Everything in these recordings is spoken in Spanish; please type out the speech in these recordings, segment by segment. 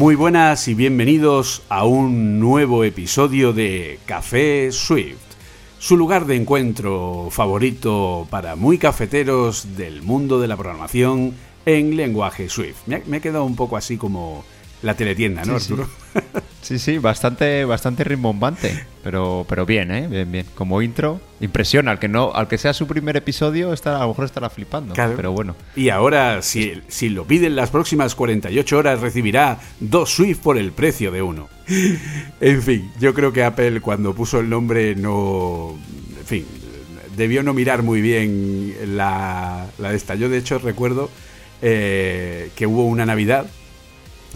Muy buenas y bienvenidos a un nuevo episodio de Café Swift, su lugar de encuentro favorito para muy cafeteros del mundo de la programación en lenguaje Swift. Me ha quedado un poco así como la teletienda, ¿no, Sí, sí. Arturo? Sí, sí, bastante, bastante rimbombante, pero, pero bien, ¿eh? Bien, bien. Como intro, impresiona. Al que no, al que sea su primer episodio, estará, a lo mejor estará flipando. Claro. Pero bueno. Y ahora, si, si lo piden las próximas 48 horas, recibirá dos Swift por el precio de uno. En fin, yo creo que Apple cuando puso el nombre no... En fin, debió no mirar muy bien la, la de esta. Yo de hecho recuerdo eh, que hubo una Navidad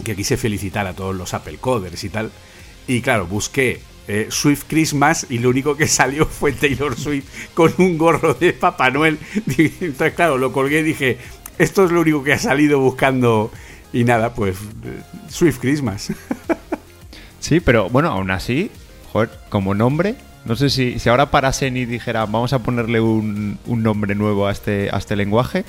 que quise felicitar a todos los Apple Coders y tal. Y claro, busqué eh, Swift Christmas y lo único que salió fue Taylor Swift con un gorro de Papá Noel. Entonces, claro, lo colgué y dije, esto es lo único que ha salido buscando. Y nada, pues eh, Swift Christmas. Sí, pero bueno, aún así, como nombre, no sé si, si ahora parasen y dijera, vamos a ponerle un, un nombre nuevo a este, a este lenguaje,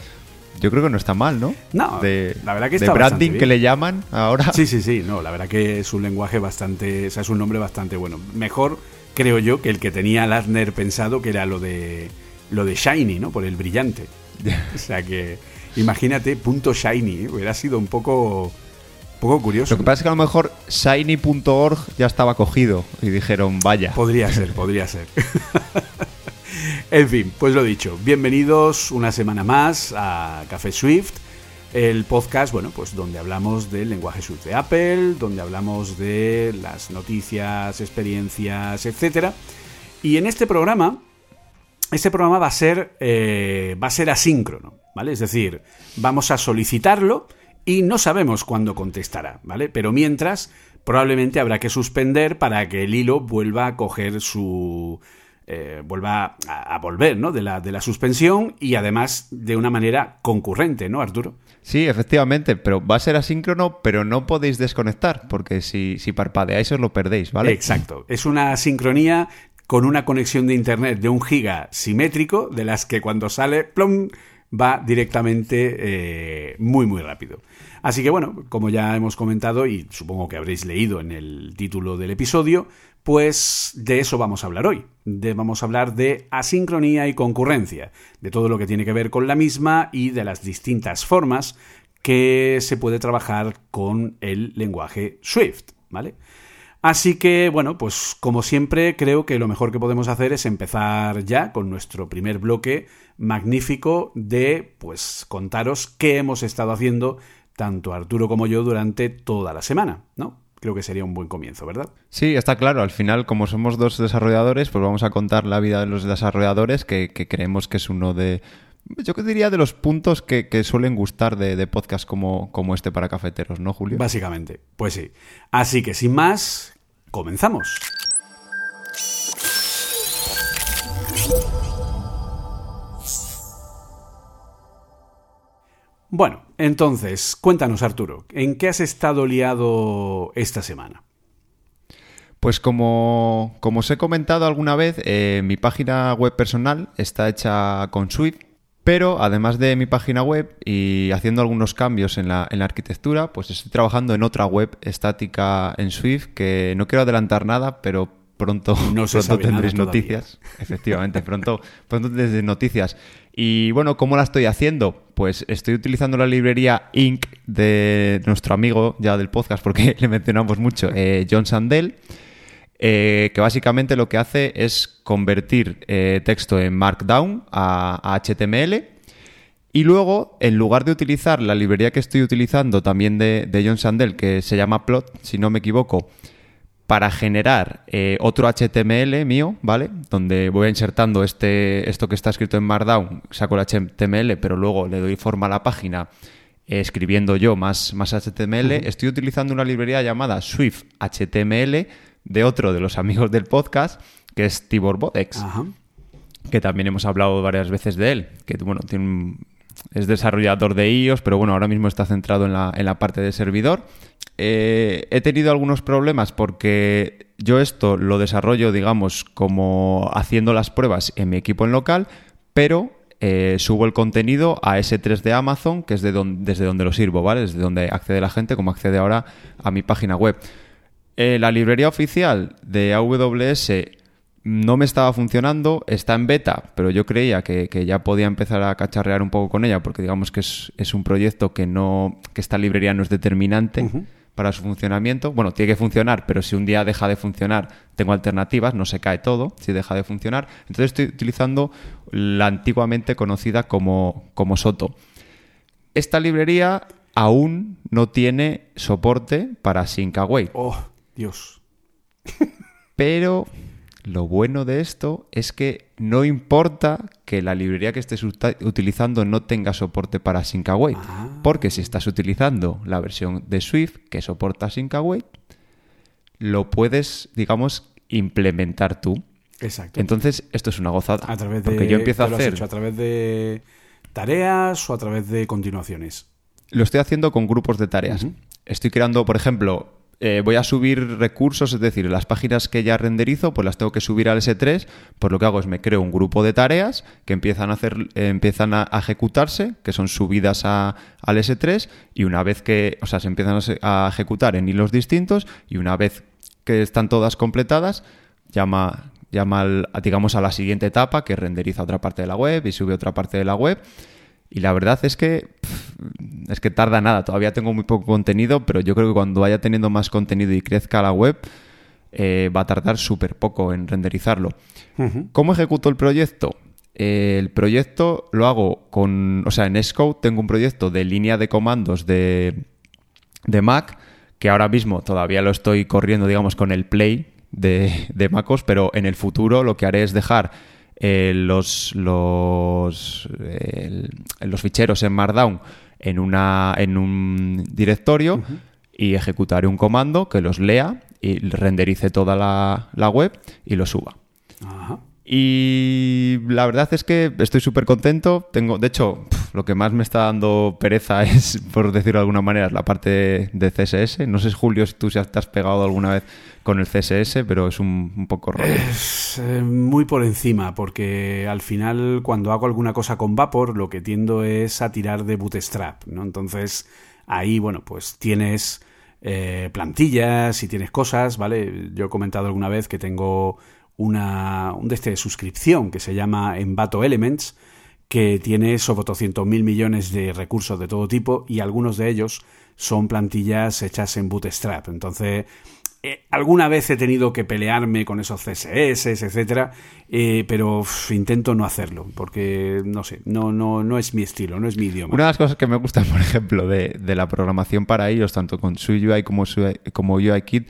yo creo que no está mal, ¿no? No, de, la verdad que de está branding bien. que le llaman ahora. Sí, sí, sí, no, la verdad que es un lenguaje bastante, o sea, es un nombre bastante bueno. Mejor, creo yo, que el que tenía Lasner pensado, que era lo de lo de Shiny, ¿no? Por el brillante. O sea que, imagínate, punto Shiny, ¿eh? hubiera sido un poco, un poco curioso. Lo que pasa es que a lo mejor shiny.org ya estaba cogido y dijeron, vaya. Podría ser, podría ser. en fin, pues lo dicho, bienvenidos una semana más a Café Swift, el podcast, bueno, pues donde hablamos del lenguaje Swift de Apple, donde hablamos de las noticias, experiencias, etcétera. Y en este programa, este programa va a ser eh, va a ser asíncrono, ¿vale? Es decir, vamos a solicitarlo y no sabemos cuándo contestará, ¿vale? Pero mientras, probablemente habrá que suspender para que el hilo vuelva a coger su eh, vuelva a, a volver, ¿no? De la, de la suspensión y además de una manera concurrente, ¿no, Arturo? Sí, efectivamente, pero va a ser asíncrono, pero no podéis desconectar, porque si, si parpadeáis os lo perdéis, ¿vale? Exacto. Es una sincronía con una conexión de internet de un giga simétrico, de las que cuando sale, plom, va directamente eh, muy, muy rápido. Así que bueno, como ya hemos comentado y supongo que habréis leído en el título del episodio, pues de eso vamos a hablar hoy. Vamos a hablar de asincronía y concurrencia, de todo lo que tiene que ver con la misma y de las distintas formas que se puede trabajar con el lenguaje Swift, ¿vale? Así que, bueno, pues como siempre, creo que lo mejor que podemos hacer es empezar ya con nuestro primer bloque magnífico de, pues, contaros qué hemos estado haciendo tanto Arturo como yo durante toda la semana, ¿no? Creo que sería un buen comienzo, ¿verdad? Sí, está claro. Al final, como somos dos desarrolladores, pues vamos a contar la vida de los desarrolladores, que, que creemos que es uno de, yo diría, de los puntos que, que suelen gustar de, de podcasts como, como este para cafeteros, ¿no, Julio? Básicamente, pues sí. Así que sin más, comenzamos. Bueno, entonces, cuéntanos Arturo, ¿en qué has estado liado esta semana? Pues como, como os he comentado alguna vez, eh, mi página web personal está hecha con Swift, pero además de mi página web y haciendo algunos cambios en la, en la arquitectura, pues estoy trabajando en otra web estática en Swift que no quiero adelantar nada, pero pronto, No pronto tendréis noticias. Efectivamente, pronto, pronto tendréis noticias. Y bueno, ¿cómo la estoy haciendo? Pues estoy utilizando la librería Inc. de nuestro amigo ya del podcast, porque le mencionamos mucho, eh, John Sandel, eh, que básicamente lo que hace es convertir eh, texto en Markdown a, HTML. Y luego, en lugar de utilizar la librería que estoy utilizando también de, de John Sandel, que se llama Plot, si no me equivoco, para generar eh, otro HTML mío, ¿vale? Donde voy insertando este, esto que está escrito en Markdown, saco el HTML, pero luego le doy forma a la página eh, escribiendo yo más, más HTML. Estoy utilizando una librería llamada Swift HTML de otro de los amigos del podcast, que es Tibor Bodex que también hemos hablado varias veces de él, que bueno, tiene un- es desarrollador de iOS, pero bueno, ahora mismo está centrado en la, en la parte de servidor. Eh, he tenido algunos problemas porque yo esto lo desarrollo, digamos, como haciendo las pruebas en mi equipo en local, pero eh, subo el contenido a S3 de Amazon, que es desde donde lo sirvo, ¿vale? Desde donde accede la gente, como accede ahora a mi página web. Eh, la librería oficial de AWS no me estaba funcionando, está en beta, pero yo creía que, ya podía empezar a cacharrear un poco con ella, porque digamos que es un proyecto que no, que esta librería no es determinante para su funcionamiento. Bueno, tiene que funcionar, pero si un día deja de funcionar, tengo alternativas, no se cae todo si deja de funcionar. Entonces estoy utilizando la antiguamente conocida como, como Soto. Esta librería aún no tiene soporte para Sync Await. Oh, Dios. Pero lo bueno de esto es que no importa que la librería que estés utilizando no tenga soporte para Sync Await. Porque si estás utilizando la versión de Swift que soporta Sync Await, lo puedes, digamos, implementar tú. Exacto. Entonces, esto es una gozada. a través de. porque yo empiezo a ¿qué lo has hacer. hecho? a través de tareas o a través de continuaciones. Lo estoy haciendo con grupos de tareas. Estoy creando, por ejemplo, eh, voy a subir recursos, es decir, las páginas que ya renderizo, pues las tengo que subir al S3. Pues lo que hago es me creo un grupo de tareas que empiezan a hacer, eh, empiezan a, ejecutarse, que son subidas a- al S3, y una vez que, o sea, se empiezan a, ejecutar en hilos distintos, y una vez que están todas completadas, llama, llama al- digamos a la siguiente etapa que renderiza otra parte de la web y sube otra parte de la web. Y la verdad es que pff, es que tarda nada, todavía tengo muy poco contenido, pero yo creo que cuando vaya teniendo más contenido y crezca la web, eh, va a tardar súper poco en renderizarlo. ¿Cómo ejecuto el proyecto? Eh, el proyecto lo hago con, o sea, en Xcode tengo un proyecto de línea de comandos de, de Mac, que ahora mismo todavía lo estoy corriendo, digamos, con el Play de, de MacOS, pero en el futuro lo que haré es dejar eh, los, los, el- los ficheros en Markdown en, una, en un directorio y ejecutaré un comando que los lea y renderice toda la, la web y lo suba. Ajá. Y la verdad es que estoy súper contento. Tengo, de hecho, lo que más me está dando pereza es, por decirlo de alguna manera, es la parte de CSS. No sé, Julio, si tú si te has pegado alguna vez con el CSS, pero es un, poco rollo. Es eh, muy por encima, porque al final cuando hago alguna cosa con Vapor, lo que tiendo es a tirar de Bootstrap, ¿no? Entonces ahí, bueno, pues tienes eh, plantillas y tienes cosas, ¿vale? Yo he comentado alguna vez que tengo una, un de este de suscripción que se llama Envato Elements, que tiene sobre 200.000 millones de recursos de todo tipo y algunos de ellos son plantillas hechas en Bootstrap. Entonces, eh, alguna vez he tenido que pelearme con esos CSS, etcétera, eh, pero intento no hacerlo porque no sé, no, no, no es mi estilo, no es mi idioma. Una de las cosas que me gustan, por ejemplo, de, de la programación para ellos, tanto con SwiftUI como, Sui- como UIKit,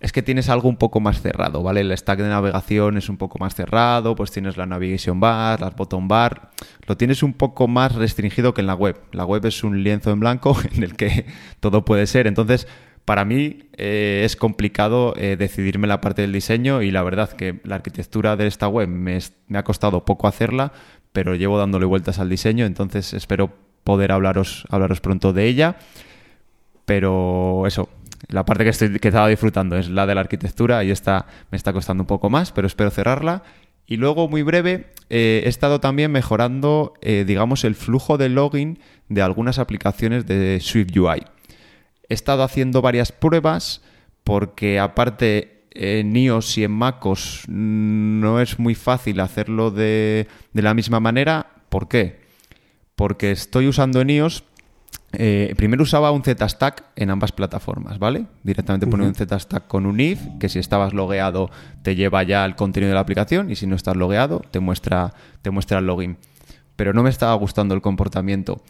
es que tienes algo un poco más cerrado, ¿vale? El stack de navegación es un poco más cerrado, pues tienes la navigation bar, las bottom bar, lo tienes un poco más restringido que en la web. La web es un lienzo en blanco en el que todo puede ser. Entonces, para mí eh, es complicado eh, decidirme la parte del diseño y la verdad que la arquitectura de esta web me, ha costado poco hacerla, pero llevo dándole vueltas al diseño, entonces espero poder hablaros, hablaros pronto de ella. Pero eso, la parte que, estoy, que estaba disfrutando es la de la arquitectura y esta me está costando un poco más, pero espero cerrarla. Y luego, muy breve, eh, he estado también mejorando, digamos, el flujo de login de algunas aplicaciones de SwiftUI. He estado haciendo varias pruebas porque aparte en iOS y en MacOS no es muy fácil hacerlo de, de la misma manera. ¿Por qué? Porque estoy usando en iOS eh, primero usaba un Z-Stack en ambas plataformas, ¿vale? Directamente ponía un Z-Stack con un if, que si estabas logueado te lleva ya al contenido de la aplicación y si no estás logueado te muestra, te muestra el login. Pero no me estaba gustando el comportamiento.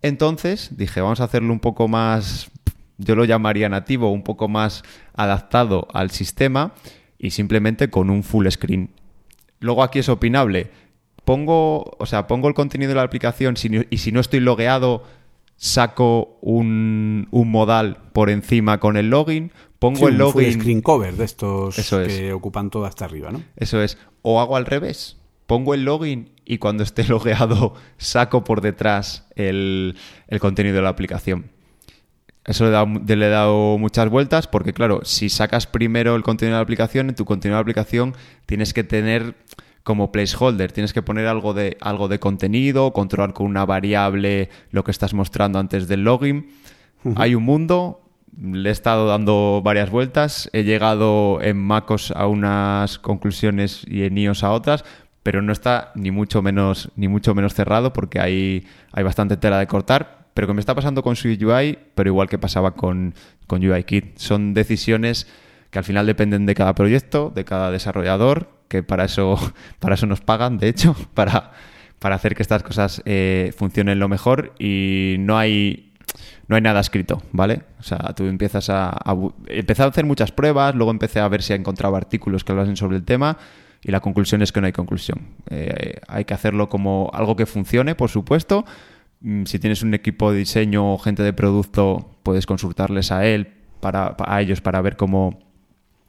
Entonces dije, vamos a hacerlo un poco más, yo lo llamaría nativo, un poco más adaptado al sistema y simplemente con un full screen. Luego aquí es opinable. Pongo, o sea, pongo el contenido de la aplicación y si no estoy logueado saco un, modal por encima con el login, pongo el login. Un screen cover de estos que ocupan todo hasta arriba, ¿no? Eso es. O hago al revés. Pongo el login y cuando esté logueado saco por detrás el, contenido de la aplicación. Eso le, le he dado muchas vueltas porque, claro, si sacas primero el contenido de la aplicación, en tu contenido de la aplicación tienes que tener como placeholder. Tienes que poner algo de, algo de contenido, controlar con una variable lo que estás mostrando antes del login. Hay un mundo, le he estado dando varias vueltas, he llegado en MacOS a unas conclusiones y en iOS a otras, pero no está ni mucho menos, ni mucho menos cerrado porque hay, hay bastante tela de cortar. Pero que me está pasando con UI, pero igual que pasaba con, con UIKit. Son decisiones que al final dependen de cada proyecto, de cada desarrollador que para eso, para eso nos pagan, de hecho, para, para hacer que estas cosas eh, funcionen lo mejor y no hay, no hay nada escrito, ¿vale? O sea, tú empiezas a, a, Empecé a hacer muchas pruebas, luego empecé a ver si encontraba artículos que hablasen sobre el tema y la conclusión es que no hay conclusión. Eh, hay que hacerlo como algo que funcione, por supuesto. Mm, si tienes un equipo de diseño o gente de producto, puedes consultarles a él, para, a ellos para ver cómo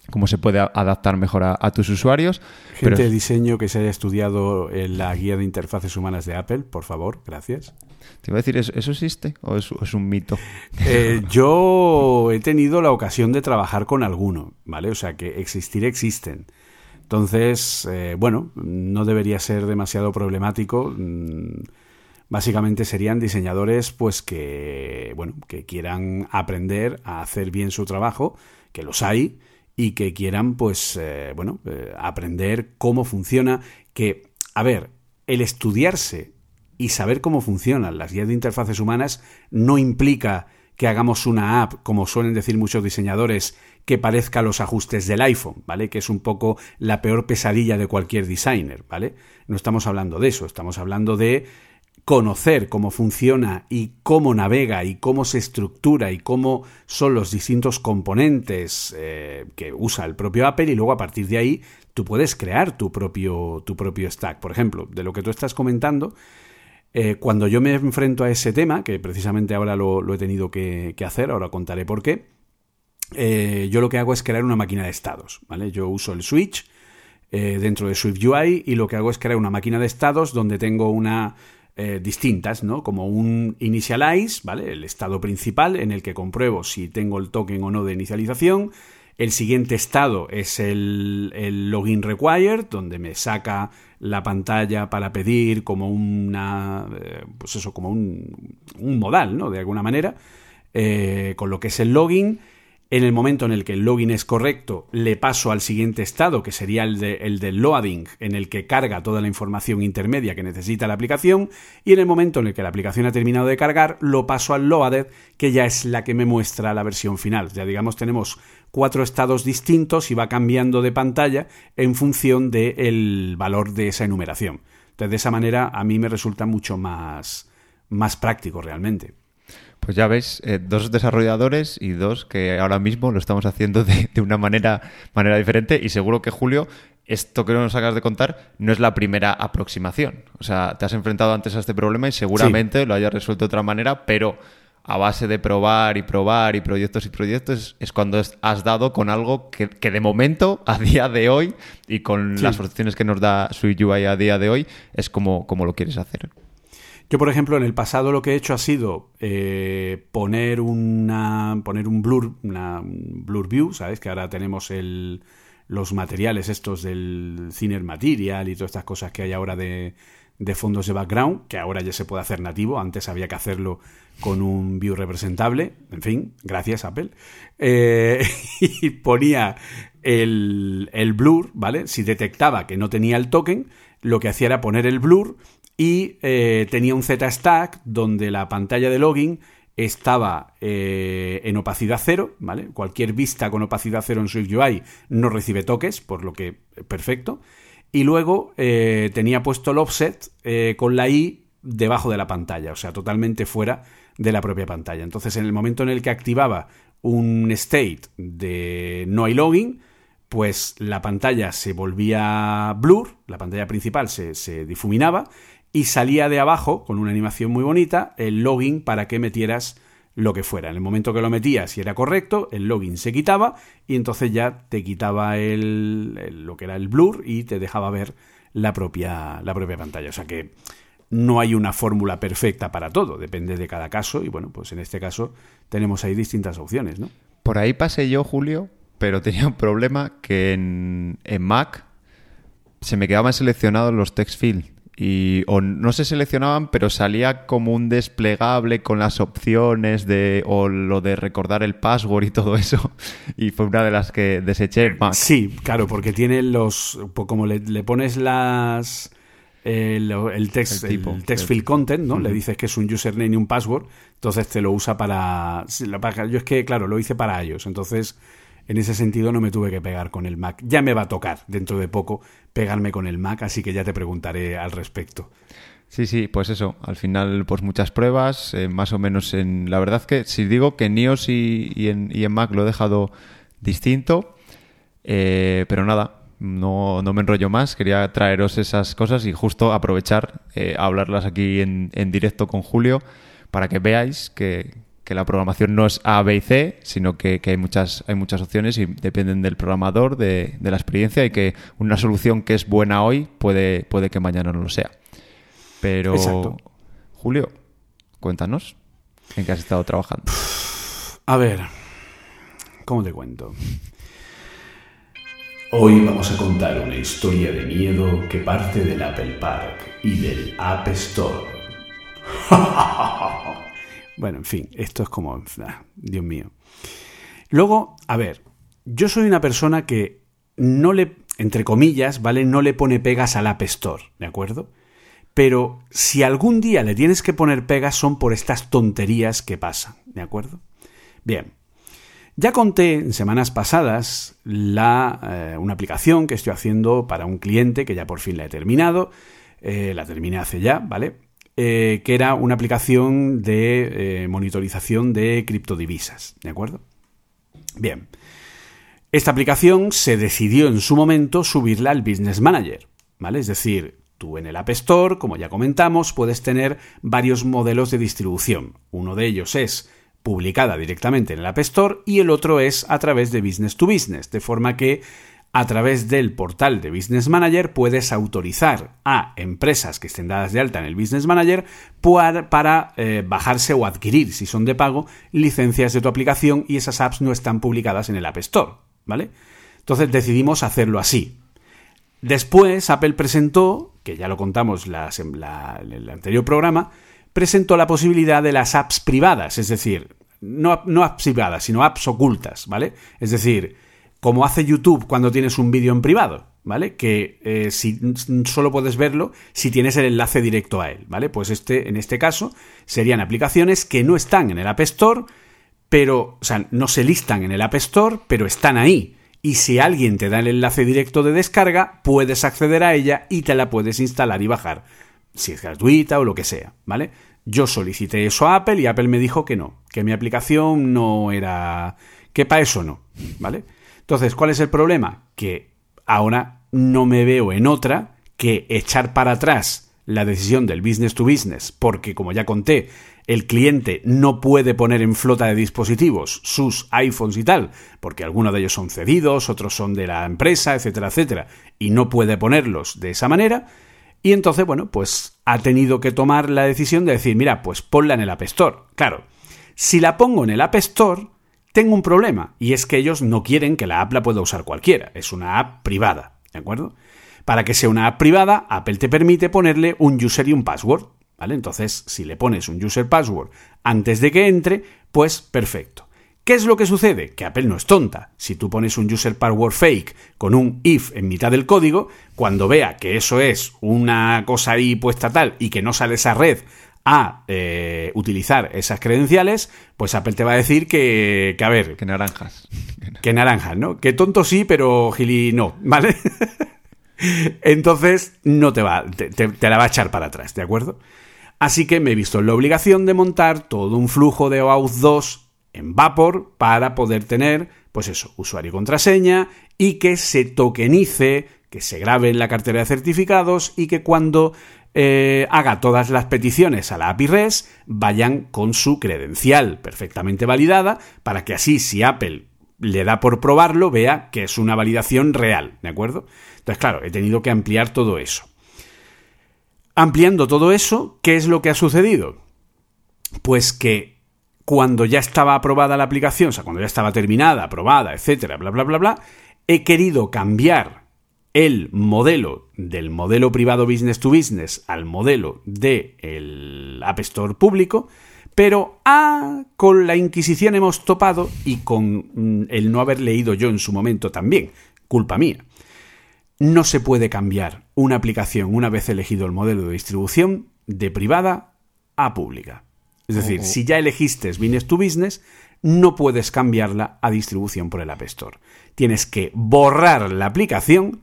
cómo se puede adaptar mejor a, tus usuarios. Gente de diseño que se haya estudiado en la guía de interfaces humanas de Apple, por favor, gracias. Te iba a decir, ¿eso, existe o es, un mito? Eh, yo he tenido la ocasión de trabajar con alguno, ¿vale? O sea, que existir existen. Entonces, eh, bueno, no debería ser demasiado problemático. Mm, básicamente serían diseñadores, pues que, bueno, que quieran aprender a hacer bien su trabajo, que los hay, y que quieran, pues, eh, bueno, eh, aprender cómo funciona. Que, a ver, el estudiarse y saber cómo funcionan las guías de interfaces humanas no implica que hagamos una app, como suelen decir muchos diseñadores, que parezca los ajustes del iPhone, ¿vale? Que es un poco la peor pesadilla de cualquier designer, ¿vale? No estamos hablando de eso, estamos hablando de conocer cómo funciona y cómo navega y cómo se estructura y cómo son los distintos componentes eh, que usa el propio Apple y luego a partir de ahí tú puedes crear tu propio, tu propio stack. Por ejemplo, de lo que tú estás comentando, eh, cuando yo me enfrento a ese tema, que precisamente ahora lo, he tenido que, hacer, ahora contaré por qué, eh, yo lo que hago es crear una máquina de estados, ¿vale? Yo uso el switch dentro de SwiftUI y lo que hago es crear una máquina de estados donde tengo una eh, distintas, ¿no? Como un initialize, ¿vale? El estado principal en el que compruebo si tengo el token o no de inicialización. El siguiente estado es el, login required, donde me saca la pantalla para pedir como una, eh, pues eso, como un, un, modal, ¿no? De alguna manera, eh, con lo que es el login. En el momento en el que el login es correcto, le paso al siguiente estado, que sería el, de, el del loading, en el que carga toda la información intermedia que necesita la aplicación, y en el momento en el que la aplicación ha terminado de cargar, lo paso al loaded, que ya es la que me muestra la versión final. Ya digamos, tenemos cuatro estados distintos y va cambiando de pantalla en función del valor de esa enumeración. Entonces, de esa manera, a mí me resulta mucho más, más práctico realmente. Pues ya ves, eh, dos desarrolladores y dos que ahora mismo lo estamos haciendo de, una manera, manera diferente y seguro que Julio, esto que nos acabas de contar no es la primera aproximación. O sea, te has enfrentado antes a este problema y seguramente lo hayas resuelto de otra manera, pero a base de probar y probar y proyectos y proyectos es cuando has dado con algo que, de momento, a día de hoy y con las soluciones que nos da SwiftUI a día de hoy, es como, como lo quieres hacer. Yo, por ejemplo, en el pasado lo que he hecho ha sido eh, poner una poner un blur, una blur view, ¿sabes? Que ahora tenemos el, los materiales estos del Ciner Material y todas estas cosas que hay ahora de, de fondos de background, que ahora ya se puede hacer nativo, antes había que hacerlo con un view representable, en fin, gracias Apple. Eh, y ponía el, el blur, ¿vale? Si detectaba que no tenía el token, lo que hacía era poner el blur y eh, tenía un Z-stack donde la pantalla de login estaba eh, en opacidad cero, ¿vale? Cualquier vista con opacidad cero en SwiftUI no recibe toques, por lo que perfecto. Y luego eh, tenía puesto el offset con la i debajo de la pantalla, o sea, totalmente fuera de la propia pantalla. Entonces, en el momento en el que activaba un state de no hay login, pues la pantalla se volvía blur, la pantalla principal se, se difuminaba y salía de abajo, con una animación muy bonita, el login para que metieras lo que fuera. En el momento que lo metías y era correcto, el login se quitaba y entonces ya te quitaba el, lo que era el blur y te dejaba ver la propia, la propia pantalla. O sea que no hay una fórmula perfecta para todo, depende de cada caso y bueno, pues en este caso tenemos ahí distintas opciones, ¿no? Por ahí pasé yo, Julio, pero tenía un problema que en, en Mac se me quedaban seleccionados los text field y o no se seleccionaban, pero salía como un desplegable con las opciones de o lo de recordar el password y todo eso. Y fue una de las que deseché más. Sí, claro, porque tiene los pues como le, pones las el, text, el, text field content, ¿no? Le dices que es un username y un password, entonces te lo usa para, yo es que claro, lo hice para ellos, entonces en ese sentido no me tuve que pegar con el Mac. Ya me va a tocar dentro de poco pegarme con el Mac, así que ya te preguntaré al respecto. Sí, sí, pues eso, al final pues muchas pruebas, eh, más o menos en... La verdad que si digo que en iOS y, en, Mac lo he dejado distinto, eh, pero nada, no, no, me enrollo más, quería traeros esas cosas y justo aprovechar eh, a hablarlas aquí en, en directo con Julio para que veáis que, que la programación no es A, B y C, sino que, hay, muchas, hay muchas opciones y dependen del programador, de, la experiencia y que una solución que es buena hoy puede, puede que mañana no lo sea. Pero, Julio, cuéntanos en qué has estado trabajando. A ver, ¿cómo te cuento? Hoy vamos a contar una historia de miedo que parte del Apple Park y del App Store. Bueno, en fin, esto es como, Dios mío. Luego, a ver, yo soy una persona que no le, entre comillas, ¿vale? No le pone pegas al App Store, ¿de acuerdo? Pero si algún día le tienes que poner pegas son por estas tonterías que pasan, ¿de acuerdo? Bien, ya conté en semanas pasadas la, eh, una aplicación que estoy haciendo para un cliente que ya por fin la he terminado, eh, la terminé hace ya, ¿vale? Eh, que era una aplicación de eh, monitorización de criptodivisas, ¿de acuerdo? Bien. Esta aplicación se decidió en su momento subirla al Business Manager, ¿vale? Es decir, tú en el App Store, como ya comentamos, puedes tener varios modelos de distribución. Uno de ellos es publicada directamente en el App Store y el otro es a través de Business to Business, de forma que a través del portal de Business Manager puedes autorizar a empresas que estén dadas de alta en el Business Manager para, eh, bajarse o adquirir, si son de pago, licencias de tu aplicación y esas apps no están publicadas en el App Store, ¿vale? Entonces decidimos hacerlo así. Después Apple presentó, que ya lo contamos en el anterior programa, presentó la posibilidad de las apps privadas, es decir, no, no apps privadas, sino apps ocultas, ¿vale? Es decir, como hace YouTube cuando tienes un vídeo en privado, ¿vale? Que eh, si, solo puedes verlo si tienes el enlace directo a él, ¿vale? Pues este, en este caso serían aplicaciones que no están en el App Store, pero, o sea, no se listan en el App Store, pero están ahí. Y si alguien te da el enlace directo de descarga, puedes acceder a ella y te la puedes instalar y bajar, si es gratuita o lo que sea, ¿vale? Yo solicité eso a Apple y Apple me dijo que no, que mi aplicación no era... que para eso no, ¿vale? Entonces, ¿cuál es el problema? Que ahora no me veo en otra que echar para atrás la decisión del business to business, porque como ya conté, el cliente no puede poner en flota de dispositivos sus iPhones y tal, porque algunos de ellos son cedidos, otros son de la empresa, etcétera, etcétera, y no puede ponerlos de esa manera. Y entonces, bueno, pues ha tenido que tomar la decisión de decir, mira, pues ponla en el App Store. Claro, si la pongo en el App Store, tengo un problema, y es que ellos no quieren que la app la pueda usar cualquiera, es una app privada, ¿de acuerdo? Para que sea una app privada, Apple te permite ponerle un user y un password, ¿vale? Entonces, si le pones un user password antes de que entre, pues perfecto. ¿Qué es lo que sucede? Que Apple no es tonta. Si tú pones un user password fake con un if en mitad del código, cuando vea que eso es una cosa ahí puesta tal y que no sale esa red a eh, utilizar esas credenciales, pues Apple te va a decir que, que a ver... Que naranjas. Que naranjas, ¿no? Que tonto sí, pero gili no, ¿vale? Entonces no te va, te, te la va a echar para atrás, ¿de acuerdo? Así que me he visto en la obligación de montar todo un flujo de OAuth 2 en Vapor para poder tener, pues eso, usuario y contraseña y que se tokenice, que se grabe en la cartera de certificados y que cuando eh, haga todas las peticiones a la API REST vayan con su credencial perfectamente validada para que así si Apple le da por probarlo vea que es una validación real, ¿de acuerdo? Entonces, claro, he tenido que ampliar todo eso. Ampliando todo eso, ¿qué es lo que ha sucedido? Pues que cuando ya estaba aprobada la aplicación, o sea, cuando ya estaba terminada, aprobada, etcétera, bla, bla, bla, bla, he querido cambiar el modelo del modelo privado business to business al modelo del App Store público, pero ah, con la Inquisición hemos topado y con mm, el no haber leído yo en su momento también, culpa mía. No se puede cambiar una aplicación una vez elegido el modelo de distribución de privada a pública. Es decir, si ya elegiste Business to Business, no puedes cambiarla a distribución por el App Store. Tienes que borrar la aplicación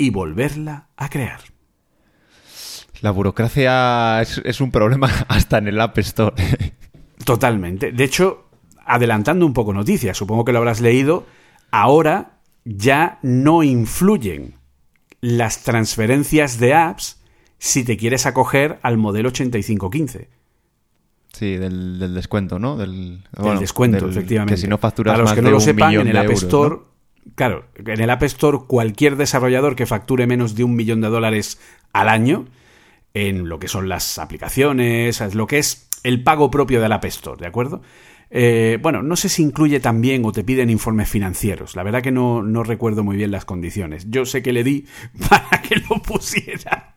y volverla a crear. La burocracia es, un problema hasta en el App Store. Totalmente. De hecho, adelantando un poco noticias, supongo que lo habrás leído, ahora ya no influyen las transferencias de apps si te quieres acoger al modelo 8515. Sí, del, descuento, ¿no? Del, descuento, efectivamente. Que si no facturas Para los que no lo sepan, en el App Store, claro, en el App Store cualquier desarrollador que facture menos de un millón de dólares al año en lo que son las aplicaciones, lo que es el pago propio del App Store, ¿de acuerdo? Eh, bueno, no sé si incluye también o te piden informes financieros. La verdad que no, no recuerdo muy bien las condiciones. Yo sé que le di para que lo pusiera.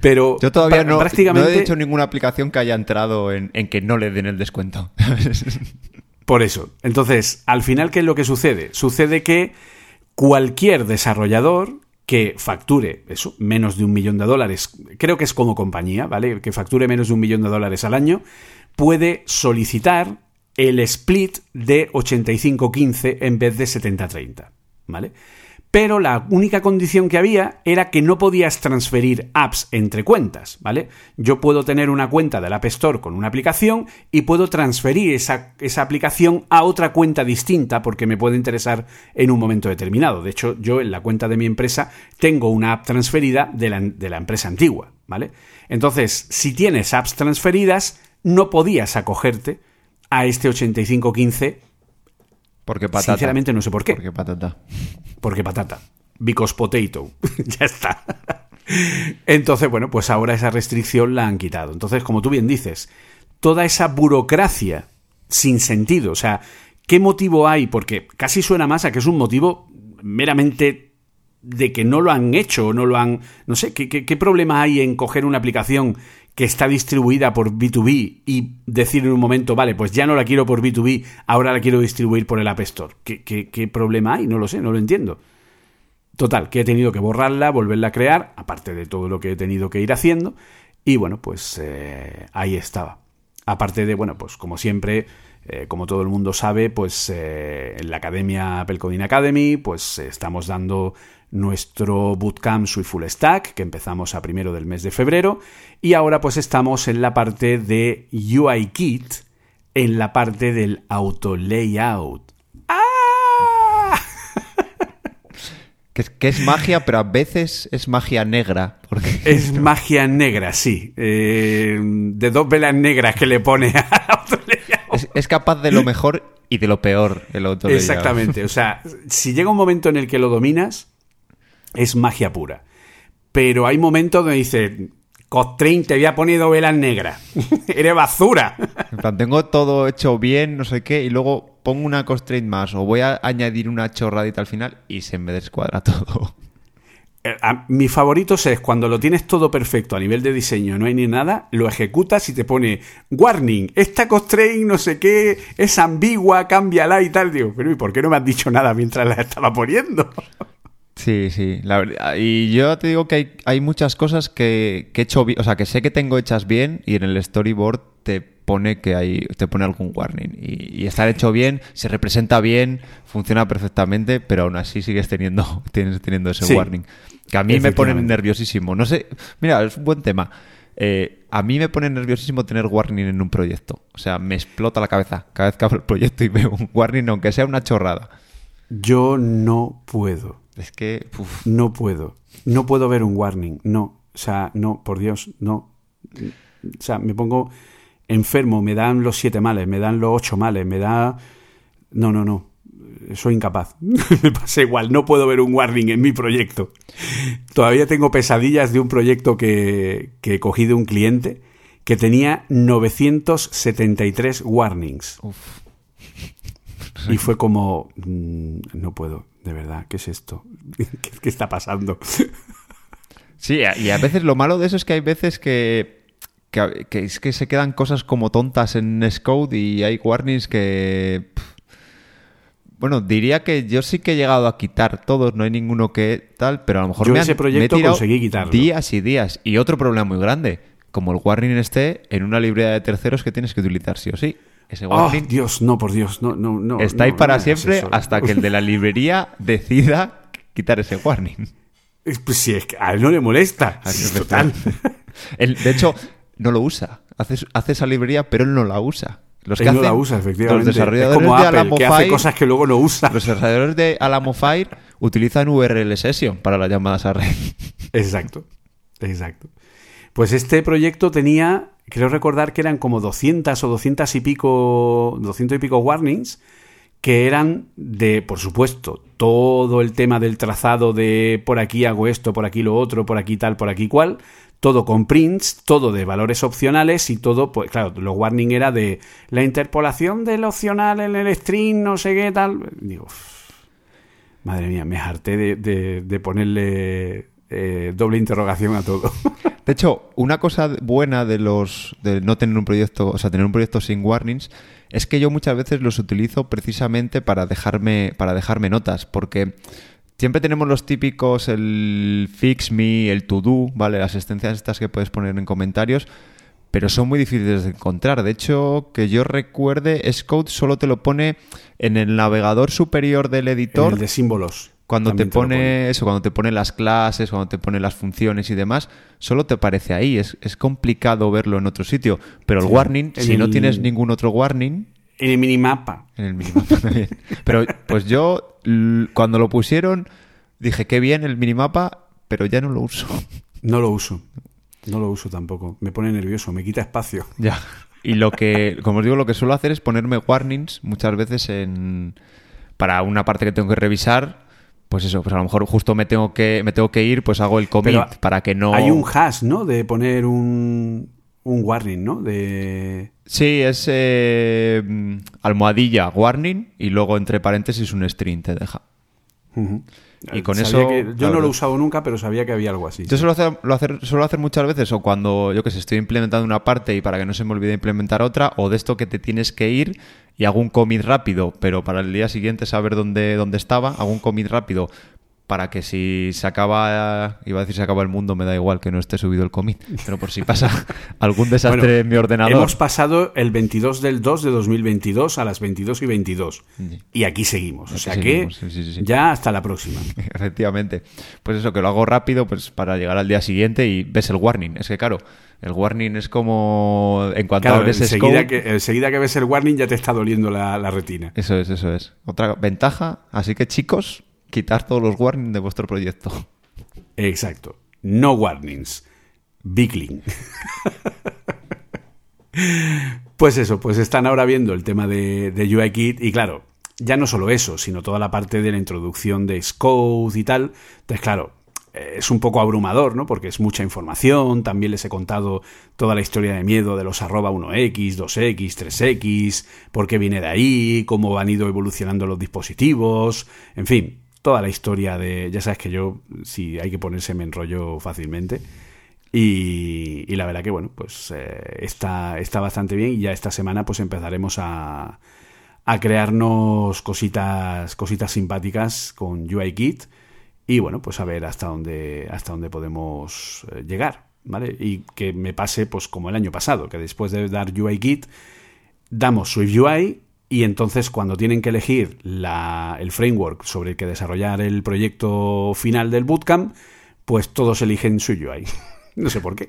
Pero yo todavía no, he hecho ninguna aplicación que haya entrado en, que no le den el descuento. Por eso. Entonces, al final, ¿qué es lo que sucede? Sucede que cualquier desarrollador que facture eso, menos de un millón de dólares, creo que es como compañía, ¿vale? Que facture menos de un millón de dólares al año, puede solicitar el split de 85-15 en vez de 70-30, ¿vale? Pero la única condición que había era que no podías transferir apps entre cuentas, ¿vale? Yo puedo tener una cuenta del App Store con una aplicación y puedo transferir esa, aplicación a otra cuenta distinta porque me puede interesar en un momento determinado. De hecho, yo en la cuenta de mi empresa tengo una app transferida de la, de la empresa antigua, ¿vale? Entonces, si tienes apps transferidas, no podías acogerte a este 8515 porque patata. Sinceramente no sé por qué. Porque patata. Porque patata. Because potato. ya está. Entonces, bueno, pues ahora esa restricción la han quitado. Entonces, como tú bien dices, toda esa burocracia sin sentido, o sea, ¿qué motivo hay? Porque casi suena más a que es un motivo meramente de que no lo han hecho o no lo han... No sé, ¿qué, qué, qué problema hay en coger una aplicación que está distribuida por B2B y decir en un momento, vale, pues ya no la quiero por B2B, ahora la quiero distribuir por el App Store. ¿Qué, qué, problema hay? No lo sé, no lo entiendo. Total, que he tenido que borrarla, volverla a crear, aparte de todo lo que he tenido que ir haciendo. Y bueno, pues eh, ahí estaba. Aparte de, bueno, pues como siempre, eh, como todo el mundo sabe, pues eh, en la academia Apple Coding Academy, pues estamos dando nuestro bootcamp Sui Full Stack, que empezamos a primero del mes de febrero, y ahora pues estamos en la parte de UI Kit, en la parte del auto layout. ¡Ah! Que es, magia, pero a veces es magia negra. Porque... Es magia negra, sí. Eh, de dos velas negras que le pone auto es, capaz de lo mejor y de lo peor el auto layout. Exactamente. O sea, si llega un momento en el que lo dominas, es magia pura. Pero hay momentos donde dice, Costrin, te había ponido velas negras. Eres basura. En plan, tengo todo hecho bien, no sé qué, y luego pongo una constraint más o voy a añadir una chorradita al final y se me descuadra todo. Eh, a- mis favoritos es cuando lo tienes todo perfecto a nivel de diseño, no hay ni nada, lo ejecutas y te pone warning, esta constraint no sé qué, es ambigua, cámbiala y tal. Digo, pero ¿y por qué no me has dicho nada mientras la estaba poniendo? Sí, sí. la verdad- y yo te digo que hay, hay muchas cosas que, que he hecho bien, o sea, que sé que tengo hechas bien y en el storyboard te pone que hay, te pone algún warning. Y, y está hecho bien, se representa bien, funciona perfectamente, pero aún así sigues teniendo, tienes teniendo ese Sí, warning. Que a mí me pone nerviosísimo. No sé, mira, es un buen tema. Eh, a mí me pone nerviosísimo tener warning en un proyecto. O sea, me explota la cabeza cada vez que abro el proyecto y veo un warning, aunque sea una chorrada. Yo no puedo. Es que, uf, No puedo. No puedo ver un warning. No. O sea, no, por Dios, no. O sea, me pongo enfermo, me dan los siete males, me dan los ocho males, me da... No, no, no. Soy incapaz. me pasa igual. No puedo ver un warning en mi proyecto. Todavía tengo pesadillas de un proyecto que, que cogí de un cliente que tenía 973 warnings. uf. Y fue como, mm, no puedo, de verdad, ¿qué es esto? ¿Qué, qué está pasando? Sí, y a veces lo malo de eso es que hay veces que, que, que es que se quedan cosas como tontas en Xcode y hay warnings que... pff. Bueno, diría que yo sí que he llegado a quitar todos, no hay ninguno que tal, pero a lo mejor Yo me, han- ese proyecto me he tirado conseguí quitarlo. días y días. Y otro problema muy grande, como el warning esté en una librería de terceros que tienes que utilizar sí o sí. Ese Oh, warning Dios, no, por Dios, no, no, no. está ahí no, para no siempre eso. hasta que el de la librería decida quitar ese warning. Pues si es que a él no le molesta. Es total. Él, de hecho, no lo usa. Hace, hace esa librería, pero él no la usa. Los que Él no la usa, efectivamente. Los es desarrolladores como de Apple, Alamo que hace cosas que luego no usa. Los desarrolladores de Alamo Fire utilizan URL Session para las llamadas a red. Exacto, exacto. Pues este proyecto tenía, creo recordar que eran como 200 o 200 y pico, 200 y pico warnings, que eran de, por supuesto, todo el tema del trazado de por aquí hago esto, por aquí lo otro, por aquí tal, por aquí cual, todo con prints, todo de valores opcionales y todo, pues claro, los warning era de la interpolación del opcional en el string, no sé qué tal. Digo, madre mía, me harté de ponerle eh, doble interrogación a todo. De hecho, una cosa buena de los de no tener un proyecto, o sea, tener un proyecto sin warnings, es que yo muchas veces los utilizo precisamente para dejarme para dejarme notas, porque siempre tenemos los típicos el fix me, el to do, ¿vale? Las asistencias estas que puedes poner en comentarios, pero son muy difíciles de encontrar. De hecho, que yo recuerde, Xcode solo te lo pone en el navegador superior del editor. el de símbolos. Cuando te pone eso, cuando te pone las clases, cuando te pone las funciones y demás, solo te aparece ahí. Es, es complicado verlo en otro sitio. Pero el Sí. warning, si no tienes ningún otro warning, En el minimapa. en el minimapa también. Pero pues yo, cuando lo pusieron, dije qué bien el minimapa, pero ya no lo uso. No lo uso. No lo uso tampoco. Me pone nervioso, me quita espacio. Ya. Y lo que, como os digo, lo que suelo hacer es ponerme warnings muchas veces en para una parte que tengo que revisar. Pues eso, pues a lo mejor justo me tengo que me tengo que ir, pues hago el commit Pero para que no Hay un hash, ¿no? De poner un, un warning, ¿no? De... Sí, es eh, almohadilla warning y luego entre paréntesis un string te deja. Ujú. Y con Sabía eso, que- yo claro, no lo he usado nunca, pero sabía que había algo así. Yo suelo hacer, lo hacer, suelo hacer muchas veces o cuando yo que sé, estoy implementando una parte y para que no se me olvide implementar otra, o de esto que te tienes que ir y hago un commit rápido, pero para el día siguiente saber dónde, dónde estaba, hago un commit rápido para que si se acaba, iba a decir se acaba el mundo, me da igual que no esté subido el commit, pero por si pasa algún desastre Bueno, en mi ordenador. Hemos pasado el 22 del 2 de 2022 a las 22 y 22. Y aquí seguimos. O sea seguimos, que sí, sí, sí. ya hasta la próxima. Efectivamente. Pues eso, que lo hago rápido pues para llegar al día siguiente y ves el warning. Es que claro, el warning es como en cuanto Claro, abres enseguida Scope- que, enseguida que ves el warning ya te está doliendo la, la retina. Eso es, eso es. Otra ventaja, así que chicos, quitar todos los warnings de vuestro proyecto. Exacto. No warnings. Big link. pues eso, pues están ahora viendo el tema de, de UIKit y claro, ya no solo eso, sino toda la parte de la introducción de Xcode y tal. Entonces, claro, eh, es un poco abrumador, ¿no? Porque es mucha información. También les he contado toda la historia de miedo de los arroba 1X, 2X, 3X, por qué viene de ahí, cómo han ido evolucionando los dispositivos, en fin, toda la historia de... Ya sabes que yo, si hay que ponerse, me enrollo fácilmente. Y, la verdad que, bueno, pues eh, está, está bastante bien y ya esta semana pues empezaremos a, a crearnos cositas, cositas simpáticas con UIKit y bueno, pues a ver hasta dónde, hasta dónde podemos eh, llegar, ¿vale? Y que me pase pues como el año pasado, que después de dar UIKit damos SwiftUI y entonces cuando tienen que elegir la, el framework sobre el que desarrollar el proyecto final del bootcamp, pues todos eligen SwiftUI. No sé por qué.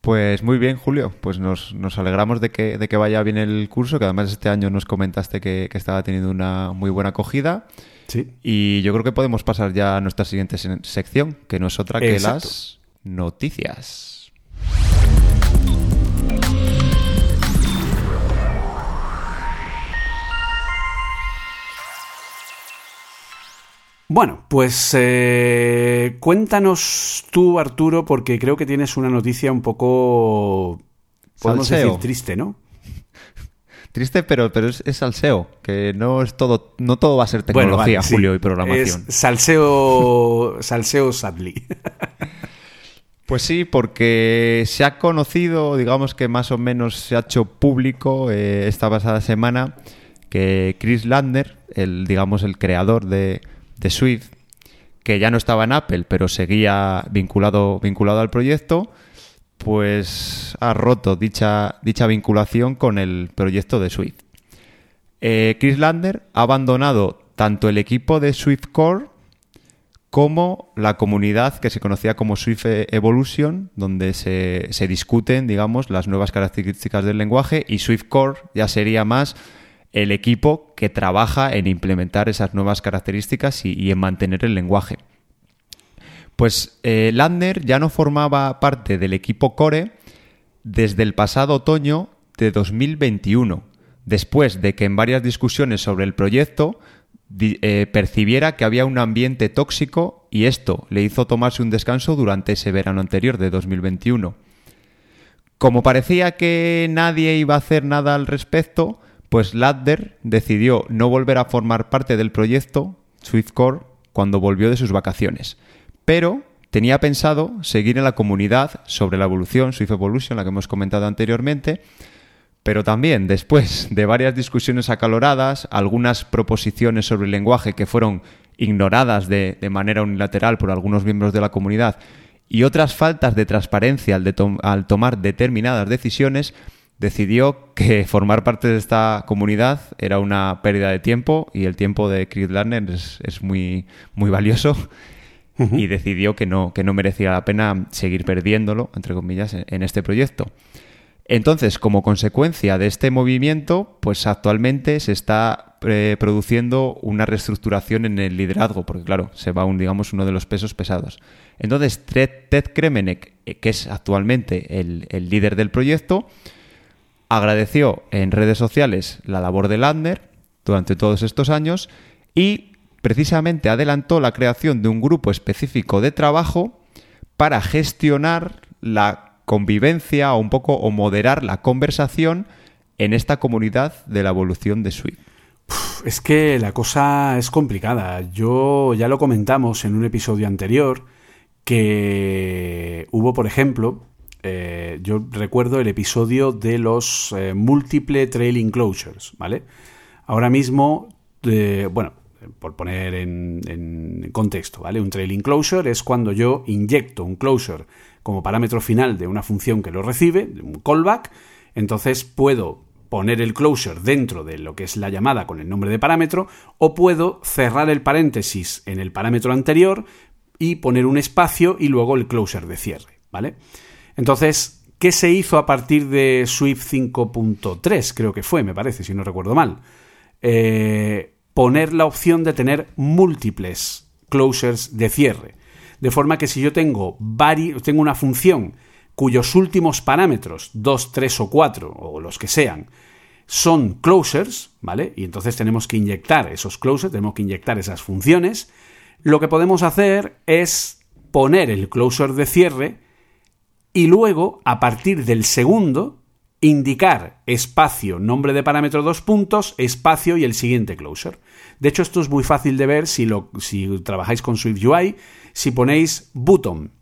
Pues muy bien, Julio. Pues nos, alegramos de que, de que, vaya bien el curso, que además este año nos comentaste que, estaba teniendo una muy buena acogida. Sí. Y yo creo que podemos pasar ya a nuestra siguiente sección, que no es otra que las noticias. Bueno, pues eh, cuéntanos tú, Arturo, porque creo que tienes una noticia un poco, podemos decir, triste, ¿no? Triste, pero, pero es, salseo, que no es todo, no todo va a ser tecnología, Julio, y programación. Es salseo, salseo sadly. Pues sí, porque se ha conocido, digamos que más o menos se ha hecho público eh, esta pasada semana que Chris Landner, el digamos el creador de, de Swift, que ya no estaba en Apple, pero seguía vinculado, vinculado al proyecto, pues ha roto dicha, dicha vinculación con el proyecto de Swift. Eh, Chris Lander ha abandonado tanto el equipo de Swift Core como la comunidad que se conocía como Swift Evolution, donde se, se discuten, digamos, las nuevas características del lenguaje, y Swift Core ya sería más el equipo que trabaja en implementar esas nuevas características y, en mantener el lenguaje. Pues eh, Lander ya no formaba parte del equipo Core desde el pasado otoño de 2021, después de que en varias discusiones sobre el proyecto eh, percibiera que había un ambiente tóxico y esto le hizo tomarse un descanso durante ese verano anterior de 2021. Como parecía que nadie iba a hacer nada al respecto, pues Ladder decidió no volver a formar parte del proyecto SwiftCore cuando volvió de sus vacaciones, pero tenía pensado seguir en la comunidad sobre la evolución, Swift Evolution, la que hemos comentado anteriormente, pero también después de varias discusiones acaloradas, algunas proposiciones sobre el lenguaje que fueron ignoradas de, manera unilateral por algunos miembros de la comunidad y otras faltas de transparencia al tomar determinadas decisiones, decidió que formar parte de esta comunidad era una pérdida de tiempo y el tiempo de Chris Lerner es, muy, muy valioso y decidió que no, que no merecía la pena seguir perdiéndolo, entre comillas, en, este proyecto. Entonces, como consecuencia de este movimiento, pues actualmente se está eh, produciendo una reestructuración en el liderazgo, porque claro, se va un, digamos, uno de los pesos pesados. Entonces, Ted, Kremenek, eh, que es actualmente el, el líder del proyecto, agradeció en redes sociales la labor de Landner durante todos estos años y precisamente adelantó la creación de un grupo específico de trabajo para gestionar la convivencia o un poco o moderar la conversación en esta comunidad de la evolución de Swift. Es que la cosa es complicada. Yo ya lo comentamos en un episodio anterior que hubo, por ejemplo, eh, yo recuerdo el episodio de los eh, múltiple closures, ¿vale? Ahora mismo, eh, bueno, por poner en, contexto, ¿vale? Un trailing closure es cuando yo inyecto un closure como parámetro final de una función que lo recibe, un callback, entonces puedo poner el closure dentro de lo que es la llamada con el nombre de parámetro o puedo cerrar el paréntesis en el parámetro anterior y poner un espacio y luego el closure de cierre, ¿vale? Entonces, ¿qué se hizo a partir de Swift 5.3? Creo que fue, me parece, si no recuerdo mal. Eh, poner la opción de tener múltiples closures de cierre. De forma que si yo tengo, tengo una función cuyos últimos parámetros, 2, 3 o 4, o los que sean, son closures, ¿vale? Y entonces tenemos que inyectar esos closures, tenemos que inyectar esas funciones. Lo que podemos hacer es poner el closure de cierre y luego, a partir del segundo, indicar espacio, nombre de parámetro dos puntos, espacio y el siguiente closure. De hecho, esto es muy fácil de ver si, lo, si trabajáis con Swift UI. Si ponéis button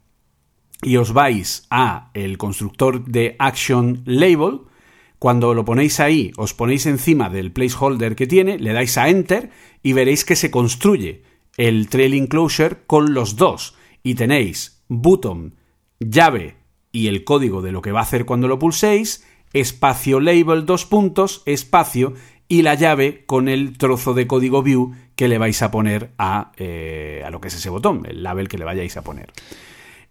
y os vais a el constructor de action label, cuando lo ponéis ahí, os ponéis encima del placeholder que tiene, le dais a enter y veréis que se construye el trailing closure con los dos. Y tenéis button, llave y el código de lo que va a hacer cuando lo pulséis, espacio label dos puntos, espacio y la llave con el trozo de código view que le vais a poner a, eh, a lo que es ese botón, el label que le vayáis a poner.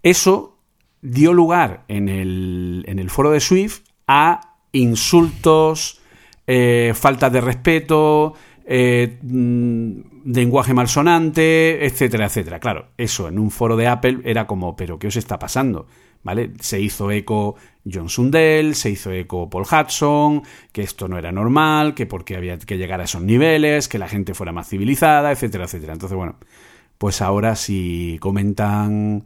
Eso dio lugar en el, en el foro de Swift a insultos, eh, falta de respeto, eh, mm, lenguaje malsonante, etcétera, etcétera. Claro, eso en un foro de Apple era como, pero ¿qué os está pasando? ¿Vale? Se hizo eco John Sundell, se hizo eco Paul Hudson, que esto no era normal, que porque había que llegar a esos niveles, que la gente fuera más civilizada, etcétera, etcétera. Entonces, bueno, pues ahora si comentan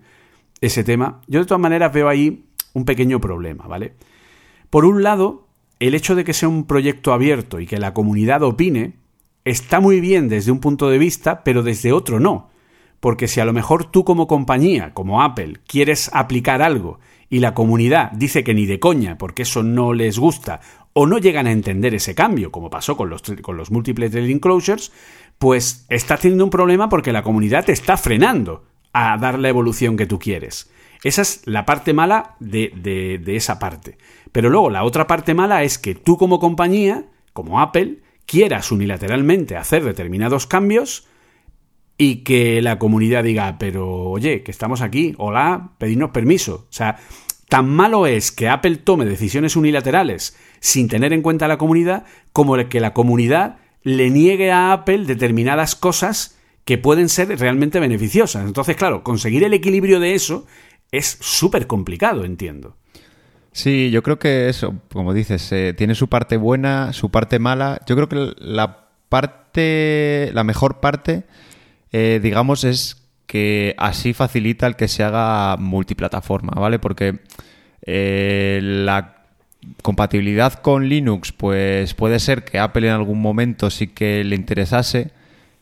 ese tema, yo de todas maneras veo ahí un pequeño problema, ¿vale? Por un lado, el hecho de que sea un proyecto abierto y que la comunidad opine, está muy bien desde un punto de vista, pero desde otro no. Porque si a lo mejor tú como compañía, como Apple, quieres aplicar algo y la comunidad dice que ni de coña, porque eso no les gusta, o no llegan a entender ese cambio, como pasó con los, con los múltiples trading closures, pues está teniendo un problema porque la comunidad te está frenando a dar la evolución que tú quieres. Esa es la parte mala de, de, de esa parte. Pero luego la otra parte mala es que tú como compañía, como Apple, quieras unilateralmente hacer determinados cambios y que la comunidad diga, pero oye, que estamos aquí, hola, pedirnos permiso. O sea, tan malo es que Apple tome decisiones unilaterales sin tener en cuenta a la comunidad como que la comunidad le niegue a Apple determinadas cosas que pueden ser realmente beneficiosas. Entonces, claro, conseguir el equilibrio de eso es súper complicado, entiendo. Sí, yo creo que eso, como dices, eh, tiene su parte buena, su parte mala. Yo creo que la parte, la mejor parte, eh, digamos, es que así facilita el que se haga multiplataforma, ¿vale? Porque eh, la compatibilidad con Linux, pues puede ser que Apple en algún momento sí que le interesase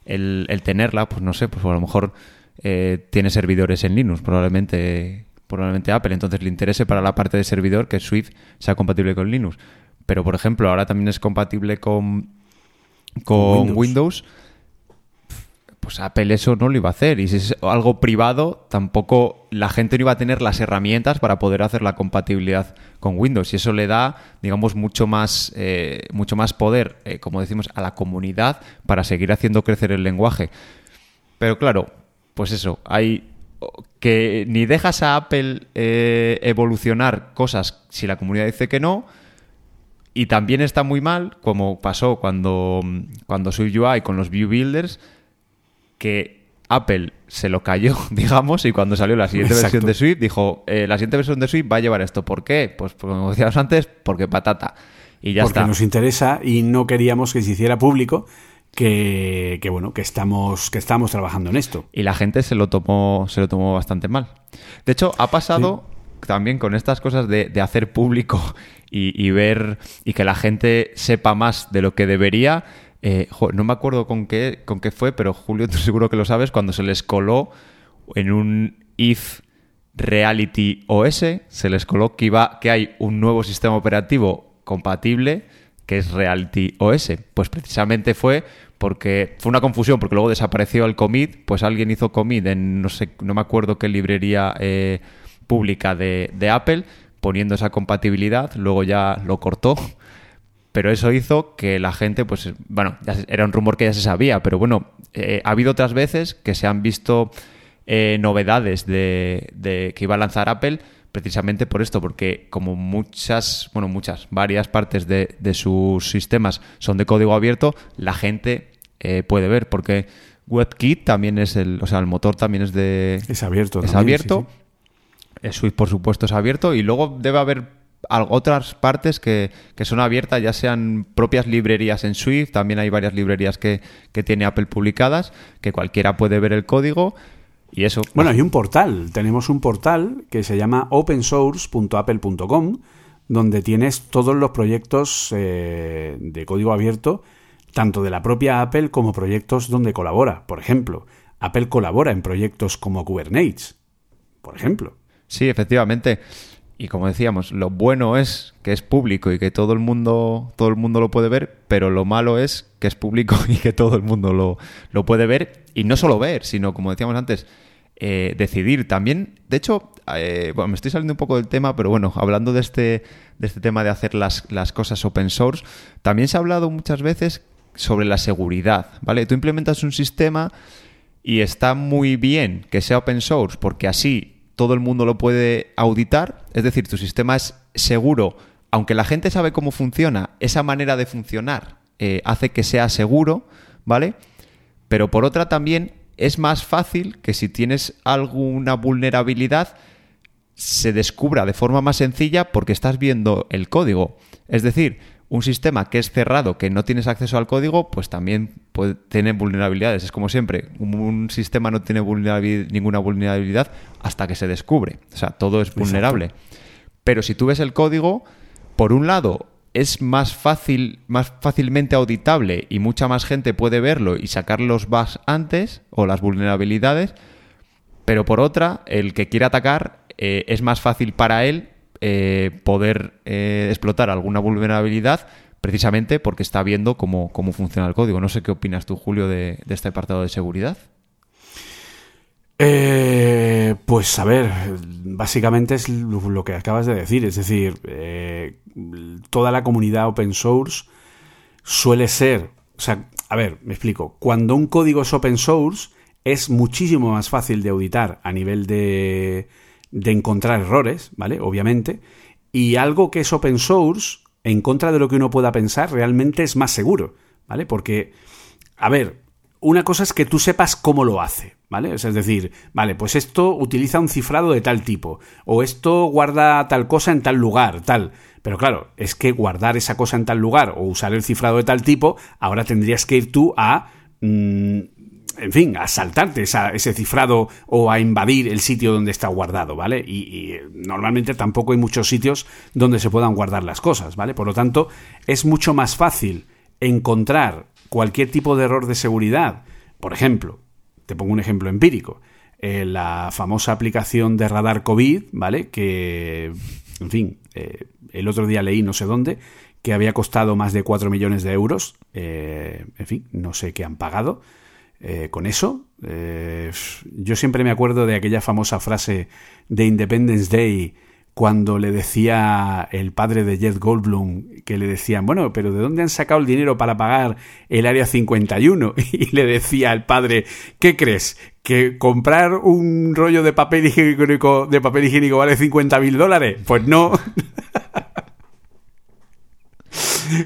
el, el tenerla, pues no sé, pues a lo mejor tiene servidores en Linux, probablemente probablemente Apple, entonces le interese para la parte de servidor que Swift sea compatible con Linux. Pero, por ejemplo, ahora también es compatible con, con Windows. Pues Apple eso no lo iba a hacer. Y si es algo privado, tampoco la gente no iba a tener las herramientas para poder hacer la compatibilidad con Windows. Y eso le da, digamos, mucho más, eh, mucho más poder, eh, como decimos, a la comunidad para seguir haciendo crecer el lenguaje. Pero claro, pues eso, hay que ni dejas a Apple eh, evolucionar cosas si la comunidad dice que no. Y también está muy mal, como pasó cuando, cuando UI con los View Builders, que Apple se lo cayó, digamos, y cuando salió la siguiente versión de Swift, dijo, eh, la siguiente versión de Swift va a llevar esto. ¿Por qué? Pues como decíamos antes, porque patata. Y ya porque nos interesa y no queríamos que se hiciera público que, bueno, que estamos, que estamos trabajando en esto. Y la gente se lo tomó, se lo tomó bastante mal. De hecho, ha pasado también con estas cosas de, hacer público y, ver y que la gente sepa más de lo que debería. Eh, no me acuerdo con qué, con qué fue, pero Julio, tú seguro que lo sabes, cuando se les coló en un if Reality OS, se les coló que, iba, que hay un nuevo sistema operativo compatible que es Reality OS. Pues precisamente fue porque fue una confusión, porque luego desapareció el commit, pues alguien hizo commit en no sé, no me acuerdo qué librería eh, pública de, Apple, poniendo esa compatibilidad, luego ya lo cortó. Pero eso hizo que la gente, pues, bueno, era un rumor que ya se sabía, pero bueno, eh, ha habido otras veces que se han visto eh, novedades de, de, que iba a lanzar Apple precisamente por esto, porque como muchas, bueno, muchas, varias partes de, sus sistemas son de código abierto, la gente eh, puede ver, porque WebKit también es el, o sea, el motor también es de... Es abierto. Es abierto. Swift, por supuesto, es abierto y luego debe haber otras partes que, son abiertas, ya sean propias librerías en Swift, también hay varias librerías que, que tiene Apple publicadas, que cualquiera puede ver el código y eso. Bueno, hay un portal. Tenemos un portal que se llama opensource.apple.com donde tienes todos los proyectos eh, de código abierto, tanto de la propia Apple como proyectos donde colabora. Por ejemplo, Apple colabora en proyectos como Kubernetes, por ejemplo. Sí, efectivamente. Y como decíamos, lo bueno es que es público y que todo el mundo, todo el mundo lo puede ver, pero lo malo es que es público y que todo el mundo lo, lo puede ver. Y no solo ver, sino, como decíamos antes, eh, decidir también. De hecho, eh, bueno, me estoy saliendo un poco del tema, pero bueno, hablando de este, de este tema de hacer las, las cosas open source, también se ha hablado muchas veces sobre la seguridad, ¿vale? Tú implementas un sistema y está muy bien que sea open source porque así todo el mundo lo puede auditar, es decir, tu sistema es seguro, aunque la gente sabe cómo funciona, esa manera de funcionar eh, hace que sea seguro, ¿vale? Pero por otra también es más fácil que si tienes alguna vulnerabilidad se descubra de forma más sencilla porque estás viendo el código. Es decir, un sistema que es cerrado, que no tienes acceso al código, pues también puede, tiene vulnerabilidades. Es como siempre, un, sistema no tiene ninguna vulnerabilidad hasta que se descubre. O sea, todo es vulnerable. Pero si tú ves el código, por un lado, es más fácil, más fácilmente auditable y mucha más gente puede verlo y sacar los bugs antes o las vulnerabilidades. Pero por otra, el que quiere atacar eh, es más fácil para él eh, poder eh, explotar alguna vulnerabilidad precisamente porque está viendo cómo, cómo, funciona el código. No sé qué opinas tú, Julio, de, este apartado de seguridad. Eh, pues a ver, básicamente es lo que acabas de decir, es decir, toda la comunidad open source suele ser, o sea, a ver, me explico, cuando un código es open source es muchísimo más fácil de auditar a nivel de, de encontrar errores, ¿vale? Obviamente. Y algo que es open source, en contra de lo que uno pueda pensar, realmente es más seguro, ¿vale? Porque, a ver, una cosa es que tú sepas cómo lo hace, ¿vale? Es decir, vale, pues esto utiliza un cifrado de tal tipo, o esto guarda tal cosa en tal lugar, tal. Pero claro, es que guardar esa cosa en tal lugar o usar el cifrado de tal tipo, ahora tendrías que ir tú a mm, en fin, a saltarte ese cifrado o a invadir el sitio donde está guardado, ¿vale? Y, normalmente tampoco hay muchos sitios donde se puedan guardar las cosas, ¿vale? Por lo tanto, es mucho más fácil encontrar cualquier tipo de error de seguridad. Por ejemplo, te pongo un ejemplo empírico. Eh, la famosa aplicación de radar COVID, ¿vale? Que, en fin, eh, el otro día leí no sé dónde que había costado más de 4 millones de euros. Eh, en fin, no sé qué han pagado. Eh, con eso. Eh, yo siempre me acuerdo de aquella famosa frase de Independence Day cuando le decía el padre de Jeff Goldblum, que le decían, bueno, pero ¿de dónde han sacado el dinero para pagar el Área 51? Y le decía el padre, ¿qué crees? ¿Que comprar un rollo de papel higiénico, de papel higiénico vale 50 mil dólares? Pues no.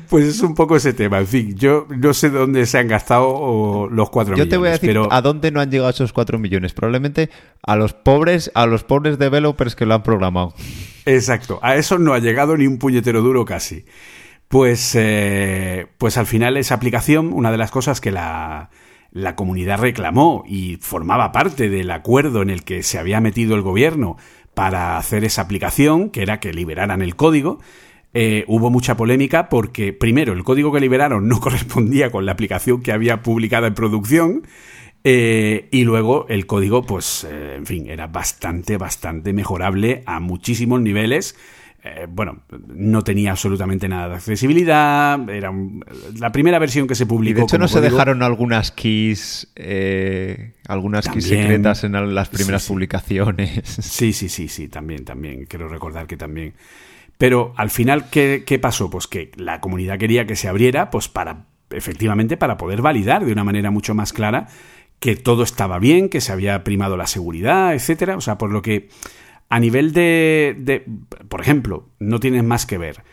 Pues es un poco ese tema. En fin, yo no sé dónde se han gastado los cuatro millones. Yo te voy a decir a dónde no han llegado esos cuatro millones. Probablemente a los pobres, a los pobres developers que lo han programado. Exacto. A eso no ha llegado ni un puñetero duro casi. Pues, eh, pues al final esa aplicación, una de las cosas que la, la comunidad reclamó y formaba parte del acuerdo en el que se había metido el gobierno para hacer esa aplicación, que era que liberaran el código, eh, hubo mucha polémica porque, primero, el código que liberaron no correspondía con la aplicación que había publicada en producción. Eh, y luego el código, pues, eh, en fin, era bastante, bastante mejorable a muchísimos niveles. bueno, no tenía absolutamente nada de accesibilidad. Era la primera versión que se publicó. de hecho, no se dejaron algunas keys, algunas keys secretas en las primeras publicaciones. Sí, sí, sí, sí, también, también. Quiero recordar que también. Pero al final, ¿qué, pasó? Pues que la comunidad quería que se abriera, pues para, efectivamente, para poder validar de una manera mucho más clara que todo estaba bien, que se había primado la seguridad, etcétera. O sea, por lo que a nivel de, de por ejemplo, no tienes más que ver.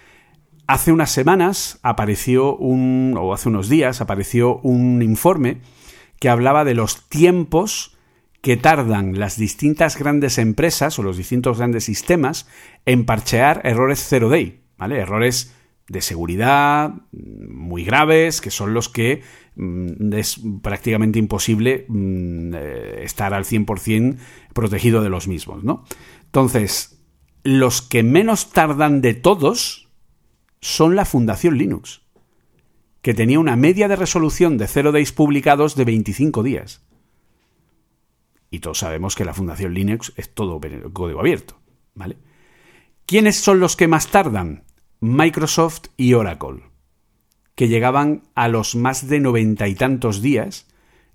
Hace unas semanas apareció un, o hace unos días apareció un informe que hablaba de los tiempos que tardan las distintas grandes empresas o los distintos grandes sistemas en parchear errores zero day, ¿vale? Errores de seguridad muy graves, que son los que mm, es prácticamente imposible mm, eh, estar al 100% protegido de los mismos, ¿no? Entonces, los que menos tardan de todos son la Fundación Linux, que tenía una media de resolución de 0 days publicados de 25 días. Y todos sabemos que la Fundación Linux es todo código abierto, ¿vale? ¿Quiénes son los que más tardan? Microsoft y Oracle, que llegaban a los más de noventa y tantos días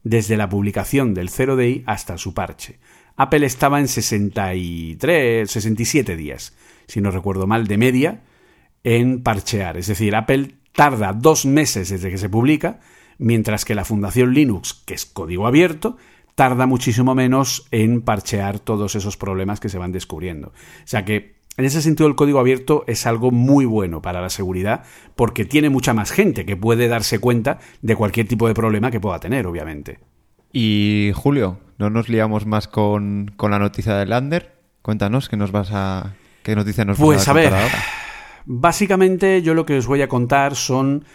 desde la publicación del 0 Day hasta su parche. Apple estaba en 63, 67 días, si no recuerdo mal, de media en parchear. Es decir, Apple tarda dos meses desde que se publica, mientras que la Fundación Linux, que es código abierto, tarda muchísimo menos en parchear todos esos problemas que se van descubriendo. O sea que en ese sentido, el código abierto es algo muy bueno para la seguridad porque tiene mucha más gente que puede darse cuenta de cualquier tipo de problema que pueda tener, obviamente. Y Julio, no nos liamos más con, la noticia de Lander. Cuéntanos qué nos vas a qué noticia nos pues vas a, ver, Básicamente, yo lo que os voy a contar son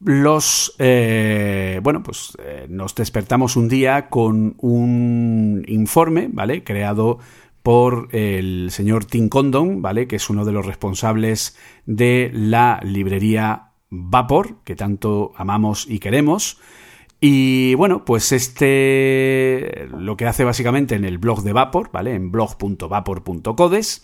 los eh, bueno pues eh, nos despertamos un día con un informe vale creado por el señor Tim Condon, ¿vale? Que es uno de los responsables de la librería Vapor, que tanto amamos y queremos. Y bueno, pues este lo que hace básicamente en el blog de Vapor, ¿vale? En blog.vapor.codes,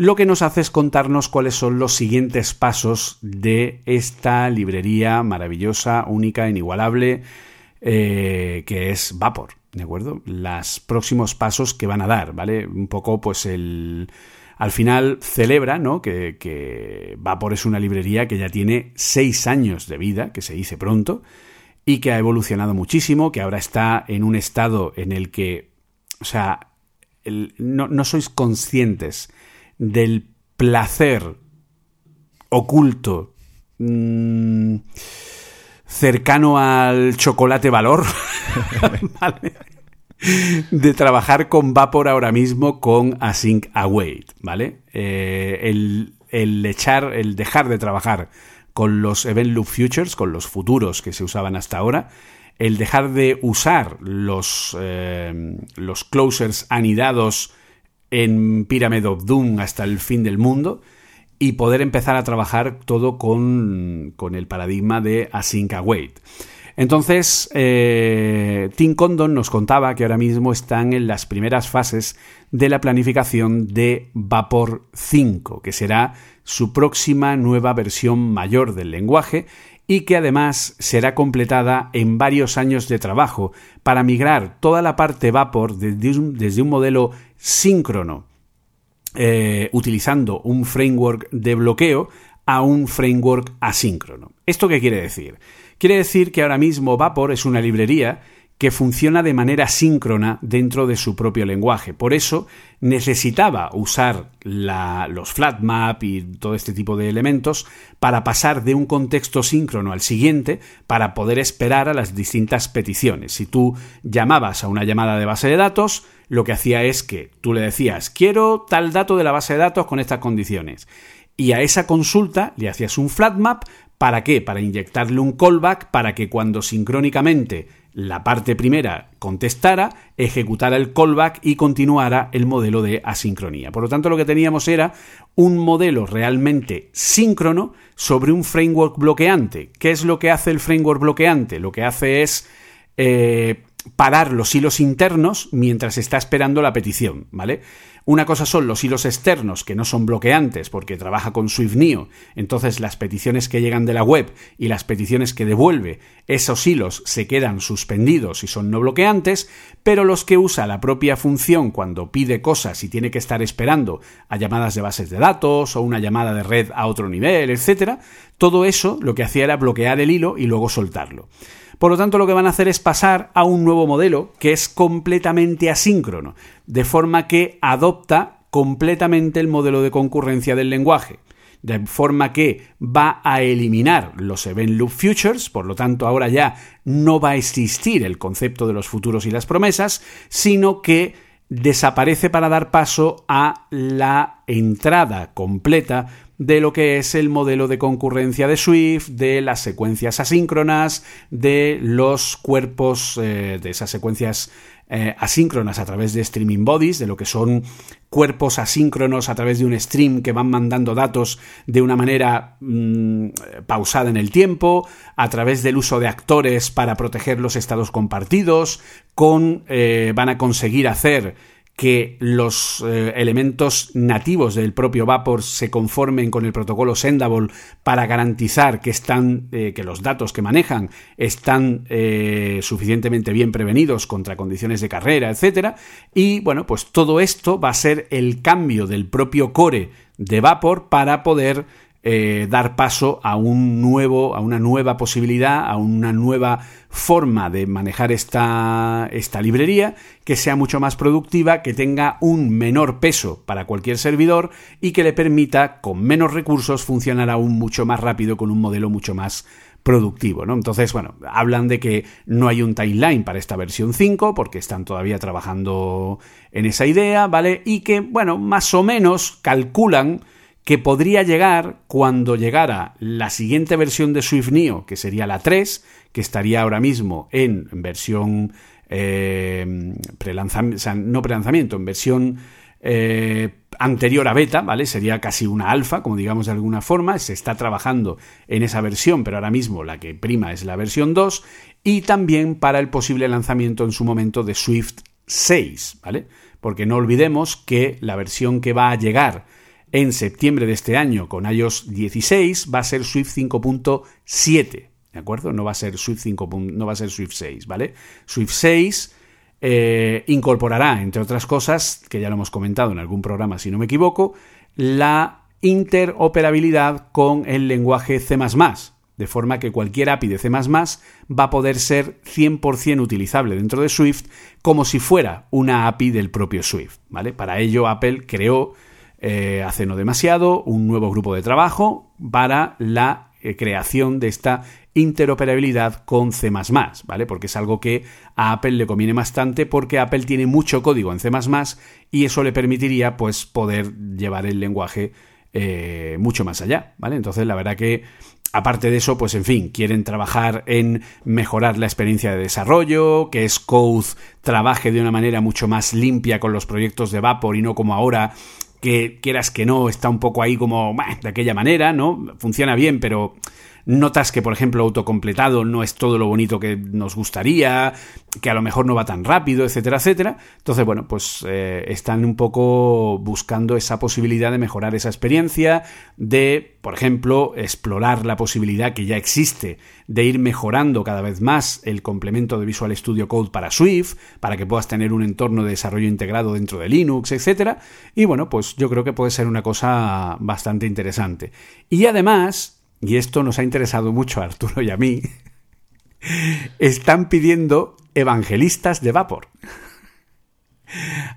lo que nos hace es contarnos cuáles son los siguientes pasos de esta librería maravillosa, única, inigualable, eh, que es Vapor. ¿de acuerdo? Los próximos pasos que van a dar, ¿vale? Un poco, pues el... Al final celebra, ¿no? Que, que Vapor es una librería que ya tiene seis años de vida, que se dice pronto, y que ha evolucionado muchísimo, que ahora está en un estado en el que, o sea, no, sois conscientes del placer oculto, mm, cercano al chocolate valor, de trabajar con Vapor ahora mismo con Async Await, ¿vale? Eh, el, echar, el dejar de trabajar con los Event Loop Futures, con los futuros que se usaban hasta ahora, el dejar de usar los, eh, los closers anidados en Pyramid of Doom hasta el fin del mundo y poder empezar a trabajar todo con, con el paradigma de Async Await. Entonces, eh, Tim Condon nos contaba que ahora mismo están en las primeras fases de la planificación de Vapor 5, que será su próxima nueva versión mayor del lenguaje y que además será completada en varios años de trabajo para migrar toda la parte Vapor desde un, modelo síncrono, eh, utilizando un framework de bloqueo, a un framework asíncrono. ¿Esto qué quiere decir? Quiere decir que ahora mismo Vapor es una librería que funciona de manera síncrona dentro de su propio lenguaje. Por eso necesitaba usar los flatmap y todo este tipo de elementos para pasar de un contexto síncrono al siguiente para poder esperar a las distintas peticiones. Si tú llamabas a una llamada de base de datos, lo que hacía es que tú le decías, quiero tal dato de la base de datos con estas condiciones. Y a esa consulta le hacías un flatmap ¿Para qué? Para inyectarle un callback para que cuando sincrónicamente la parte primera contestara, ejecutara el callback y continuara el modelo de asincronía. Por lo tanto, lo que teníamos era un modelo realmente síncrono sobre un framework bloqueante. ¿Qué es lo que hace el framework bloqueante? Lo que hace es eh, parar los hilos internos mientras está esperando la petición, ¿vale? Una cosa son los hilos externos, que no son bloqueantes porque trabaja con SwiftNeo, entonces las peticiones que llegan de la web y las peticiones que devuelve, esos hilos se quedan suspendidos y son no bloqueantes, pero los que usa la propia función cuando pide cosas y tiene que estar esperando a llamadas de bases de datos o una llamada de red a otro nivel, etc., todo eso lo que hacía era bloquear el hilo y luego soltarlo. Por lo tanto, lo que van a hacer es pasar a un nuevo modelo que es completamente asíncrono, de forma que adopta completamente el modelo de concurrencia del lenguaje de forma que va a eliminar los event loop futures, por lo tanto ahora ya no va a existir el concepto de los futuros y las promesas, sino que desaparece para dar paso a la entrada completa de lo que es el modelo de concurrencia de Swift, de las secuencias asíncronas, de los cuerpos eh, de esas secuencias eh, asíncronas a través de streaming bodies, de lo que son cuerpos asíncronos a través de un stream que van mandando datos de una manera mm, pausada en el tiempo, a través del uso de actores para proteger los estados compartidos, con eh, van a conseguir hacer que los eh, elementos nativos del propio Vapor se conformen con el protocolo Sendable para garantizar que están eh, que los datos que manejan están eh, suficientemente bien prevenidos contra condiciones de carrera, etcétera. Y bueno, pues todo esto va a ser el cambio del propio core de Vapor para poder dar paso a un nuevo, a una nueva posibilidad, a una nueva forma de manejar esta, esta librería que sea mucho más productiva, que tenga un menor peso para cualquier servidor y que le permita, con menos recursos, funcionar aún mucho más rápido con un modelo mucho más productivo, ¿no? Entonces, bueno, hablan de que no hay un timeline para esta versión 5 porque están todavía trabajando en esa idea, ¿vale? Y que, bueno, más o menos calculan que podría llegar cuando llegara la siguiente versión de Swift Neo, que sería la 3, que estaría ahora mismo en versión eh, o sea, no prelanzamiento, en versión eh, anterior a beta, ¿vale? Sería casi una alfa, como digamos de alguna forma. Se está trabajando en esa versión, pero ahora mismo la que prima es la versión 2. Y también para el posible lanzamiento en su momento de Swift 6, ¿vale? Porque no olvidemos que la versión que va a llegar en septiembre de este año con iOS 16 va a ser Swift 5.7, ¿de acuerdo? No va a ser Swift 5, no va a ser Swift 6, ¿vale? Swift 6 eh, incorporará, entre otras cosas, que ya lo hemos comentado en algún programa si no me equivoco, la interoperabilidad con el lenguaje C++, de forma que cualquier API de C++ va a poder ser 100% utilizable dentro de Swift como si fuera una API del propio Swift, ¿vale? Para ello Apple creó eh, hace no demasiado un nuevo grupo de trabajo para la eh, creación de esta interoperabilidad con C++, ¿vale? Porque es algo que a Apple le conviene bastante porque Apple tiene mucho código en C++ y eso le permitiría pues poder llevar el lenguaje eh, mucho más allá, ¿vale? Entonces la verdad que Aparte de eso, pues en fin, quieren trabajar en mejorar la experiencia de desarrollo, que Scode trabaje de una manera mucho más limpia con los proyectos de Vapor y no como ahora que quieras que no, está un poco ahí como de aquella manera, ¿no? Funciona bien, pero notas que, por ejemplo, autocompletado no es todo lo bonito que nos gustaría, que a lo mejor no va tan rápido, etcétera, etcétera. Entonces, bueno, pues eh, están un poco buscando esa posibilidad de mejorar esa experiencia, de, por ejemplo, explorar la posibilidad que ya existe de ir mejorando cada vez más el complemento de Visual Studio Code para Swift, para que puedas tener un entorno de desarrollo integrado dentro de Linux, etcétera. Y bueno, pues yo creo que puede ser una cosa bastante interesante. Y además, y esto nos ha interesado mucho a Arturo y a mí, están pidiendo evangelistas de vapor.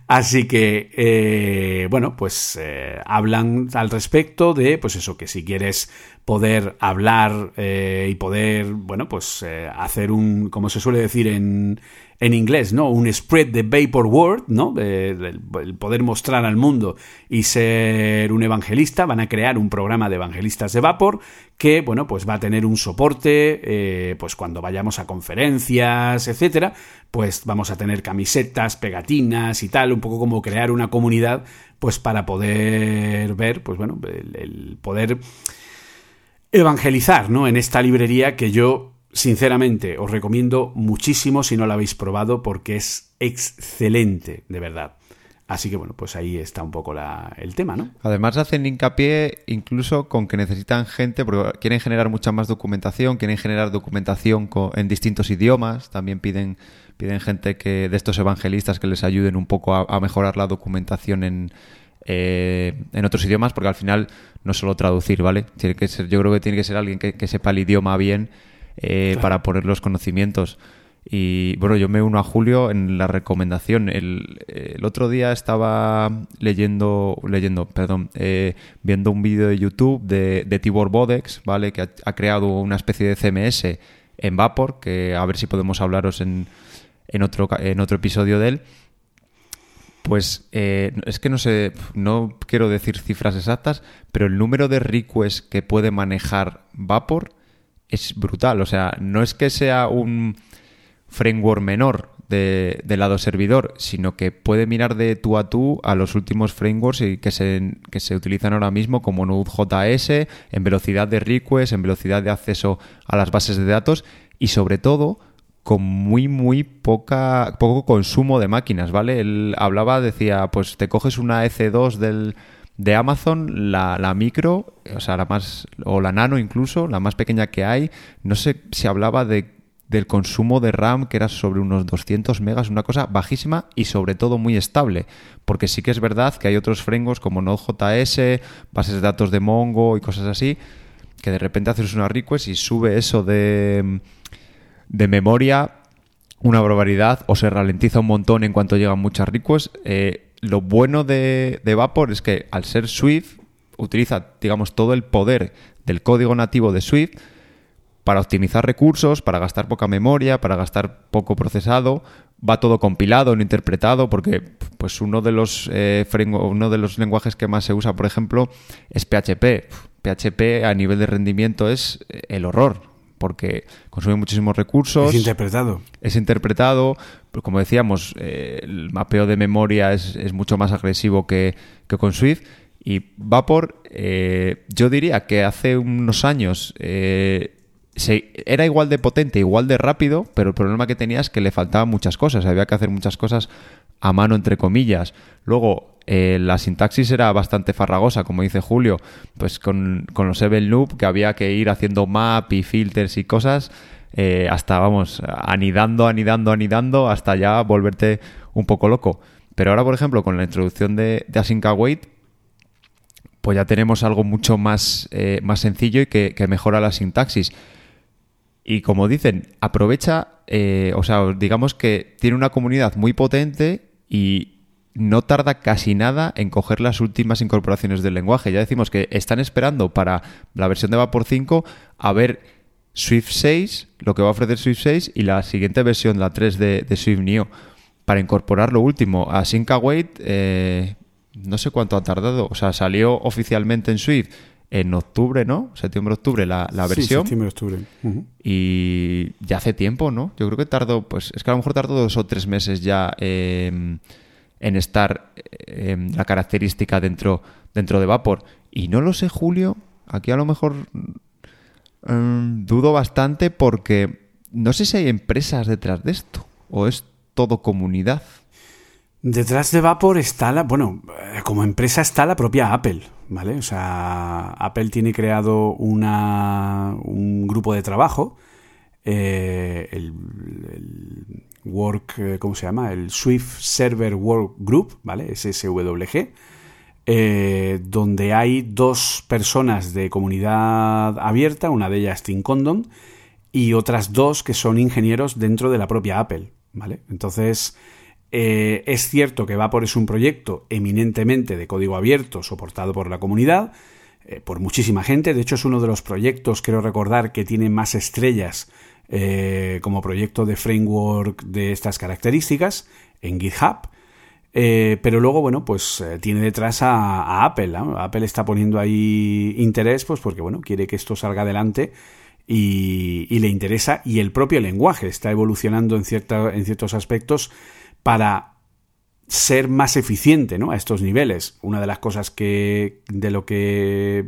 Así que, eh, bueno, pues eh, hablan al respecto de, pues eso, que si quieres poder hablar eh, y poder, bueno, pues hacer un, como se suele decir en, en inglés, ¿no? Un spread the vapor word, ¿no? el poder mostrar al mundo y ser un evangelista. Van a crear un programa de evangelistas de vapor que, bueno, pues va a tener un soporte, eh, pues cuando vayamos a conferencias, etcétera, pues vamos a tener camisetas, pegatinas y tal, un poco como crear una comunidad, pues para poder ver, pues bueno, el poder evangelizar, ¿no? En esta librería que yo Sinceramente, os recomiendo muchísimo si no la habéis probado porque es excelente, de verdad. Así que bueno, pues ahí está un poco el tema, ¿no? Además hacen hincapié incluso con que necesitan gente, porque quieren generar mucha más documentación, quieren generar documentación en distintos idiomas, también piden, piden gente que de estos evangelistas que les ayuden un poco a, mejorar la documentación en, eh, en otros idiomas, porque al final no solo traducir, ¿vale? Tiene que ser, yo creo que tiene que ser alguien que sepa el idioma bien eh, para poner los conocimientos. Y bueno, yo me uno a Julio en la recomendación. El, el otro día estaba leyendo, leyendo, perdón, eh, viendo un vídeo de YouTube de, de Tibor Bodex, ¿vale? Que ha, creado una especie de CMS en Vapor, que a ver si podemos hablaros en, en, otro, en otro episodio de él. Pues eh, es que no sé, no quiero decir cifras exactas, pero el número de requests que puede manejar Vapor es brutal. O sea, no es que sea un framework menor de, lado servidor, sino que puede mirar de tú a tú a los últimos frameworks que, se, que se utilizan ahora mismo como Node.js, en velocidad de request, en velocidad de acceso a las bases de datos y sobre todo con muy, muy poca, poco consumo de máquinas, ¿vale? Él hablaba, decía, pues te coges una EC2 del, de Amazon, la, la, micro, o sea, la más, o la nano incluso, la más pequeña que hay, no sé si hablaba de, del consumo de RAM, que era sobre unos 200 megas, una cosa bajísima y sobre todo muy estable, porque sí que es verdad que hay otros frameworks como Node.js, bases de datos de Mongo y cosas así, que de repente haces una request y sube eso de de memoria una barbaridad o se ralentiza un montón en cuanto llegan muchas requests. Eh, lo bueno de, Vapor es que al ser Swift utiliza, digamos, todo el poder del código nativo de Swift para optimizar recursos, para gastar poca memoria, para gastar poco procesado. Va todo compilado, no interpretado, porque pues uno de los eh, uno de los lenguajes que más se usa, por ejemplo, es PHP. PHP a nivel de rendimiento es el horror porque consume muchísimos recursos. Es interpretado. Es interpretado, pero como decíamos, eh, el mapeo de memoria es, mucho más agresivo que, con Swift. Y Vapor, eh, yo diría que hace unos años eh, era igual de potente, igual de rápido, pero el problema que tenía es que le faltaban muchas cosas, había que hacer muchas cosas a mano, entre comillas. Luego, eh, la sintaxis era bastante farragosa, como dice Julio, pues con, con los Event Loop, que había que ir haciendo map y filters y cosas, eh, hasta, vamos, anidando, anidando, anidando, hasta ya volverte un poco loco. Pero ahora, por ejemplo, con la introducción de, de Async Await, pues ya tenemos algo mucho más, eh, más sencillo y que, que, mejora la sintaxis. Y como dicen, aprovecha, o sea, digamos que tiene una comunidad muy potente y, no tarda casi nada en coger las últimas incorporaciones del lenguaje. Ya decimos que están esperando para la versión de Vapor 5 a ver Swift 6, lo que va a ofrecer Swift 6 y la siguiente versión, la 3 de, Swift Neo, para incorporar lo último. A Sync Await, eh, no sé cuánto ha tardado. O sea, salió oficialmente en Swift en octubre, ¿no? Septiembre-octubre la, la versión. Sí, septiembre-octubre. Y ya hace tiempo, ¿no? Yo creo que tardó, pues es que a lo mejor tardó dos o tres meses ya en estar eh, la característica dentro, dentro de Vapor. Y no lo sé, Julio, aquí a lo mejor mm, dudo bastante porque no sé si hay empresas detrás de esto o es todo comunidad. Detrás de Vapor está la, bueno, eh, como empresa está la propia Apple, ¿vale? O sea, Apple tiene creado una, un grupo de trabajo, eh, Work, eh, ¿cómo se llama? El Swift Server Work Group, ¿vale? SSWG, eh, donde hay dos personas de comunidad abierta, una de ellas Tim Condon, y otras dos que son ingenieros dentro de la propia Apple, ¿vale? Entonces, eh, es cierto que Vapor es un proyecto eminentemente de código abierto, soportado por la comunidad, por muchísima gente, de hecho es uno de los proyectos, quiero recordar, que tiene más estrellas eh, como proyecto de framework de estas características en GitHub. Eh, pero luego, bueno, pues eh, tiene detrás a, Apple. Apple está poniendo ahí interés, pues porque, bueno, quiere que esto salga adelante y, le interesa. Y el propio lenguaje está evolucionando en, cierta, en ciertos aspectos para ser más eficiente ¿no? a estos niveles. Una de las cosas que de lo que,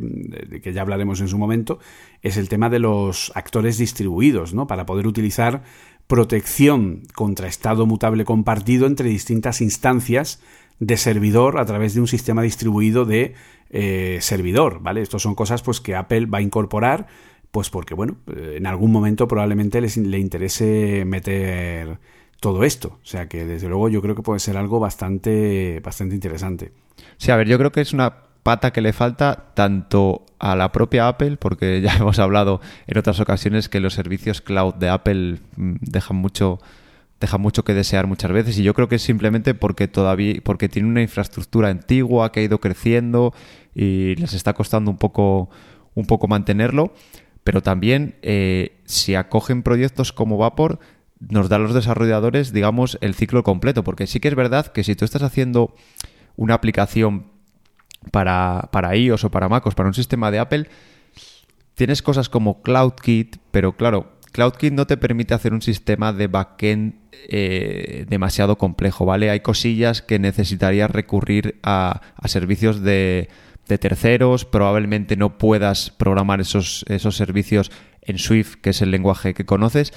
que ya hablaremos en su momento es el tema de los actores distribuidos, ¿no? para poder utilizar protección contra estado mutable compartido entre distintas instancias de servidor a través de un sistema distribuido de eh, servidor, ¿vale? Estas son cosas pues que Apple va a incorporar, pues porque bueno, en algún momento probablemente les, le interese meter todo esto. O sea que desde luego yo creo que puede ser algo bastante, bastante interesante. Sí, a ver, yo creo que es una pata que le falta tanto a la propia Apple, porque ya hemos hablado en otras ocasiones que los servicios cloud de Apple mm, dejan mucho dejan mucho que desear muchas veces y yo creo que es simplemente porque todavía porque tiene una infraestructura antigua que ha ido creciendo y les está costando un poco un poco mantenerlo pero también eh, si acogen proyectos como Vapor nos da a los desarrolladores, digamos, el ciclo completo. Porque sí que es verdad que si tú estás haciendo una aplicación para, para iOS o para MacOS, para un sistema de Apple, tienes cosas como CloudKit, pero claro, CloudKit no te permite hacer un sistema de backend eh, demasiado complejo, ¿vale? Hay cosillas que necesitarías recurrir a, servicios de, terceros, probablemente no puedas programar esos, esos servicios en Swift, que es el lenguaje que conoces,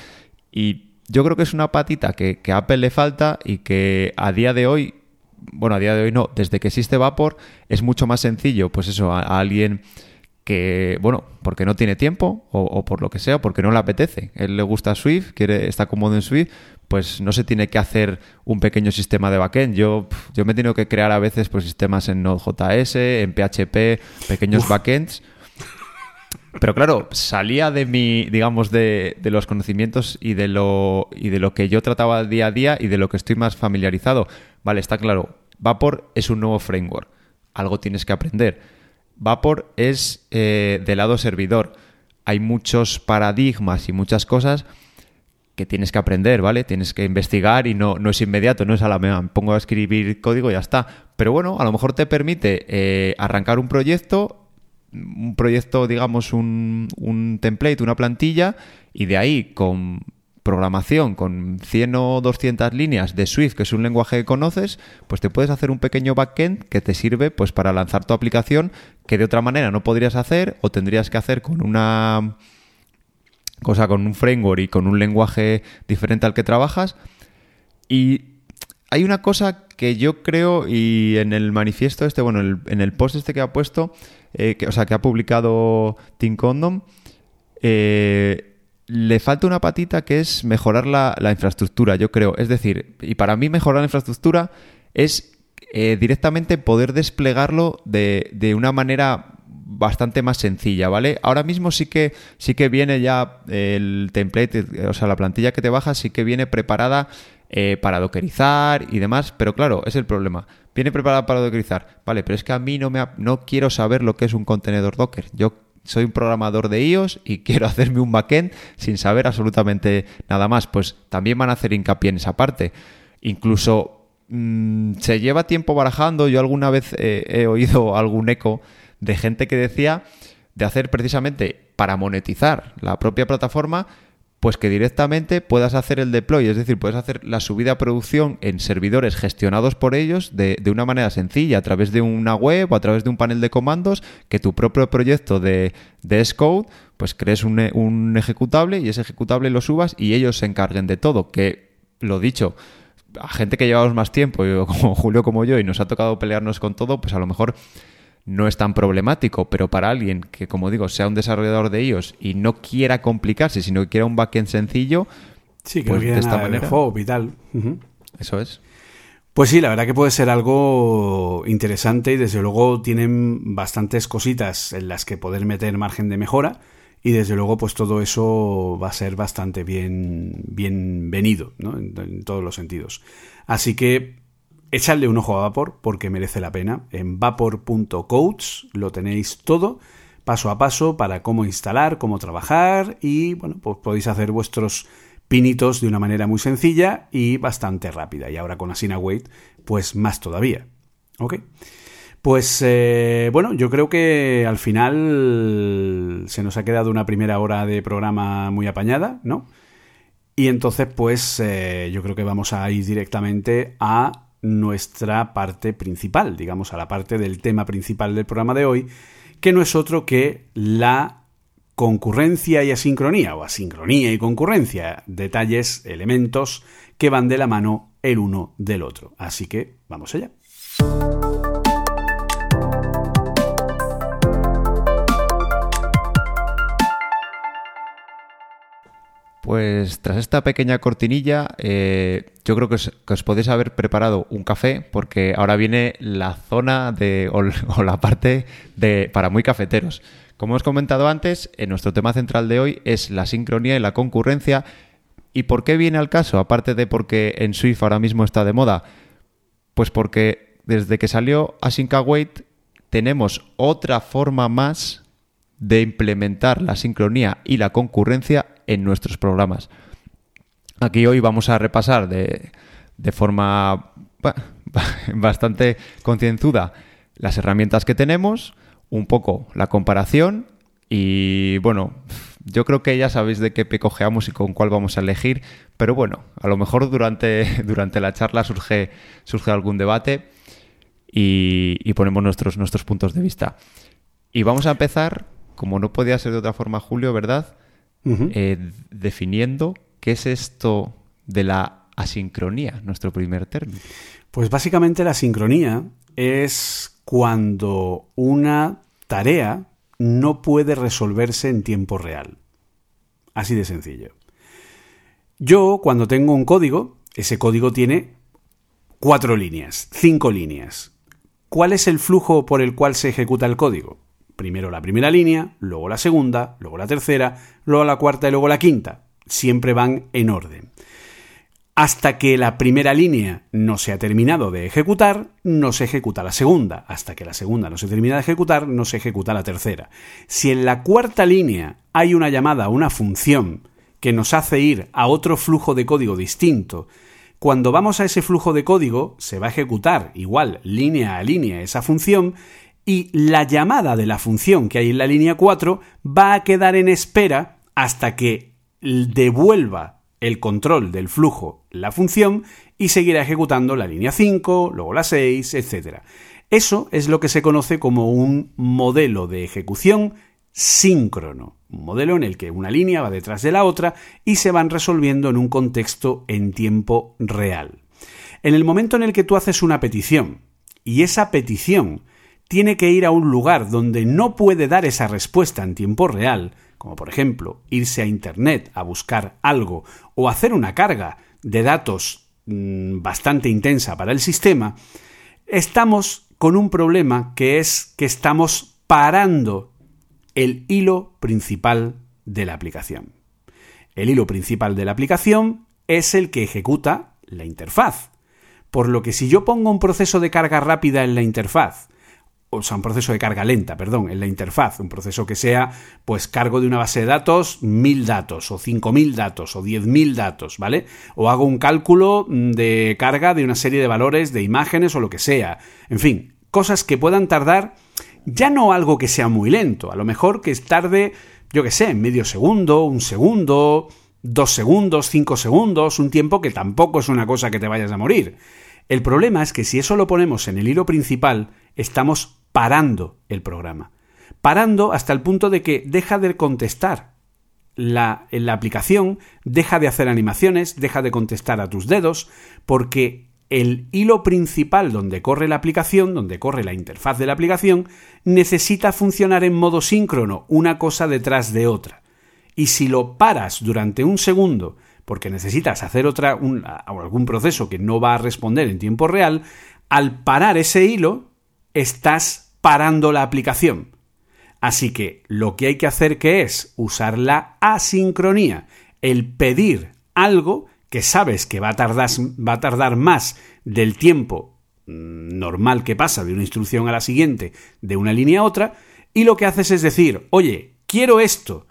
y yo creo que es una patita que, a Apple le falta y que a día de hoy, bueno, a día de hoy no, desde que existe Vapor es mucho más sencillo, pues eso, a alguien que, bueno, porque no tiene tiempo o, por lo que sea, porque no le apetece. Él le gusta Swift, quiere, está cómodo en Swift, pues no se tiene que hacer un pequeño sistema de backend. Yo, yo me he tenido que crear a veces pues, sistemas en Node.js, en PHP, pequeños backends. Pero claro, salía de mi, digamos, de, de, los conocimientos y de lo y de lo que yo trataba día a día y de lo que estoy más familiarizado. Vale, está claro. Vapor es un nuevo framework. Algo tienes que aprender Vapor es eh, de lado servidor. Hay muchos paradigmas y muchas cosas que tienes que aprender, ¿vale? Tienes que investigar y no, no es inmediato, no es a la me pongo a escribir código y ya está. Pero bueno, a lo mejor te permite eh, arrancar un proyecto, un proyecto, digamos, un, un template, una plantilla, y de ahí con programación con 100 o 200 líneas de Swift, que es un lenguaje que conoces, pues te puedes hacer un pequeño backend que te sirve pues para lanzar tu aplicación que de otra manera no podrías hacer o tendrías que hacer con una cosa con un framework y con un lenguaje diferente al que trabajas. Y hay una cosa que yo creo, y en el manifiesto este, bueno, en el post este que ha puesto, eh, que, o sea, que ha publicado Tim Condom, eh, le falta una patita que es mejorar la, infraestructura, yo creo. Es decir, y para mí mejorar la infraestructura es eh, directamente poder desplegarlo de, de, una manera bastante más sencilla, ¿vale? Ahora mismo sí que sí que viene ya el template, o sea, la plantilla que te bajas sí que viene preparada para dockerizar y demás, pero claro, es el problema. Viene preparada para dockerizar, vale, pero es que a mí no me no quiero saber lo que es un contenedor Docker. Yo soy un programador de iOS y quiero hacerme un backend sin saber absolutamente nada más. Pues también van a hacer hincapié en esa parte. Incluso mm, se lleva tiempo barajando. Yo alguna vez eh, he oído algún eco de gente que decía de hacer precisamente para monetizar la propia plataforma pues que directamente puedas hacer el deploy, es decir, puedes hacer la subida a producción en servidores gestionados por ellos de, una manera sencilla, a través de una web o a través de un panel de comandos, que tu propio proyecto de, de S-Code, pues crees un, un ejecutable y ese ejecutable lo subas y ellos se encarguen de todo, que lo dicho, a gente que llevamos más tiempo, como Julio como yo, y nos ha tocado pelearnos con todo, pues a lo mejor no es tan problemático, pero para alguien que, como digo, sea un desarrollador de iOS y no quiera complicarse, sino que quiera un backend sencillo, sí, que pues de esta manera. y tal. Eso es. Pues sí, la verdad que puede ser algo interesante y desde luego tienen bastantes cositas en las que poder meter margen de mejora y desde luego pues todo eso va a ser bastante bien bienvenido ¿no? en todos los sentidos. Así que echadle un ojo a Vapor porque merece la pena. En vapor.coach lo tenéis todo, paso a paso, para cómo instalar, cómo trabajar y bueno, pues podéis hacer vuestros pinitos de una manera muy sencilla y bastante rápida. Y ahora con Asina Wait, pues más todavía. ¿Ok? Pues eh, bueno, yo creo que al final se nos ha quedado una primera hora de programa muy apañada, ¿no? Y entonces, pues eh, yo creo que vamos a ir directamente a nuestra parte principal, digamos, a la parte del tema principal del programa de hoy, que no es otro que la concurrencia y asincronía, o asincronía y concurrencia, detalles, elementos que van de la mano el uno del otro. Así que vamos allá. Pues tras esta pequeña cortinilla, eh, yo creo que os, podéis haber preparado un café, porque ahora viene la zona de, o, la parte de para muy cafeteros. Como os comentado antes, en nuestro tema central de hoy es la sincronía y la concurrencia. ¿Y por qué viene al caso? Aparte de porque en Swift ahora mismo está de moda. Pues porque desde que salió Async Await tenemos otra forma más de implementar la sincronía y la concurrencia en nuestros programas. Aquí hoy vamos a repasar de, de forma bastante concienzuda las herramientas que tenemos, un poco la comparación y bueno, yo creo que ya sabéis de qué pecojeamos y con cuál vamos a elegir, pero bueno, a lo mejor durante, durante la charla surge, surge algún debate y, ponemos nuestros, nuestros puntos de vista. Y vamos a empezar, como no podía ser de otra forma, Julio, ¿verdad? Eh, definiendo qué es esto de la asincronía, nuestro primer término. Pues básicamente la sincronía es cuando una tarea no puede resolverse en tiempo real. Así de sencillo. Yo, cuando tengo un código, ese código tiene cuatro líneas, cinco líneas. ¿Cuál es el flujo por el cual se ejecuta el código? Primero la primera línea, luego la segunda, luego la tercera, luego la cuarta y luego la quinta. Siempre van en orden. Hasta que la primera línea no se ha terminado de ejecutar, no se ejecuta la segunda. Hasta que la segunda no se termina de ejecutar, no se ejecuta la tercera. Si en la cuarta línea hay una llamada una función que nos hace ir a otro flujo de código distinto, cuando vamos a ese flujo de código se va a ejecutar igual línea a línea esa función y la llamada de la función que hay en la línea 4 va a quedar en espera hasta que devuelva el control del flujo la función y seguirá ejecutando la línea 5, luego la 6, etc. Eso es lo que se conoce como un modelo de ejecución síncrono, un modelo en el que una línea va detrás de la otra y se van resolviendo en un contexto en tiempo real. En el momento en el que tú haces una petición y esa petición tiene que ir a un lugar donde no puede dar esa respuesta en tiempo real, como por ejemplo irse a Internet a buscar algo o hacer una carga de datos mm, bastante intensa para el sistema, estamos con un problema que es que estamos parando el hilo principal de la aplicación. El hilo principal de la aplicación es el que ejecuta la interfaz. Por lo que si yo pongo un proceso de carga rápida en la interfaz o sea, un proceso de carga lenta, perdón, en la interfaz, un proceso que sea, pues, cargo de una base de datos, mil datos, o cinco mil datos, o diez mil datos, ¿vale? O hago un cálculo mm, de carga de una serie de valores, de imágenes o lo que sea. En fin, cosas que puedan tardar, ya no algo que sea muy lento, a lo mejor que tarde, yo qué sé, medio segundo, un segundo, dos segundos, cinco segundos, un tiempo que tampoco es una cosa que te vayas a morir. El problema es que si eso lo ponemos en el hilo principal, estamos parando el programa. Parando hasta el punto de que deja de contestar. La, la aplicación deja de hacer animaciones, deja de contestar a tus dedos, porque el hilo principal donde corre la aplicación, donde corre la interfaz de la aplicación, necesita funcionar en modo síncrono, una cosa detrás de otra. Y si lo paras durante un segundo porque necesitas hacer otra, algún proceso que no va a responder en tiempo real, al parar ese hilo, estás parando la aplicación. Así que lo que hay que hacer que es usar la asincronía, el pedir algo que sabes que va a tardar, va a tardar más del tiempo mm, normal que pasa de una instrucción a la siguiente, de una línea a otra, y lo que haces es decir, oye, quiero esto,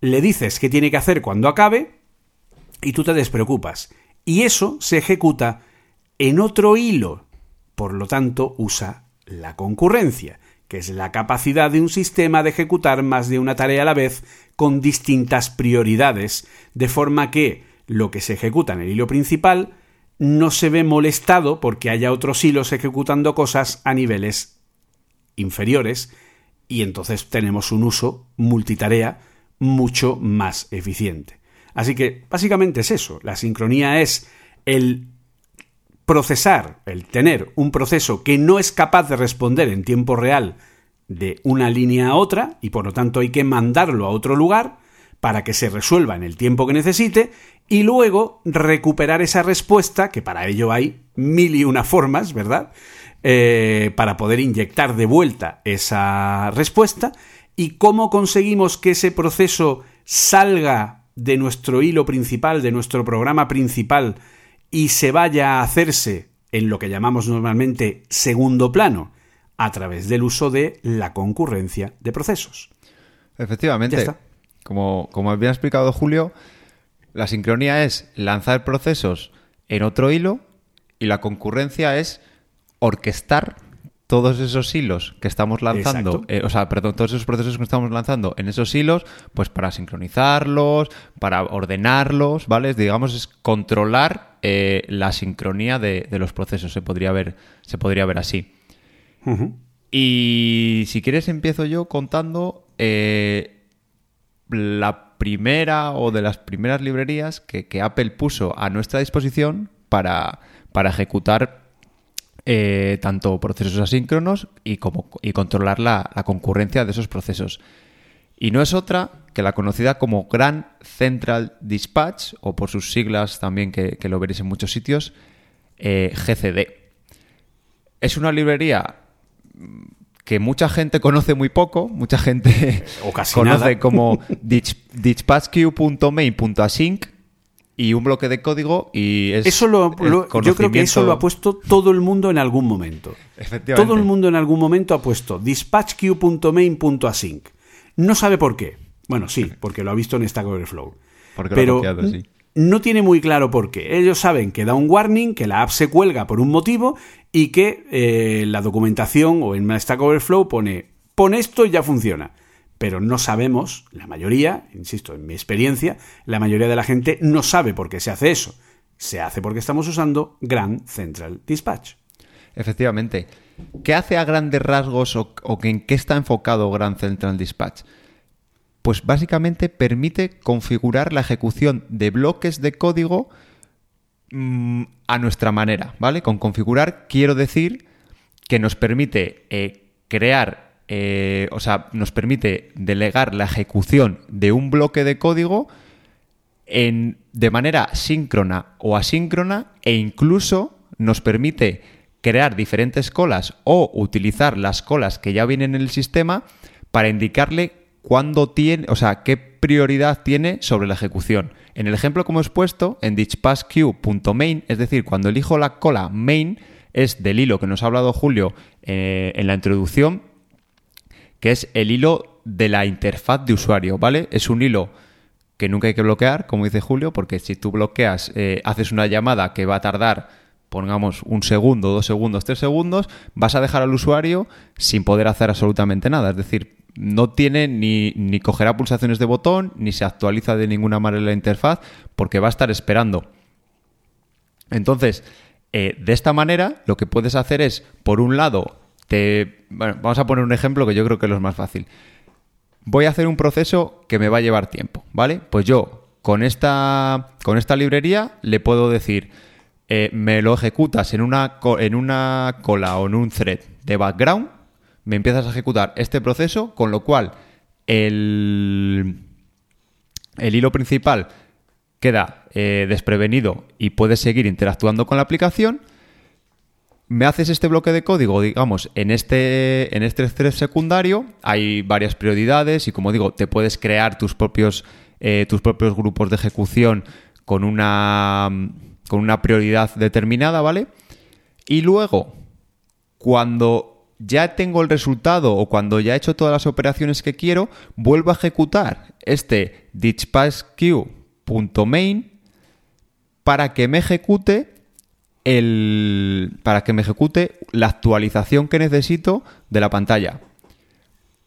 le dices qué tiene que hacer cuando acabe, y tú te despreocupas. Y eso se ejecuta en otro hilo. Por lo tanto, usa la concurrencia, que es la capacidad de un sistema de ejecutar más de una tarea a la vez con distintas prioridades, de forma que lo que se ejecuta en el hilo principal no se ve molestado porque haya otros hilos ejecutando cosas a niveles inferiores y entonces tenemos un uso multitarea mucho más eficiente. Así que básicamente es eso, la sincronía es el procesar, el tener un proceso que no es capaz de responder en tiempo real de una línea a otra y por lo tanto hay que mandarlo a otro lugar para que se resuelva en el tiempo que necesite y luego recuperar esa respuesta, que para ello hay mil y una formas, ¿verdad? Eh, para poder inyectar de vuelta esa respuesta y cómo conseguimos que ese proceso salga de nuestro hilo principal, de nuestro programa principal, y se vaya a hacerse en lo que llamamos normalmente segundo plano, a través del uso de la concurrencia de procesos. Efectivamente. Como, como había explicado Julio, La sincronía es lanzar procesos en otro hilo y la concurrencia es orquestar todos esos hilos que estamos lanzando, eh, o sea, perdón, todos esos procesos que estamos lanzando en esos hilos, pues para sincronizarlos, para ordenarlos, ¿vale? Digamos, es controlar eh, la sincronía de, los procesos, se podría ver, se podría ver así. Y si quieres empiezo yo contando eh, la primera o de las primeras librerías que, que Apple puso a nuestra disposición para, para ejecutar eh, tanto procesos asíncronos y, como, y controlar la, concurrencia de esos procesos. Y no es otra que la conocida como Grand Central Dispatch, o por sus siglas también que, lo veréis en muchos sitios, eh, GCD. Es una librería que mucha gente conoce muy poco, mucha gente conoce como dispatchqueue.main.async, y un bloque de código y es eso lo, yo creo que eso lo ha puesto todo el mundo en algún momento. Todo el mundo en algún momento ha puesto dispatchqueue.main.async no sabe por qué. Bueno sí porque lo ha visto en Stack Overflow pero no tiene muy claro por qué. Ellos saben que da un warning que la app se cuelga por un motivo y que eh, la documentación o en Stack Overflow pone pon esto y ya funciona pero no sabemos, la mayoría, insisto, en mi experiencia, la mayoría de la gente no sabe por qué se hace eso. Se hace porque estamos usando Grand Central Dispatch. Efectivamente. ¿Qué hace a grandes rasgos o, en qué está enfocado Grand Central Dispatch? Pues básicamente permite configurar la ejecución de bloques de código mm, a nuestra manera, ¿vale? Con configurar quiero decir que nos permite eh, crear eh, o sea, nos permite delegar la ejecución de un bloque de código en, de manera síncrona o asíncrona e incluso nos permite crear diferentes colas o utilizar las colas que ya vienen en el sistema para indicarle cuándo tiene, o sea, qué prioridad tiene sobre la ejecución. En el ejemplo que hemos puesto, en dispatchqueue.main, es decir, cuando elijo la cola main, es del hilo que nos ha hablado Julio eh, en la introducción, que es el hilo de la interfaz de usuario, ¿vale? Es un hilo que nunca hay que bloquear, como dice Julio, porque si tú bloqueas, eh, haces una llamada que va a tardar, pongamos, un segundo, dos segundos, tres segundos, vas a dejar al usuario sin poder hacer absolutamente nada. Es decir, no tiene ni, ni cogerá pulsaciones de botón, ni se actualiza de ninguna manera la interfaz, porque va a estar esperando. Entonces, eh, de esta manera, lo que puedes hacer es, por un lado, te, bueno, vamos a poner un ejemplo que yo creo que es lo más fácil. Voy a hacer un proceso que me va a llevar tiempo, ¿vale? Pues yo con esta, con esta librería le puedo decir, eh, me lo ejecutas en una, en una cola o en un thread de background, me empiezas a ejecutar este proceso, con lo cual el, el hilo principal queda eh, desprevenido y puedes seguir interactuando con la aplicación me haces este bloque de código, digamos, en este, en este thread secundario, hay varias prioridades y como digo, te puedes crear tus propios, eh, tus propios grupos de ejecución con una, con una prioridad determinada, ¿vale? Y luego, cuando ya tengo el resultado o cuando ya he hecho todas las operaciones que quiero, vuelvo a ejecutar este dispatchqueue.main para que me ejecute el, para que me ejecute la actualización que necesito de la pantalla.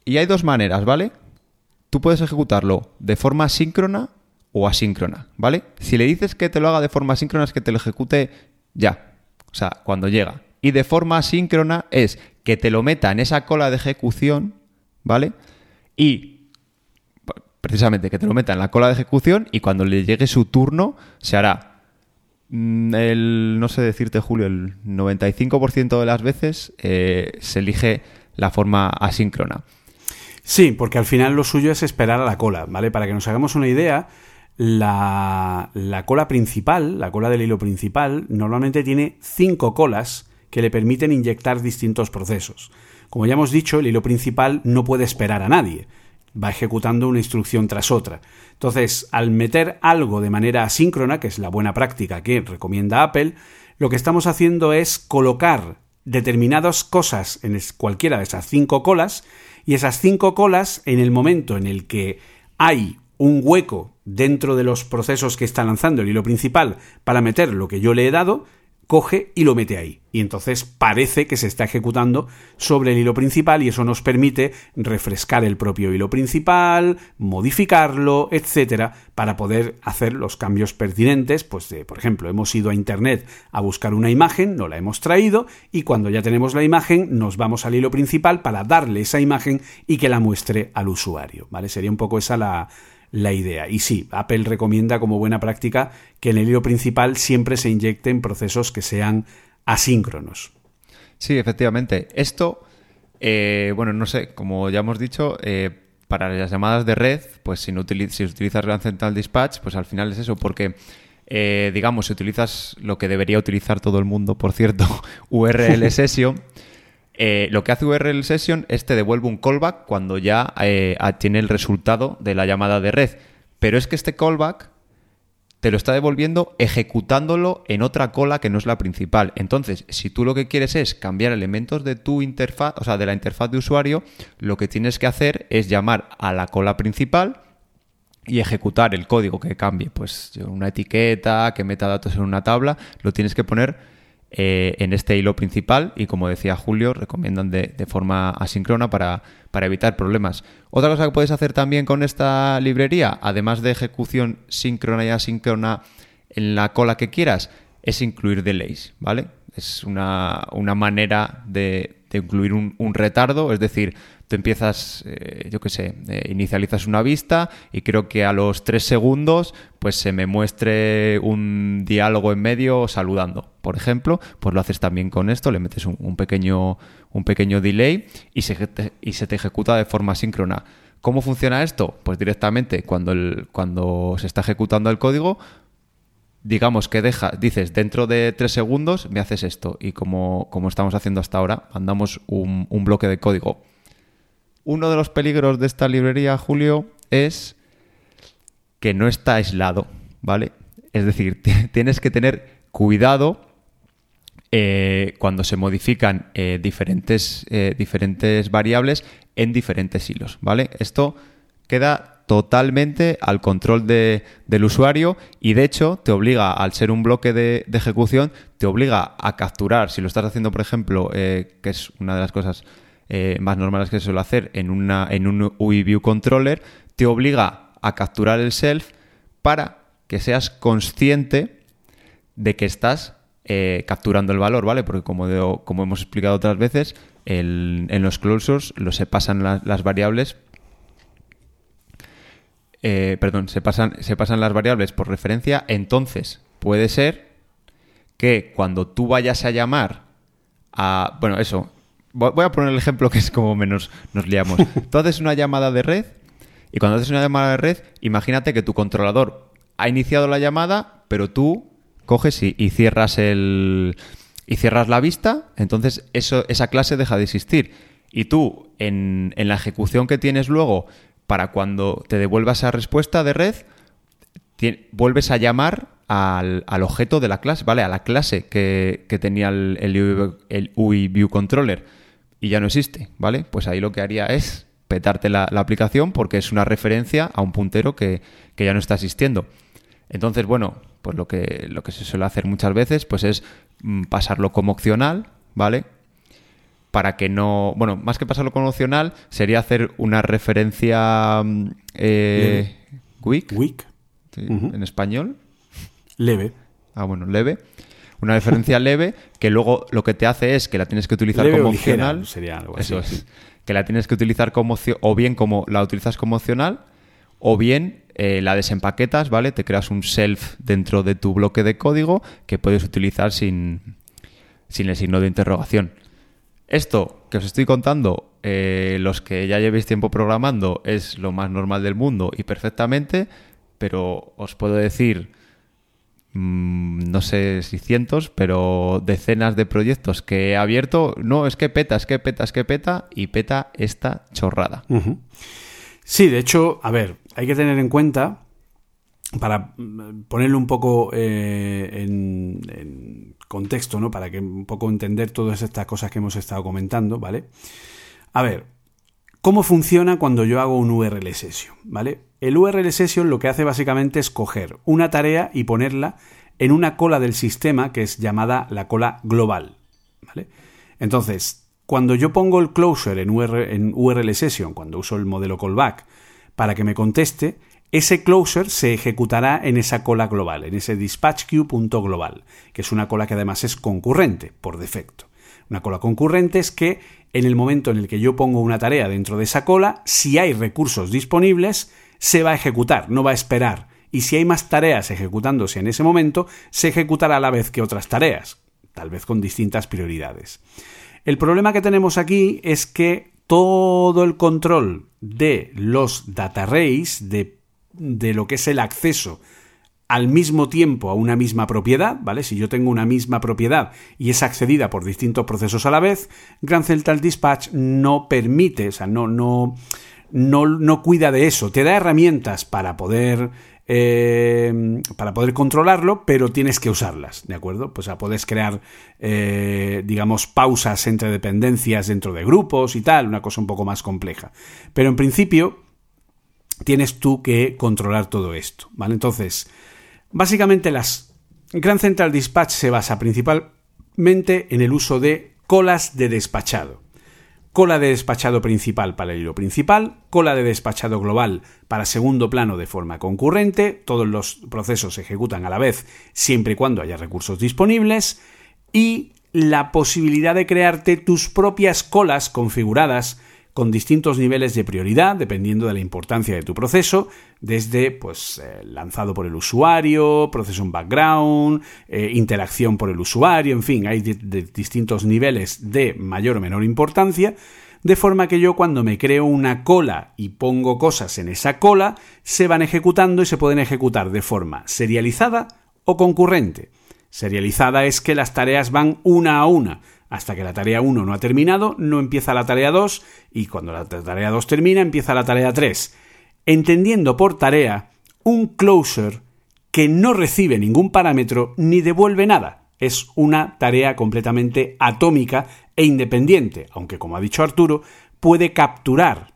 Y hay dos maneras, ¿vale? Tú puedes ejecutarlo de forma síncrona o asíncrona, ¿vale? Si le dices que te lo haga de forma síncrona es que te lo ejecute ya, o sea, cuando llega. Y de forma asíncrona es que te lo meta en esa cola de ejecución, ¿vale? Y precisamente que te lo meta en la cola de ejecución y cuando le llegue su turno se hará el, no sé decirte, Julio, el 95% de las veces eh, se elige la forma asíncrona. Sí, porque al final lo suyo es esperar a la cola, ¿vale? Para que nos hagamos una idea, la, la cola principal, la cola del hilo principal, normalmente tiene cinco colas que le permiten inyectar distintos procesos. Como ya hemos dicho, el hilo principal no puede esperar a nadie va ejecutando una instrucción tras otra. Entonces, al meter algo de manera asíncrona, que es la buena práctica que recomienda Apple, lo que estamos haciendo es colocar determinadas cosas en cualquiera de esas cinco colas y esas cinco colas, en el momento en el que hay un hueco dentro de los procesos que está lanzando el hilo principal para meter lo que yo le he dado, coge y lo mete ahí. Y entonces parece que se está ejecutando sobre el hilo principal y eso nos permite refrescar el propio hilo principal, modificarlo, etcétera, para poder hacer los cambios pertinentes. Pues, de, por ejemplo, hemos ido a internet a buscar una imagen, no la hemos traído y cuando ya tenemos la imagen nos vamos al hilo principal para darle esa imagen y que la muestre al usuario. ¿Vale? Sería un poco esa la, la idea. Y sí, Apple recomienda como buena práctica que en el hilo principal siempre se inyecten procesos que sean asíncronos. Sí, efectivamente. Esto, eh, bueno, no sé, como ya hemos dicho, eh, para las llamadas de red, pues si, utilizas Grand Central Dispatch, pues al final es eso, porque eh, digamos, si utilizas lo que debería utilizar todo el mundo, por cierto, URL Session, eh, lo que hace URL Session es te devuelve un callback cuando ya eh, tiene el resultado de la llamada de red. Pero es que este callback te lo está devolviendo ejecutándolo en otra cola que no es la principal. Entonces, si tú lo que quieres es cambiar elementos de tu interfaz, o sea, de la interfaz de usuario, lo que tienes que hacer es llamar a la cola principal y ejecutar el código que cambie. Pues una etiqueta, que meta datos en una tabla, lo tienes que poner eh, en este hilo principal y como decía Julio, recomiendan de, forma asíncrona para, para, evitar problemas. Otra cosa que puedes hacer también con esta librería, además de ejecución síncrona y asíncrona en la cola que quieras, es incluir delays, ¿vale? Es una, manera de, incluir un retardo, es decir, tú empiezas, eh, yo qué sé, eh, inicializas una vista y creo que a los tres segundos pues se me muestre un diálogo en medio saludando. Por ejemplo, pues lo haces también con esto, le metes un, pequeño, un pequeño delay y se, te, y se te ejecuta de forma síncrona. ¿Cómo funciona esto? Pues directamente cuando, el, cuando se está ejecutando el código, digamos que deja, dices, dentro de tres segundos me haces esto. Y como, como estamos haciendo hasta ahora, mandamos un, un bloque de código uno de los peligros de esta librería, Julio, es que no está aislado, ¿vale? Es decir, tienes que tener cuidado eh, cuando se modifican eh, diferentes, eh, diferentes variables en diferentes hilos, ¿vale? Esto queda totalmente al control del usuario y de hecho te obliga, al ser un bloque de, de, ejecución, te obliga a capturar, si lo estás haciendo, por ejemplo, que es una de las cosas eh, más normales que se suele hacer en, una, en un UI Controller, te obliga a capturar el self para que seas consciente de que estás eh, capturando el valor, ¿vale? Porque como, como hemos explicado otras veces, en los closures lo se pasan las variables eh, perdón, se pasan, se pasan las variables por referencia, entonces puede ser que cuando tú vayas a llamar a, bueno, eso, Voy a poner el ejemplo que es como menos nos liamos. Tú haces una llamada de red y cuando haces una llamada de red, imagínate que tu controlador ha iniciado la llamada, pero tú coges y, cierras el y cierras la vista, entonces eso, esa clase deja de existir. Y tú, en, la ejecución que tienes luego, para cuando te devuelva esa respuesta de red, vuelves a llamar al, objeto de la clase, ¿vale? A la clase que, tenía el, el, UI View Controller y ya no existe, ¿vale? Pues ahí lo que haría es petarte la, aplicación porque es una referencia a un puntero que, ya no está existiendo. Entonces, bueno, pues lo que, lo que se suele hacer muchas veces pues es mm, pasarlo como opcional, ¿vale? Para que no... Bueno, más que pasarlo como opcional, sería hacer una referencia... Mm, eh, weak. Weak. En español. Leve. Ah, bueno, leve una referencia leve que luego lo que te hace es que la tienes que utilizar como opcional. Sería algo así. Eso es. Que la tienes que utilizar como o bien como la utilizas como opcional o bien eh, la desempaquetas, ¿vale? Te creas un self dentro de tu bloque de código que puedes utilizar sin, sin el signo de interrogación. Esto que os estoy contando, eh, los que ya llevéis tiempo programando, es lo más normal del mundo y perfectamente, pero os puedo decir no sé si cientos, pero decenas de proyectos que he abierto. No, es que peta, es que peta, es que peta y peta esta chorrada. Sí, de hecho, a ver, hay que tener en cuenta, para ponerlo un poco eh, en, contexto, ¿no? Para que un poco entender todas estas cosas que hemos estado comentando, ¿vale? A ver, ¿Cómo funciona cuando yo hago un URL session? ¿Vale? El URL session lo que hace básicamente es coger una tarea y ponerla en una cola del sistema que es llamada la cola global. ¿Vale? Entonces, cuando yo pongo el closure en URL, session, cuando uso el modelo callback, para que me conteste, ese closure se ejecutará en esa cola global, en ese dispatchqueue.global, que es una cola que además es concurrente por defecto. Una cola concurrente es que en el momento en el que yo pongo una tarea dentro de esa cola, si hay recursos disponibles, se va a ejecutar, no va a esperar. Y si hay más tareas ejecutándose en ese momento, se ejecutará a la vez que otras tareas, tal vez con distintas prioridades. El problema que tenemos aquí es que todo el control de los data arrays, de, de lo que es el acceso al mismo tiempo a una misma propiedad, ¿vale? Si yo tengo una misma propiedad y es accedida por distintos procesos a la vez, Grand Central Dispatch no permite, o sea, no, no, no, no cuida de eso. Te da herramientas para poder eh, para poder controlarlo, pero tienes que usarlas, ¿de acuerdo? Pues a puedes crear, eh, digamos, pausas entre dependencias dentro de grupos y tal, una cosa un poco más compleja. Pero en principio, tienes tú que controlar todo esto, ¿vale? Entonces, básicamente las Grand Central Dispatch se basa principalmente en el uso de colas de despachado. Cola de despachado principal para el hilo principal, cola de despachado global para segundo plano de forma concurrente, todos los procesos se ejecutan a la vez siempre y cuando haya recursos disponibles, y la posibilidad de crearte tus propias colas configuradas con distintos niveles de prioridad dependiendo de la importancia de tu proceso, desde pues eh, lanzado por el usuario, proceso en background, eh, interacción por el usuario, en fin, hay distintos niveles de mayor o menor importancia, de forma que yo cuando me creo una cola y pongo cosas en esa cola, se van ejecutando y se pueden ejecutar de forma serializada o concurrente. Serializada es que las tareas van una a una, hasta que la tarea 1 no ha terminado, no empieza la tarea 2 y cuando la tarea 2 termina empieza la tarea 3. Entendiendo por tarea un closer que no recibe ningún parámetro ni devuelve nada. Es una tarea completamente atómica e independiente, aunque como ha dicho Arturo, puede capturar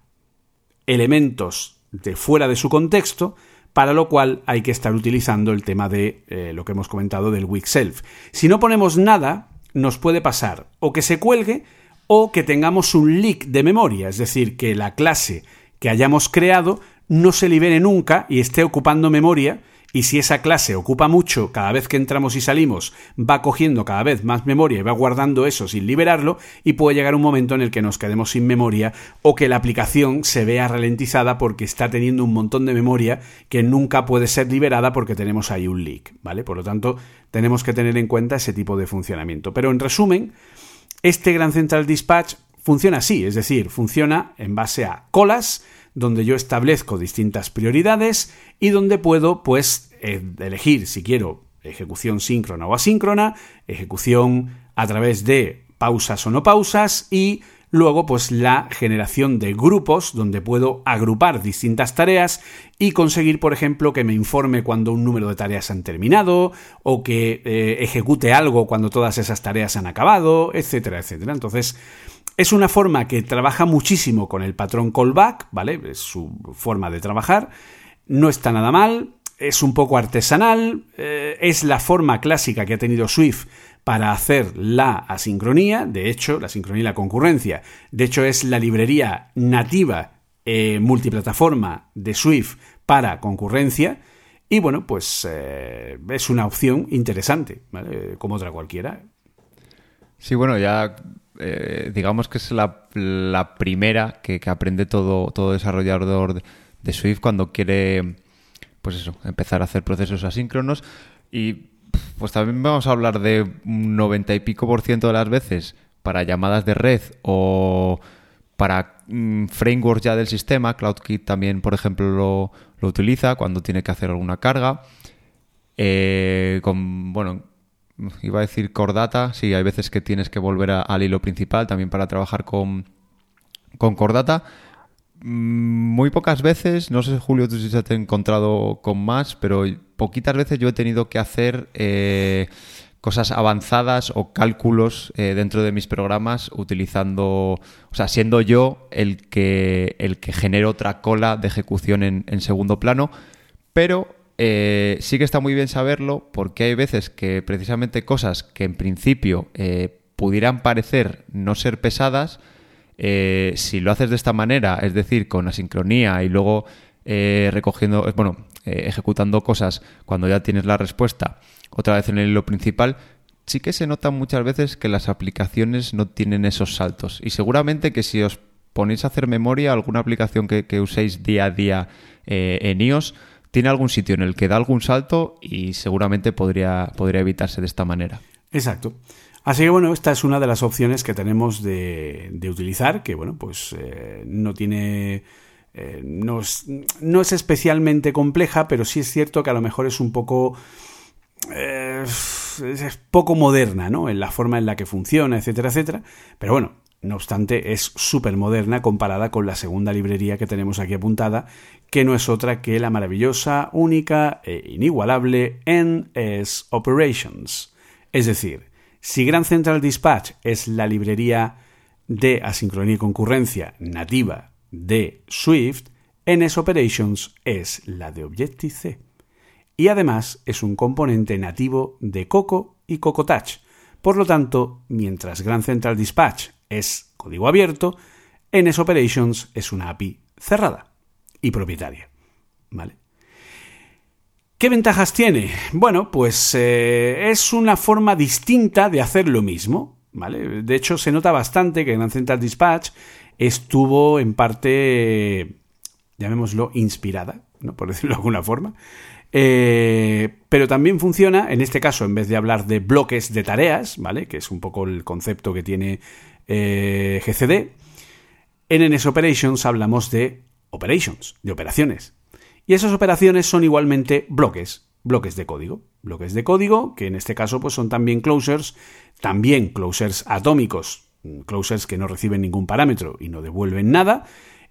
elementos de fuera de su contexto, para lo cual hay que estar utilizando el tema de eh, lo que hemos comentado del weak self. Si no ponemos nada, nos puede pasar o que se cuelgue o que tengamos un leak de memoria, es decir, que la clase que hayamos creado no se libere nunca y esté ocupando memoria y si esa clase ocupa mucho, cada vez que entramos y salimos, va cogiendo cada vez más memoria y va guardando eso sin liberarlo, y puede llegar un momento en el que nos quedemos sin memoria o que la aplicación se vea ralentizada porque está teniendo un montón de memoria que nunca puede ser liberada porque tenemos ahí un leak, ¿vale? Por lo tanto, tenemos que tener en cuenta ese tipo de funcionamiento. Pero en resumen, este Gran Central Dispatch funciona así, es decir, funciona en base a colas, donde yo establezco distintas prioridades y donde puedo pues eh, elegir si quiero ejecución síncrona o asíncrona, ejecución a través de pausas o no pausas y luego pues la generación de grupos donde puedo agrupar distintas tareas y conseguir por ejemplo que me informe cuando un número de tareas han terminado o que eh, ejecute algo cuando todas esas tareas han acabado, etcétera, etcétera. Entonces es una forma que trabaja muchísimo con el patrón callback, ¿vale? Es su forma de trabajar. No está nada mal, es un poco artesanal, eh, es la forma clásica que ha tenido Swift para hacer la asincronía, de hecho, la sincronía y la concurrencia, de hecho es la librería nativa eh, multiplataforma de Swift para concurrencia, y bueno, pues eh, es una opción interesante, ¿vale? como otra cualquiera. Sí, bueno, ya eh, digamos que es la, primera que, aprende todo, todo desarrollador de, Swift cuando quiere, pues eso, empezar a hacer procesos asíncronos. Y pues también vamos a hablar de un 90 y pico por ciento de las veces para llamadas de red o para mm, frameworks ya del sistema. CloudKit también, por ejemplo, lo, lo utiliza cuando tiene que hacer alguna carga. Eh, con, bueno, iba a decir Cordata, sí, hay veces que tienes que volver al hilo principal también para trabajar con, con Cordata. Mm, muy pocas veces, no sé Julio, tú si te has encontrado con más, pero poquitas veces yo he tenido que hacer eh, cosas avanzadas o cálculos eh, dentro de mis programas utilizando, o sea, siendo yo el que, el que genera otra cola de ejecución en, segundo plano, pero eh, sí que está muy bien saberlo porque hay veces que precisamente cosas que en principio eh, pudieran parecer no ser pesadas, si lo haces de esta manera, es decir, con asincronía y luego recogiendo, bueno, ejecutando cosas cuando ya tienes la respuesta, otra vez en el hilo principal, sí que se nota muchas veces que las aplicaciones no tienen esos saltos. Y seguramente que si os ponéis a hacer memoria, alguna aplicación que, uséis día a día eh, en iOS, tiene algún sitio en el que da algún salto y seguramente podría, podría evitarse de esta manera. Exacto. Así que bueno, esta es una de las opciones que tenemos de, utilizar, que bueno, pues eh, no tiene... Eh, no, no es especialmente compleja, pero sí es cierto que a lo mejor es un poco eh, es poco moderna, ¿no? En la forma en la que funciona, etcétera, etcétera. Pero bueno, no obstante, es súper moderna comparada con la segunda librería que tenemos aquí apuntada, que no es otra que la maravillosa, única e inigualable NS Operations. Es decir, si Grand Central Dispatch es la librería de asincronía y concurrencia nativa de Swift, NS Operations es la de Objective-C y además es un componente nativo de Coco y Coco Touch. Por lo tanto, mientras Grand Central Dispatch es código abierto, NS Operations es una API cerrada y propietaria. ¿Vale? ¿Qué ventajas tiene? Bueno, pues eh, es una forma distinta de hacer lo mismo. ¿vale? De hecho, se nota bastante que Grand Central Dispatch estuvo en parte, llamémoslo, inspirada, ¿no? por decirlo de alguna forma, eh, pero también funciona, en este caso, en vez de hablar de bloques de tareas, ¿vale? Que es un poco el concepto que tiene eh, GCD, en NS Operations hablamos de operations, de operaciones. Y esas operaciones son igualmente bloques, bloques de código. Bloques de código, que en este caso pues, son también closures, también closures atómicos, closures que no reciben ningún parámetro y no devuelven nada,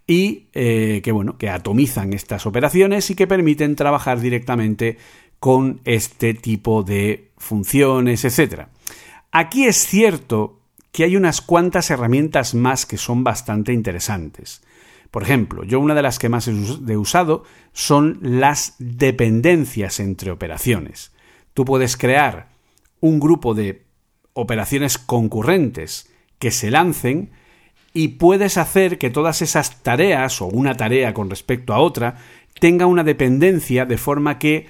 y eh, que bueno, que atomizan estas operaciones y que permiten trabajar directamente con este tipo de funciones, etc. Aquí es cierto que hay unas cuantas herramientas más que son bastante interesantes. Por ejemplo, yo una de las que más he usado son las dependencias entre operaciones. Tú puedes crear un grupo de operaciones concurrentes que se lancen y puedes hacer que todas esas tareas o una tarea con respecto a otra tenga una dependencia de forma que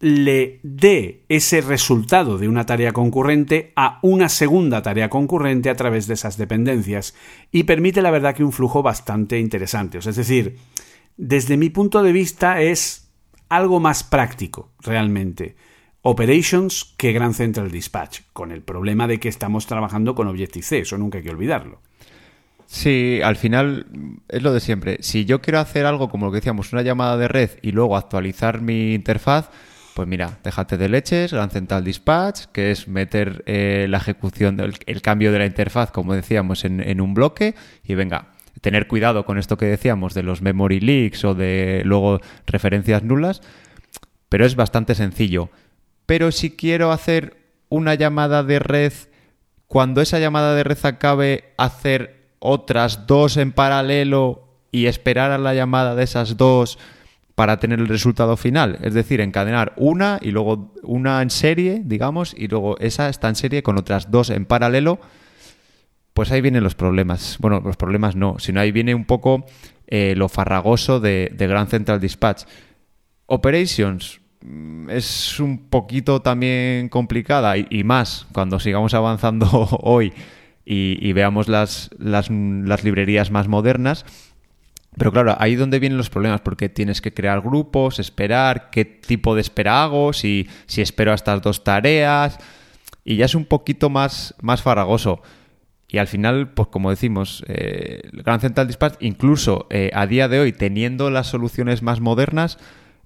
le dé ese resultado de una tarea concurrente a una segunda tarea concurrente a través de esas dependencias y permite la verdad que un flujo bastante interesante. es decir, desde mi punto de vista es algo más práctico realmente. Operations que Grand Central Dispatch, con el problema de que estamos trabajando con Objective-C, eso nunca hay que olvidarlo. Sí, al final es lo de siempre. Si yo quiero hacer algo como lo que decíamos, una llamada de red y luego actualizar mi interfaz, pues mira, déjate de leches, Grand Central Dispatch, que es meter eh, la ejecución, del, el cambio de la interfaz, como decíamos, en, un bloque y venga, tener cuidado con esto que decíamos de los memory leaks o de luego referencias nulas, pero es bastante sencillo. Pero si quiero hacer una llamada de red, cuando esa llamada de red acabe, hacer otras dos en paralelo y esperar a la llamada de esas dos para tener el resultado final. Es decir, encadenar una y luego una en serie, digamos, y luego esa está en serie con otras dos en paralelo. Pues ahí vienen los problemas. Bueno, los problemas no, sino ahí viene un poco eh, lo farragoso de, Grand Central Dispatch. Operations mm, es un poquito también complicada y más cuando sigamos avanzando hoy y, veamos las, las, librerías más modernas. Pero claro, ahí es donde vienen los problemas, porque tienes que crear grupos, esperar, qué tipo de espera hago, si, si espero a estas dos tareas, y ya es un poquito más, más farragoso. Y al final, pues como decimos, eh, el Grand Central Dispatch, incluso eh, a día de hoy, teniendo las soluciones más modernas,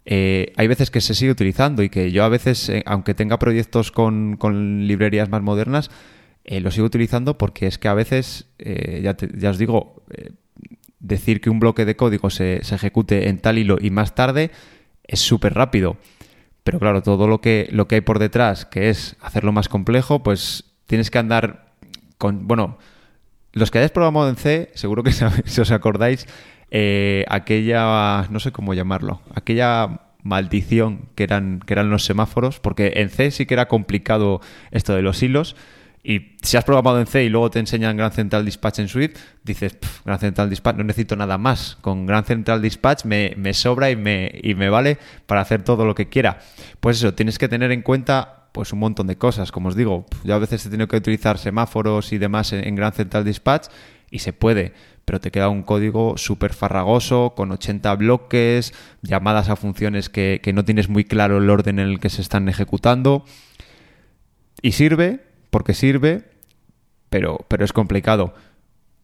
eh, hay veces que se sigue utilizando y que yo a veces, aunque tenga proyectos con, con librerías más modernas, eh, lo sigo utilizando porque es que a veces, eh, ya, os digo, eh, decir que un bloque de código se, ejecute en tal hilo y más tarde es súper rápido. Pero claro, todo lo que, lo que hay por detrás, que es hacerlo más complejo, pues tienes que andar con... Bueno, los que hayáis programado en C, seguro que si os acordáis, eh, aquella, no sé cómo llamarlo, aquella maldición que eran, que eran los semáforos, porque en C sí que era complicado esto de los hilos. Y si has programado en C y luego te enseñan Grand Central Dispatch en Suite, dices, Grand Central Dispatch, no necesito nada más. Con Grand Central Dispatch me, me sobra y me, y me vale para hacer todo lo que quiera. Pues eso, tienes que tener en cuenta pues un montón de cosas. Como os digo, yo a veces he tenido que utilizar semáforos y demás en, en Grand Central Dispatch y se puede pero te queda un código súper farragoso, con 80 bloques, llamadas a funciones que, no tienes muy claro el orden en el que se están ejecutando. Y sirve, porque sirve, pero, pero es complicado.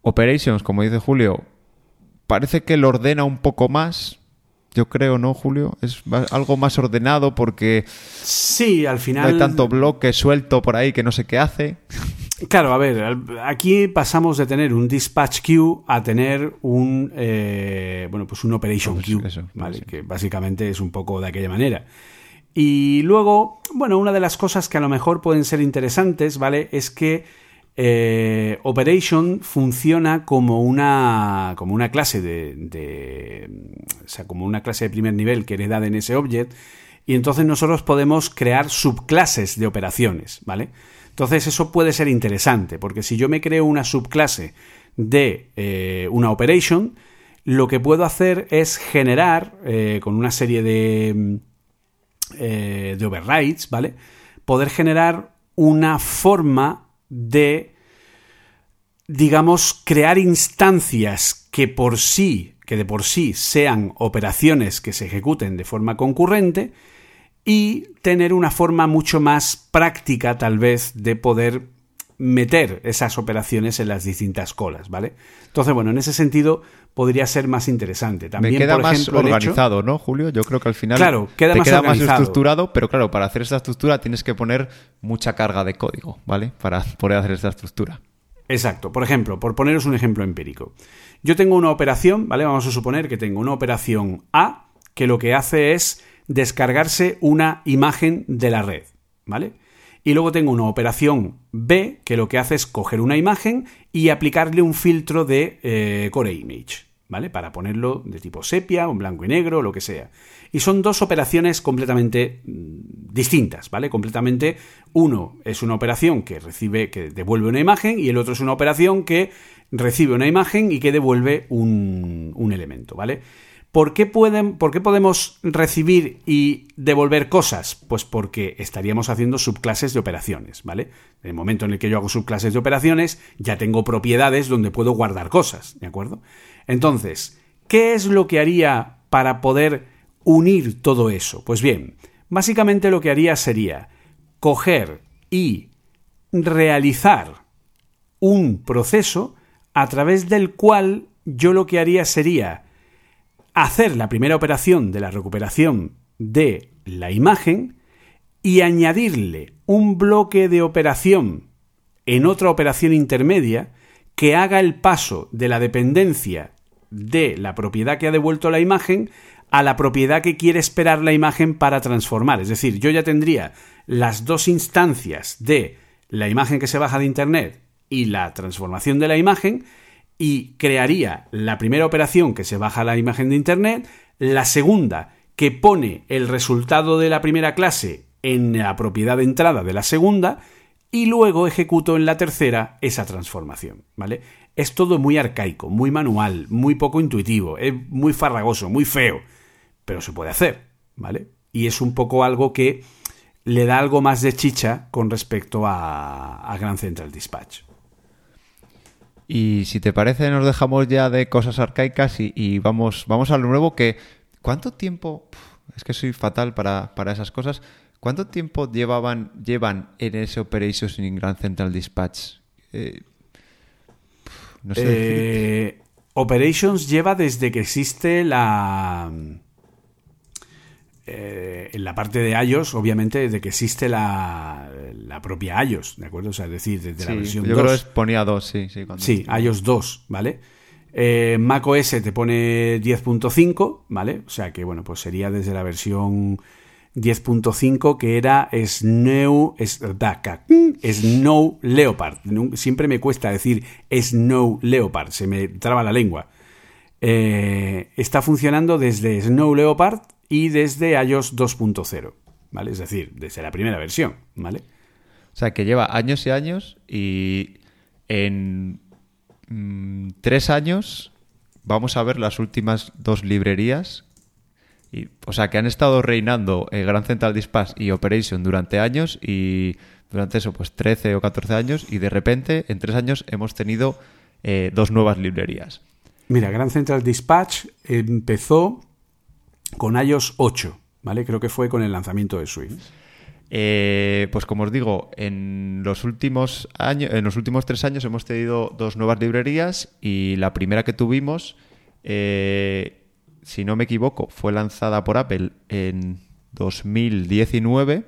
Operations, como dice Julio, parece que lo ordena un poco más. Yo creo, ¿no, Julio? Es algo más ordenado porque. Sí, al final. No hay tanto bloque suelto por ahí que no sé qué hace. Claro, a ver, aquí pasamos de tener un dispatch queue a tener un eh, bueno, pues un operation queue, ¿vale? Que básicamente es un poco de aquella manera. Y luego, bueno, una de las cosas que a lo mejor pueden ser interesantes, ¿vale? Es que eh, Operation funciona como una, como una clase de, O sea, como una clase de primer nivel que hereda en ese object. Y entonces nosotros podemos crear subclases de operaciones, ¿vale? Entonces eso puede ser interesante, porque si yo me creo una subclase de eh, una operation, lo que puedo hacer es generar eh, con una serie de, eh, de overrides, ¿vale? Poder generar una forma de, digamos, crear instancias que por sí, que de por sí sean operaciones que se ejecuten de forma concurrente, y tener una forma mucho más práctica tal vez de poder meter esas operaciones en las distintas colas, ¿vale? Entonces, bueno, en ese sentido podría ser más interesante. También, Me queda más organizado, ¿no, Julio? Yo creo que al final claro, queda, más, queda más estructurado, pero claro, para hacer esa estructura tienes que poner mucha carga de código, ¿vale? Para poder hacer esta estructura. Exacto. Por ejemplo, por poneros un ejemplo empírico. Yo tengo una operación, ¿vale? Vamos a suponer que tengo una operación A que lo que hace es descargarse una imagen de la red, ¿vale? Y luego tengo una operación B que lo que hace es coger una imagen y aplicarle un filtro de eh, Core Image, ¿vale? Para ponerlo de tipo sepia, en blanco y negro, lo que sea. Y son dos operaciones completamente mm, distintas, ¿vale? Completamente. Uno es una operación que recibe, que devuelve una imagen, y el otro es una operación que recibe una imagen y que devuelve un, un elemento, ¿vale? ¿Por qué, pueden, ¿Por qué podemos recibir y devolver cosas? Pues porque estaríamos haciendo subclases de operaciones, ¿vale? En el momento en el que yo hago subclases de operaciones, ya tengo propiedades donde puedo guardar cosas, ¿de acuerdo? Entonces, ¿qué es lo que haría para poder unir todo eso? Pues bien, básicamente lo que haría sería coger y realizar un proceso a través del cual yo lo que haría sería hacer la primera operación de la recuperación de la imagen y añadirle un bloque de operación en otra operación intermedia que haga el paso de la dependencia de la propiedad que ha devuelto la imagen a la propiedad que quiere esperar la imagen para transformar. Es decir, yo ya tendría las dos instancias de la imagen que se baja de Internet y la transformación de la imagen y crearía la primera operación que se baja la imagen de Internet, la segunda que pone el resultado de la primera clase en la propiedad de entrada de la segunda y luego ejecuto en la tercera esa transformación, ¿vale? Es todo muy arcaico, muy manual, muy poco intuitivo, es muy farragoso, muy feo, pero se puede hacer, ¿vale? Y es un poco algo que le da algo más de chicha con respecto a, Grand Central Dispatch. Y si te parece, nos dejamos ya de cosas arcaicas y, vamos, vamos a lo nuevo que... ¿Cuánto tiempo... Es que soy fatal para, esas cosas. ¿Cuánto tiempo llevaban, llevan en ese Operations in Grand Central Dispatch? Eh, no sé. Eh, Operations lleva desde que existe la eh, en la parte de iOS, obviamente, desde que existe la, la, propia iOS, ¿de acuerdo? O sea, es decir, desde la versión yo creo que ponía 2, sí. Sí, sí iOS 2, ¿vale? Eh, macOS te pone 10.5, ¿vale? O sea que, bueno, pues sería desde la versión 10.5 que era Snow, Snow Leopard. Siempre me cuesta decir Snow Leopard, se me traba la lengua. Eh, está funcionando desde Snow Leopard y desde iOS 2.0, ¿vale? Es decir, desde la primera versión, ¿vale? O sea, que lleva años y años y en mm, tres años vamos a ver las últimas dos librerías. Y, o sea, que han estado reinando Grand Central Dispatch y Operation durante años y durante eso, pues 13 o 14 años y de repente en tres años hemos tenido eh, dos nuevas librerías. Mira, Grand Central Dispatch empezó con iOS 8, ¿vale? Creo que fue con el lanzamiento de Swift. Eh, pues como os digo, en los últimos años, en los últimos tres años hemos tenido dos nuevas librerías y la primera que tuvimos, eh, si no me equivoco, fue lanzada por Apple en 2019.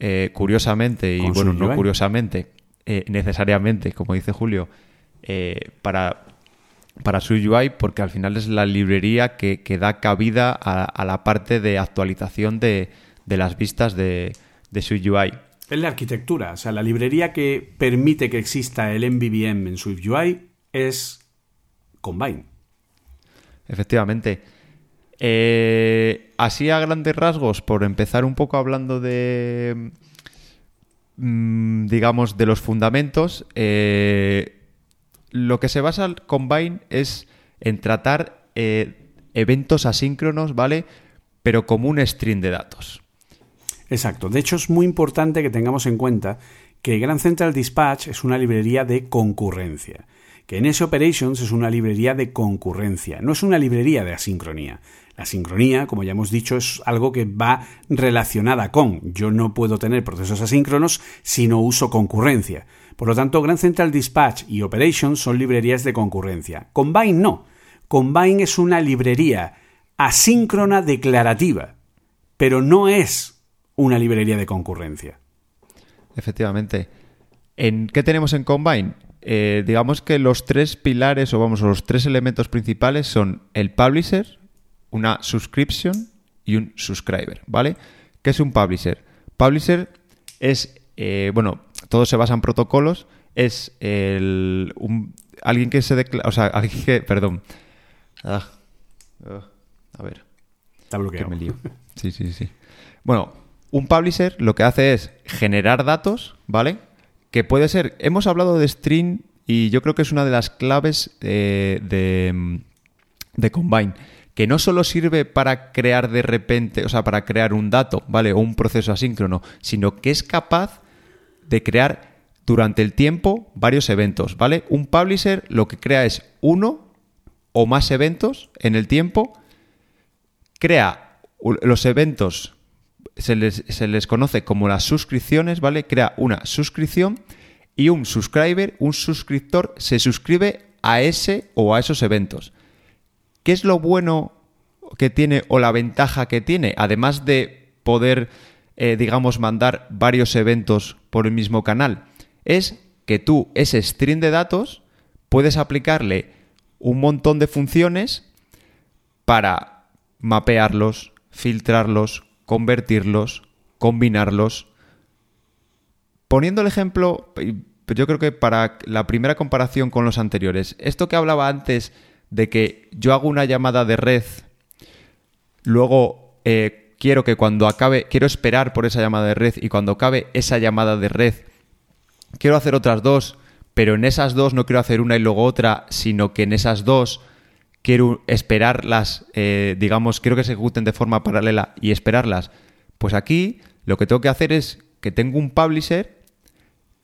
Eh, curiosamente, y bueno, no curiosamente, necesariamente, como dice Julio, para, para su UI, porque al final es la librería que, da cabida a la parte de actualización de, de las vistas de, de UI. Es la arquitectura, o sea, la librería que permite que exista el MVVM en UI es Combine. Efectivamente. Eh, así a grandes rasgos, por empezar un poco hablando de, mm, digamos, de los fundamentos, eh, lo que se basa el Combine es en tratar eh, eventos asíncronos, ¿vale? Pero como un string de datos. Exacto. De hecho, es muy importante que tengamos en cuenta que Grand Central Dispatch es una librería de concurrencia, que NS Operations es una librería de concurrencia, no es una librería de asincronía. La sincronía, como ya hemos dicho, es algo que va relacionada con. Yo no puedo tener procesos asíncronos si no uso concurrencia. Por lo tanto, Grand Central Dispatch y Operations son librerías de concurrencia. Combine no. Combine es una librería asíncrona declarativa, pero no es una librería de concurrencia. Efectivamente. ¿En qué tenemos en Combine? Eh, digamos que los tres pilares o vamos, los tres elementos principales son el publisher, una subscription y un subscriber, ¿vale? ¿Qué es un publisher? Publisher es, eh, bueno, todo se basa en protocolos, es el, alguien que se declara, o sea, alguien que, perdón, ah, ah, a ver, está bloqueado. me lío. Sí, sí, sí. Bueno, un publisher lo que hace es generar datos, ¿vale? Que puede ser, hemos hablado de string y yo creo que es una de las claves de, de, Combine, que no solo sirve para crear de repente, o sea, para crear un dato, ¿vale? O un proceso asíncrono, sino que es capaz de crear durante el tiempo varios eventos, ¿vale? Un publisher lo que crea es uno o más eventos en el tiempo, crea los eventos se les, conoce como las suscripciones, ¿vale? Crea una suscripción y un subscriber, un suscriptor, se suscribe a ese o a esos eventos. ¿Qué es lo bueno que tiene o la ventaja que tiene? Además de poder, eh, digamos, mandar varios eventos por el mismo canal, es que tú, ese string de datos, puedes aplicarle un montón de funciones para mapearlos, filtrarlos, convertirlos, combinarlos. Poniendo el ejemplo, yo creo que para la primera comparación con los anteriores, esto que hablaba antes de que yo hago una llamada de red, luego eh, quiero que cuando acabe, quiero esperar por esa llamada de red y cuando acabe esa llamada de red, quiero hacer otras dos, pero en esas dos no quiero hacer una y luego otra, sino que en esas dos quiero esperarlas, eh, digamos, quiero que se ejecuten de forma paralela y esperarlas. Pues aquí lo que tengo que hacer es que tengo un publisher,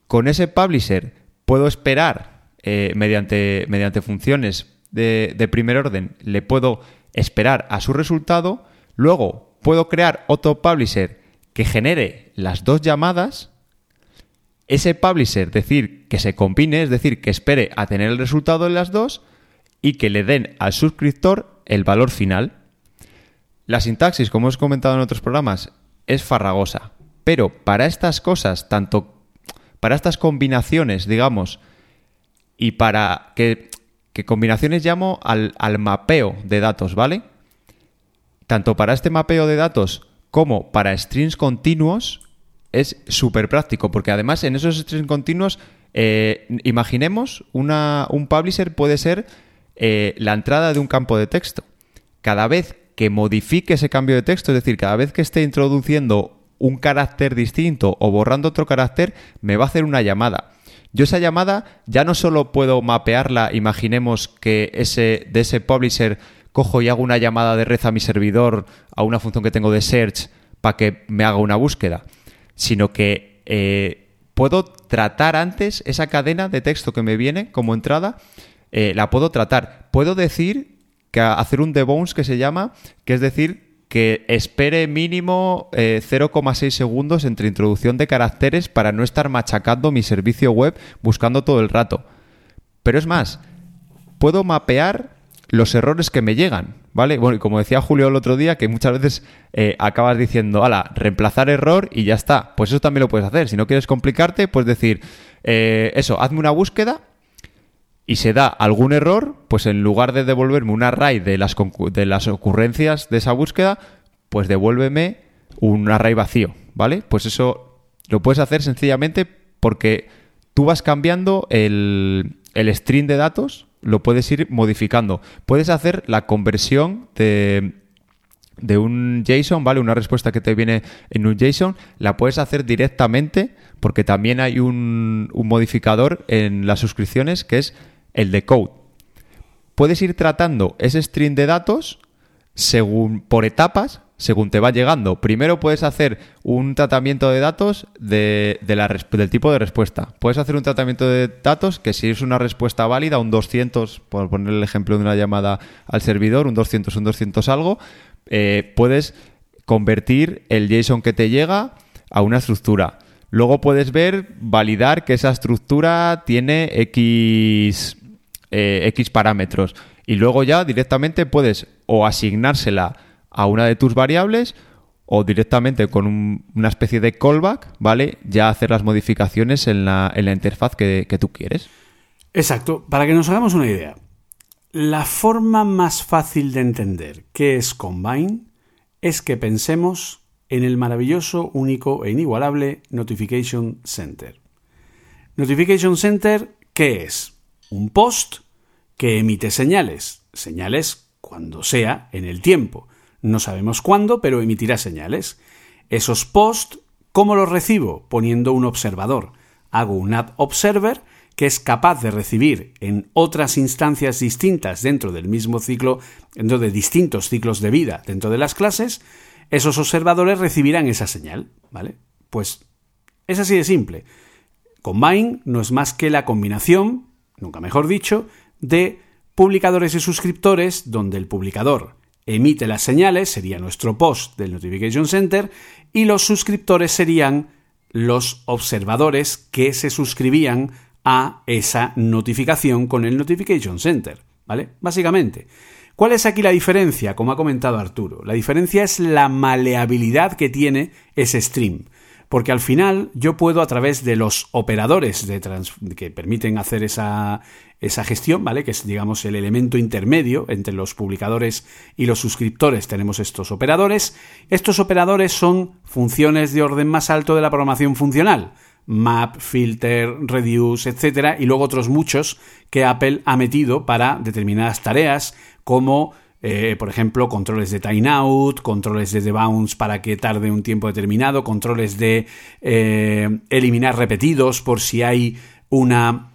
con ese publisher puedo esperar eh, mediante, mediante funciones de, de primer orden, le puedo esperar a su resultado, luego puedo crear otro publisher que genere las dos llamadas, ese publisher decir que se combine, es decir, que espere a tener el resultado de las dos, y que le den al suscriptor el valor final. La sintaxis, como hemos comentado en otros programas, es farragosa, pero para estas cosas, tanto para estas combinaciones, digamos, y para que, combinaciones llamo al, al mapeo de datos, ¿vale? Tanto para este mapeo de datos como para strings continuos es súper práctico, porque además en esos strings continuos, eh, imaginemos, una, un publisher puede ser eh, la entrada de un campo de texto. Cada vez que modifique ese cambio de texto, es decir, cada vez que esté introduciendo un carácter distinto o borrando otro carácter, me va a hacer una llamada. Yo esa llamada ya no solo puedo mapearla, imaginemos que ese, de ese publisher cojo y hago una llamada de red a mi servidor, a una función que tengo de search, para que me haga una búsqueda, sino que eh, puedo tratar antes esa cadena de texto que me viene como entrada, eh, la puedo tratar. Puedo decir que hacer un debounce que se llama, que es decir, que espere mínimo 0,6 eh, segundos entre introducción de caracteres para no estar machacando mi servicio web buscando todo el rato. Pero es más, puedo mapear los errores que me llegan, ¿vale? Bueno, y como decía Julio el otro día, que muchas veces eh, acabas diciendo, ala, reemplazar error y ya está. Pues eso también lo puedes hacer. Si no quieres complicarte, puedes decir, eso, hazme una búsqueda y se da algún error, pues en lugar de devolverme un array de las, de las ocurrencias de esa búsqueda, pues devuélveme un array vacío, ¿vale? Pues eso lo puedes hacer sencillamente porque tú vas cambiando el, el string de datos, lo puedes ir modificando. Puedes hacer la conversión de, de un JSON, ¿vale? Una respuesta que te viene en un JSON, la puedes hacer directamente porque también hay un, un modificador en las suscripciones que es el de code. Puedes ir tratando ese string de datos según por etapas, según te va llegando. Primero puedes hacer un tratamiento de datos de, del tipo de respuesta. Puedes hacer un tratamiento de datos que si es una respuesta válida, un 200, por poner el ejemplo de una llamada al servidor, un 200, un 200 algo, eh, puedes convertir el JSON que te llega a una estructura. Luego puedes ver, validar que esa estructura tiene X eh, X parámetros. Y luego ya directamente puedes o asignársela a una de tus variables o directamente con una especie de callback, ¿vale? Ya hacer las modificaciones en la, en la interfaz que, que tú quieres. Exacto. Para que nos hagamos una idea, la forma más fácil de entender qué es Combine es que pensemos en el maravilloso, único e inigualable Notification Center. Notification Center, ¿qué es? Un post que emite señales, señales cuando sea en el tiempo. No sabemos cuándo, pero emitirá señales. Esos posts, ¿cómo los recibo? Poniendo un observador. Hago un add observer que es capaz de recibir en otras instancias distintas dentro del mismo ciclo, dentro de distintos ciclos de vida dentro de las clases, esos observadores recibirán esa señal, ¿vale? Pues es así de simple. Combine no es más que la combinación nunca mejor dicho, de publicadores y suscriptores, donde el publicador emite las señales, sería nuestro post del Notification Center, y los suscriptores serían los observadores que se suscribían a esa notificación con el Notification Center. ¿Vale? Básicamente. ¿Cuál es aquí la diferencia? Como ha comentado Arturo. La diferencia es la maleabilidad que tiene ese stream porque al final yo puedo a través de los operadores que permiten hacer esa, esa gestión, ¿vale? Que es, digamos, el elemento intermedio entre los publicadores y los suscriptores. Tenemos estos operadores. Estos operadores son funciones de orden más alto de la programación funcional. Map, filter, reduce, etcétera, y luego otros muchos que Apple ha metido para determinadas tareas, como eh, por ejemplo, controles de timeout, controles de debounce para que tarde un tiempo determinado, controles de eh, eliminar repetidos por si hay una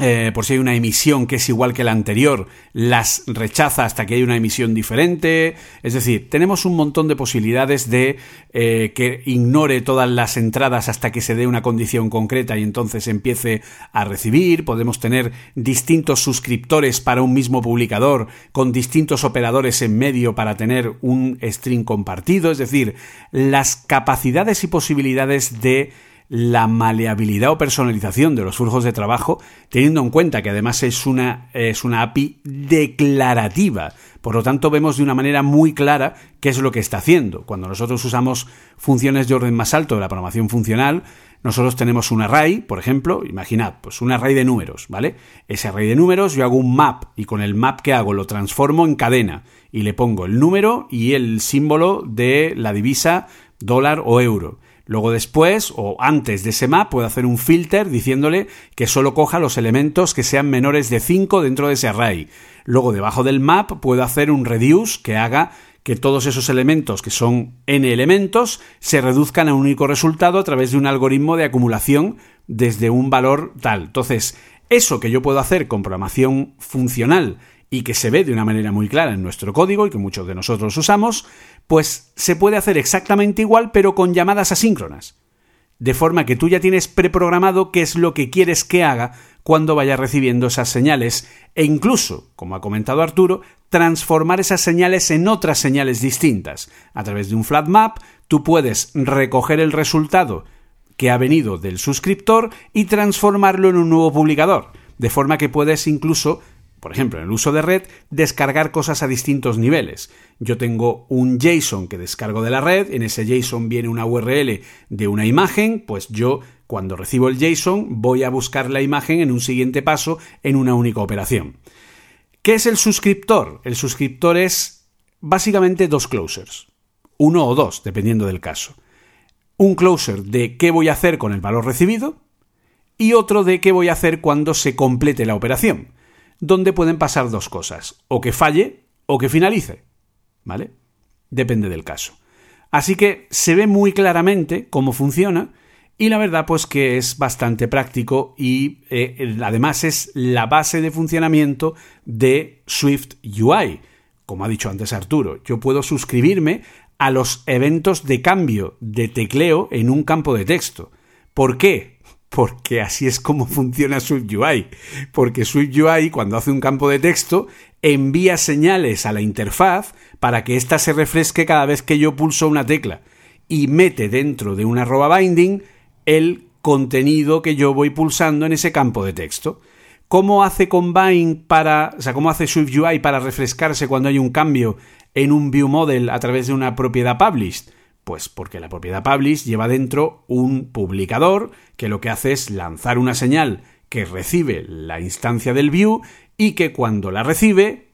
eh, por si hay una emisión que es igual que la anterior, las rechaza hasta que hay una emisión diferente. Es decir, tenemos un montón de posibilidades de eh, que ignore todas las entradas hasta que se dé una condición concreta y entonces empiece a recibir. Podemos tener distintos suscriptores para un mismo publicador con distintos operadores en medio para tener un string compartido. Es decir, las capacidades y posibilidades de la maleabilidad o personalización de los flujos de trabajo, teniendo en cuenta que además es una, es una API declarativa. Por lo tanto, vemos de una manera muy clara qué es lo que está haciendo. Cuando nosotros usamos funciones de orden más alto de la programación funcional, nosotros tenemos un array, por ejemplo, imaginad, pues un array de números, ¿vale? Ese array de números yo hago un map y con el map que hago lo transformo en cadena y le pongo el número y el símbolo de la divisa dólar o euro. Luego después o antes de ese map puedo hacer un filter diciéndole que solo coja los elementos que sean menores de 5 dentro de ese array. Luego debajo del map puedo hacer un reduce que haga que todos esos elementos, que son n elementos, se reduzcan a un único resultado a través de un algoritmo de acumulación desde un valor tal. Entonces, eso que yo puedo hacer con programación funcional y que se ve de una manera muy clara en nuestro código y que muchos de nosotros usamos, pues se puede hacer exactamente igual pero con llamadas asíncronas. De forma que tú ya tienes preprogramado qué es lo que quieres que haga cuando vaya recibiendo esas señales e incluso, como ha comentado Arturo, transformar esas señales en otras señales distintas. A través de un flat map, tú puedes recoger el resultado que ha venido del suscriptor y transformarlo en un nuevo publicador, de forma que puedes incluso por ejemplo, en el uso de red, descargar cosas a distintos niveles. Yo tengo un JSON que descargo de la red, en ese JSON viene una URL de una imagen, pues yo cuando recibo el JSON voy a buscar la imagen en un siguiente paso en una única operación. ¿Qué es el suscriptor? El suscriptor es básicamente dos closers, uno o dos, dependiendo del caso. Un closer de qué voy a hacer con el valor recibido y otro de qué voy a hacer cuando se complete la operación donde pueden pasar dos cosas, o que falle o que finalice, ¿vale? Depende del caso. Así que se ve muy claramente cómo funciona y la verdad pues que es bastante práctico y eh, además es la base de funcionamiento de Swift UI. Como ha dicho antes Arturo, yo puedo suscribirme a los eventos de cambio de tecleo en un campo de texto. ¿Por qué? Porque así es como funciona SwiftUI. Porque SwiftUI, cuando hace un campo de texto, envía señales a la interfaz para que ésta se refresque cada vez que yo pulso una tecla y mete dentro de una arroba binding el contenido que yo voy pulsando en ese campo de texto. ¿Cómo hace Combine para, o sea, cómo hace SwiftUI para refrescarse cuando hay un cambio en un view model a través de una propiedad published? Pues porque la propiedad publish lleva dentro un publicador que lo que hace es lanzar una señal que recibe la instancia del view y que cuando la recibe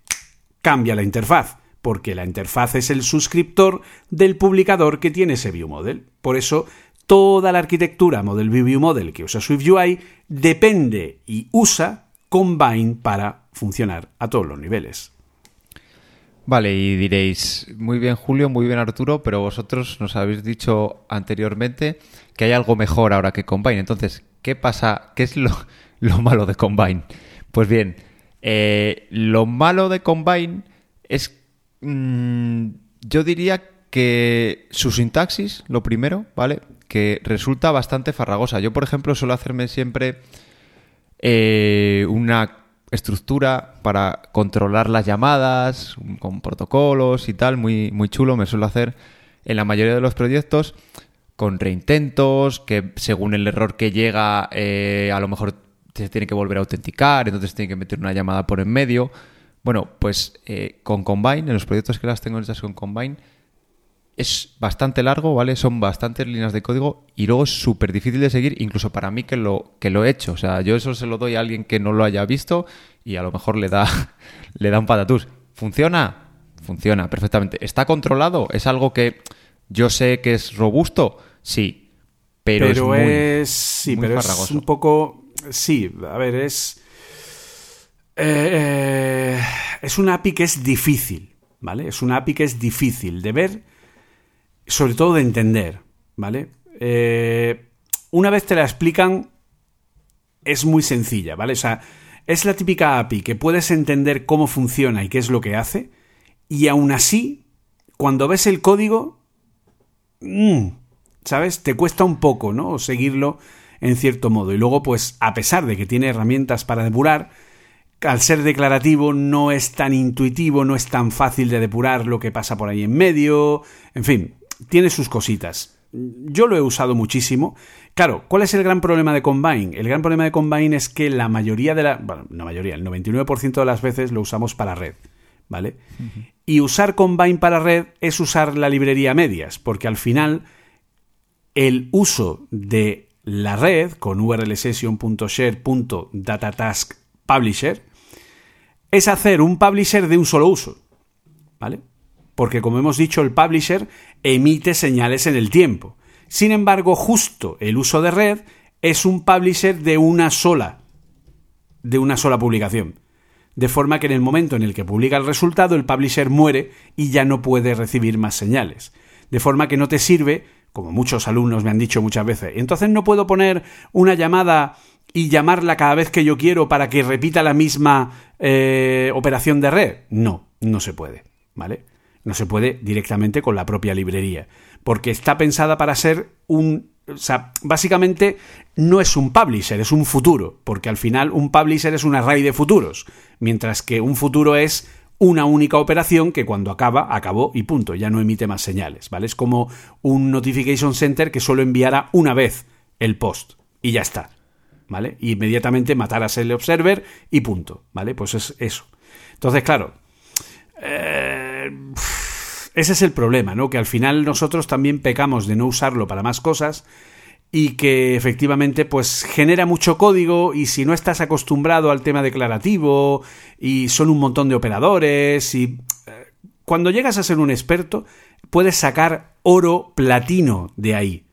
cambia la interfaz, porque la interfaz es el suscriptor del publicador que tiene ese view model. Por eso toda la arquitectura Model View View Model que usa SwiftUI depende y usa Combine para funcionar a todos los niveles. Vale, y diréis, muy bien Julio, muy bien Arturo, pero vosotros nos habéis dicho anteriormente que hay algo mejor ahora que Combine. Entonces, ¿qué pasa? ¿Qué es lo, malo de Combine? Pues bien, eh, lo malo de Combine es, mm, yo diría que su sintaxis, lo primero, ¿vale? Que resulta bastante farragosa. Yo, por ejemplo, suelo hacerme siempre eh, una estructura para controlar las llamadas, con protocolos y tal, muy, muy chulo, me suelo hacer en la mayoría de los proyectos con reintentos, que según el error que llega, eh, a lo mejor se tiene que volver a autenticar, entonces tiene que meter una llamada por en medio. Bueno, pues eh, con Combine, en los proyectos que las tengo hechas con Combine, es bastante largo, ¿vale? Son bastantes líneas de código y luego es súper difícil de seguir, incluso para mí que lo, que lo he hecho. O sea, yo eso se lo doy a alguien que no lo haya visto y a lo mejor le da, le da un patatús. ¿Funciona? Funciona perfectamente. ¿Está controlado? ¿Es algo que yo sé que es robusto? Sí. Pero, es, muy, sí, pero es un poco. Sí, a ver, es. Eh, es una API que es difícil, ¿vale? Es una API que es difícil de ver sobre todo de entender, ¿vale? Eh, una vez te la explican, es muy sencilla, ¿vale? O sea, es la típica API que puedes entender cómo funciona y qué es lo que hace, y aún así, cuando ves el código, mm, ¿sabes? Te cuesta un poco, ¿no? Seguirlo en cierto modo. Y luego, pues, a pesar de que tiene herramientas para depurar, al ser declarativo no es tan intuitivo, no es tan fácil de depurar lo que pasa por ahí en medio, en fin, tiene sus cositas. Yo lo he usado muchísimo. Claro, ¿cuál es el gran problema de Combine? El gran problema de Combine es que la mayoría de la... Bueno, la mayoría, el 99% de las veces lo usamos para red, ¿vale? Y usar Combine para red es usar la librería medias, porque al final el uso de la red con urlsession.share.datataskpublisher es hacer un publisher de un solo uso. ¿Vale? Porque como hemos dicho, el publisher emite señales en el tiempo. Sin embargo, justo el uso de red es un publisher de una sola de una sola publicación. De forma que en el momento en el que publica el resultado, el publisher muere y ya no puede recibir más señales. De forma que no te sirve, como muchos alumnos me han dicho muchas veces, entonces no puedo poner una llamada y llamarla cada vez que yo quiero para que repita la misma eh, operación de red. No, no se puede, ¿vale? No se puede directamente con la propia librería, porque está pensada para ser un... O sea, básicamente no es un publisher, es un futuro, porque al final un publisher es un array de futuros, mientras que un futuro es una única operación que cuando acaba, acabó y punto, ya no emite más señales, ¿vale? Es como un notification center que solo enviara una vez el post y ya está. ¿vale? Y inmediatamente matar a el observer y punto, ¿vale? Pues es eso. Entonces, claro, eh, ese es el problema, ¿no? Que al final nosotros también pecamos de no usarlo para más cosas y que efectivamente pues genera mucho código y si no estás acostumbrado al tema declarativo y son un montón de operadores y eh, cuando llegas a ser un experto puedes sacar oro platino de ahí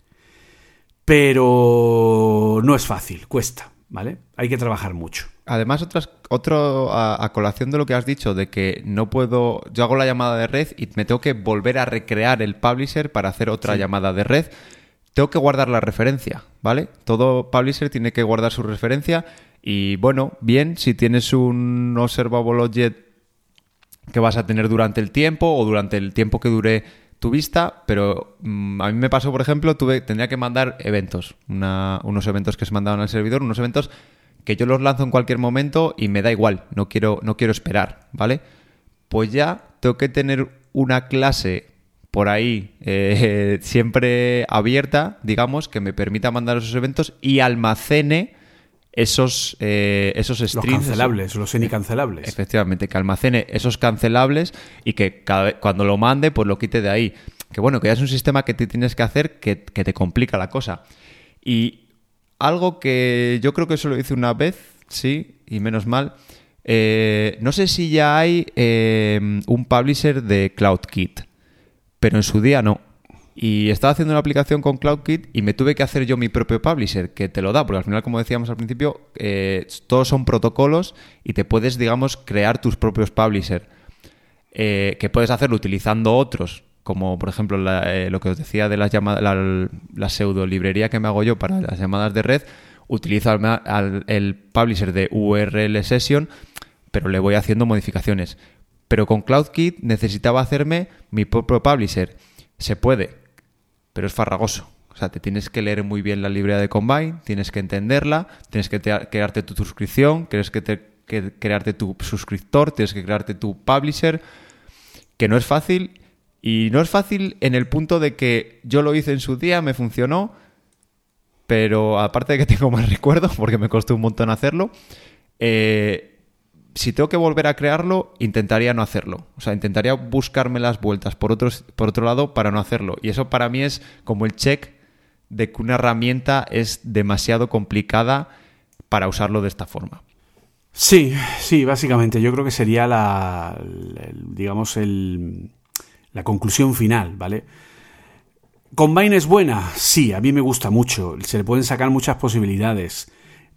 pero no es fácil, cuesta, ¿vale? Hay que trabajar mucho. Además, otras, otro, a, colación de lo que has dicho, de que no puedo, yo hago la llamada de red y me tengo que volver a recrear el publisher para hacer otra llamada de red, tengo que guardar la referencia, ¿vale? Todo publisher tiene que guardar su referencia y bueno, bien, si tienes un observable object que vas a tener durante el tiempo o durante el tiempo que dure tu vista, pero mm, a mí me pasó, por ejemplo, tuve, tendría que mandar eventos, unos eventos que se mandaban al servidor, unos eventos que yo los lanzo en cualquier momento y me da igual, no quiero, no quiero esperar, ¿vale? Pues ya tengo que tener una clase por ahí eh, siempre abierta, digamos, que me permita mandar esos eventos y almacene esos, eh, esos strings. Los cancelables, los semi-cancelables. Efectivamente, que almacene esos cancelables y que cada, cuando lo mande, pues lo quite de ahí. Que bueno, que ya es un sistema que te tienes que hacer que, te complica la cosa. Y algo que yo creo que eso lo hice una vez, sí, y menos mal. Eh, no sé si ya hay eh, un publisher de CloudKit, pero en su día no. Y estaba haciendo una aplicación con CloudKit y me tuve que hacer yo mi propio publisher, que te lo da, porque al final, como decíamos al principio, eh, todos son protocolos y te puedes, digamos, crear tus propios publishers. Eh, que puedes hacerlo utilizando otros, como por ejemplo eh, lo que os decía de las llamadas, la, pseudo librería que me hago yo para las llamadas de red, utilizo el publisher de URL Session, pero le voy haciendo modificaciones. Pero con CloudKit necesitaba hacerme mi propio publisher. Se puede, pero es farragoso. O sea, te tienes que leer muy bien la librería de Combine, tienes que entenderla, tienes que crearte tu suscripción, tienes que, crearte tu suscriptor, tienes que crearte tu publisher, que no es fácil. Y no es fácil en el punto de que yo lo hice en su día, me funcionó, pero aparte de que tengo más recuerdos, porque me costó un montón hacerlo, eh, si tengo que volver a crearlo, intentaría no hacerlo. O sea, intentaría buscarme las vueltas por, otros, por otro lado para no hacerlo. Y eso para mí es como el check de que una herramienta es demasiado complicada para usarlo de esta forma. Sí, sí, básicamente. Yo creo que sería la, digamos, el, la conclusión final, ¿vale? ¿Combine es buena? Sí, a mí me gusta mucho. Se le pueden sacar muchas posibilidades,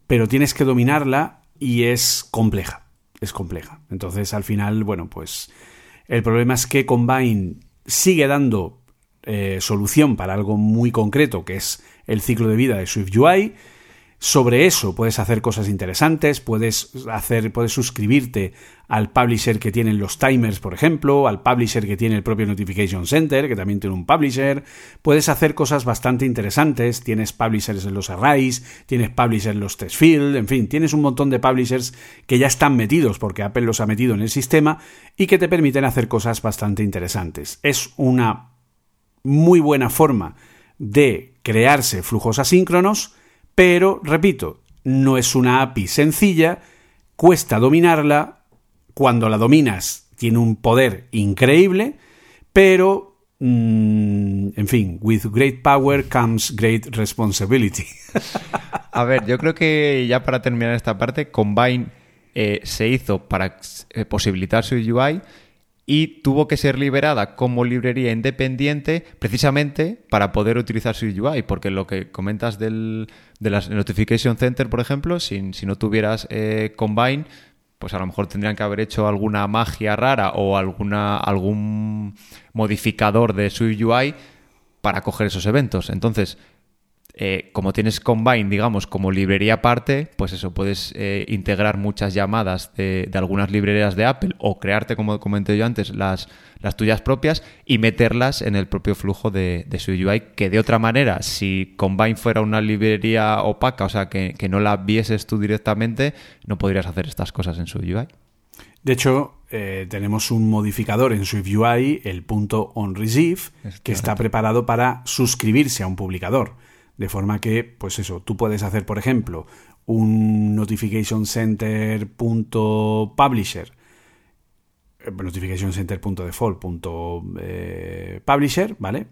pero tienes que dominarla y es compleja es compleja. Entonces, al final, bueno, pues el problema es que Combine sigue dando eh, solución para algo muy concreto, que es el ciclo de vida de SwiftUI, sobre eso puedes hacer cosas interesantes, puedes hacer, puedes suscribirte al publisher que tienen los timers, por ejemplo, al publisher que tiene el propio Notification Center, que también tiene un publisher. Puedes hacer cosas bastante interesantes. Tienes publishers en los arrays, tienes publishers en los test field, en fin, tienes un montón de publishers que ya están metidos porque Apple los ha metido en el sistema y que te permiten hacer cosas bastante interesantes. Es una muy buena forma de crearse flujos asíncronos pero, repito, no es una API sencilla, cuesta dominarla, cuando la dominas tiene un poder increíble, pero mm, en fin, with great power comes great responsibility. A ver, yo creo que ya para terminar esta parte, Combine eh, se hizo para eh, posibilitar su UI y tuvo que ser liberada como librería independiente precisamente para poder utilizar su UI, porque lo que comentas del, de las Notification Center, por ejemplo, si, si no tuvieras eh, Combine, pues a lo mejor tendrían que haber hecho alguna magia rara o alguna, algún modificador de su UI para coger esos eventos. Entonces, eh, como tienes Combine, digamos, como librería aparte, pues eso, puedes eh, integrar muchas llamadas de, algunas librerías de Apple o crearte, como comenté yo antes, las, las tuyas propias y meterlas en el propio flujo de, su UI, que de otra manera, si Combine fuera una librería opaca, o sea, que, no la vieses tú directamente, no podrías hacer estas cosas en su UI. De hecho, eh, tenemos un modificador en SwiftUI, el punto onReceive, que está preparado para suscribirse a un publicador. De forma que, pues eso, tú puedes hacer, por ejemplo, un notification center.publisher eh, notification center.default.publisher, ¿vale?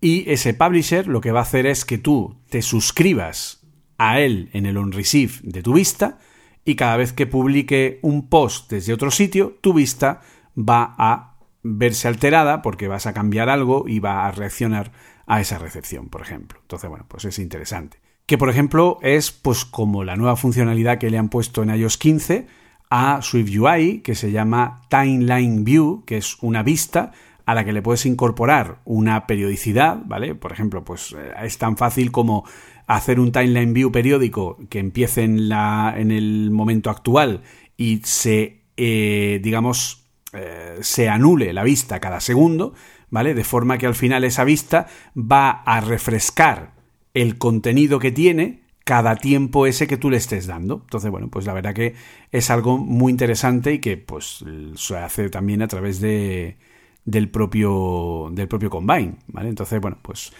Y ese publisher lo que va a hacer es que tú te suscribas a él en el onReceive de tu vista y cada vez que publique un post desde otro sitio, tu vista va a verse alterada porque vas a cambiar algo y va a reaccionar a esa recepción, por ejemplo. Entonces, bueno, pues es interesante. Que, por ejemplo, es pues como la nueva funcionalidad que le han puesto en iOS 15 a SwiftUI, que se llama Timeline View, que es una vista a la que le puedes incorporar una periodicidad, ¿vale? Por ejemplo, pues eh, es tan fácil como hacer un timeline view periódico que empiece en, la, en el momento actual y se, eh, digamos, eh, se anule la vista cada segundo, ¿vale? De forma que al final esa vista va a refrescar el contenido que tiene cada tiempo ese que tú le estés dando. Entonces, bueno, pues la verdad que es algo muy interesante y que pues se hace también a través de, del propio del propio Combine, ¿vale? Entonces, bueno, pues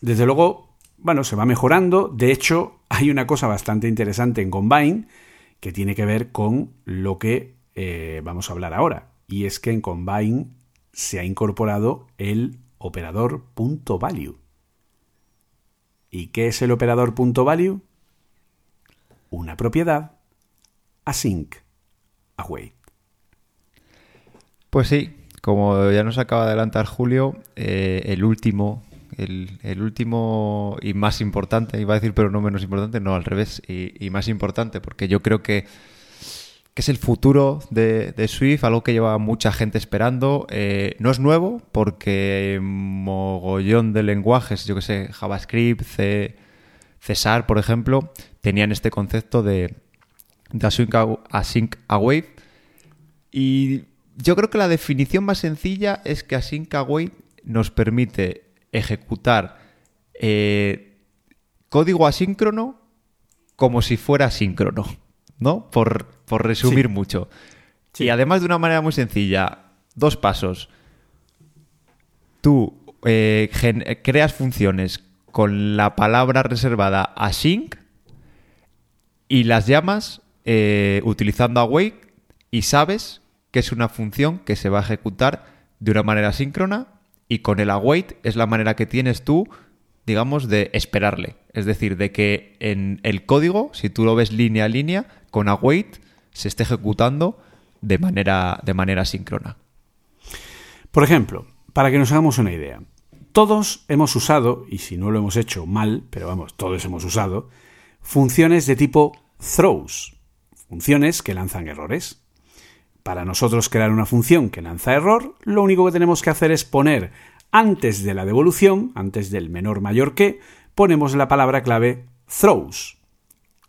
desde luego, bueno, se va mejorando. De hecho, hay una cosa bastante interesante en Combine que tiene que ver con lo que eh, vamos a hablar ahora. Y es que en Combine se ha incorporado el operador .value. ¿Y qué es el operador .value? Una propiedad async await. Pues sí, como ya nos acaba de adelantar Julio, eh, el último, el, último y más importante, iba a decir pero no menos importante, no, al revés, y más importante, porque yo creo que que es el futuro de, Swift, algo que lleva mucha gente esperando. Eh, no es nuevo porque mogollón de lenguajes, yo que sé, JavaScript, C, Cesar, por ejemplo, tenían este concepto de, async, await. Y yo creo que la definición más sencilla es que async await nos permite ejecutar eh, código asíncrono como si fuera síncrono. ¿No? Por, resumir mucho. Y además de una manera muy sencilla, dos pasos. Tú eh, creas funciones con la palabra reservada async y las llamas eh, utilizando await y sabes que es una función que se va a ejecutar de una manera síncrona y con el await es la manera que tienes tú digamos, de esperarle. Es decir, de que en el código, si tú lo ves línea a línea, con await se esté ejecutando de manera, de manera síncrona. Por ejemplo, para que nos hagamos una idea, todos hemos usado, y si no lo hemos hecho mal, pero vamos, todos hemos usado, funciones de tipo throws, funciones que lanzan errores. Para nosotros crear una función que lanza error, lo único que tenemos que hacer es poner antes de la devolución, antes del menor mayor que, ponemos la palabra clave throws.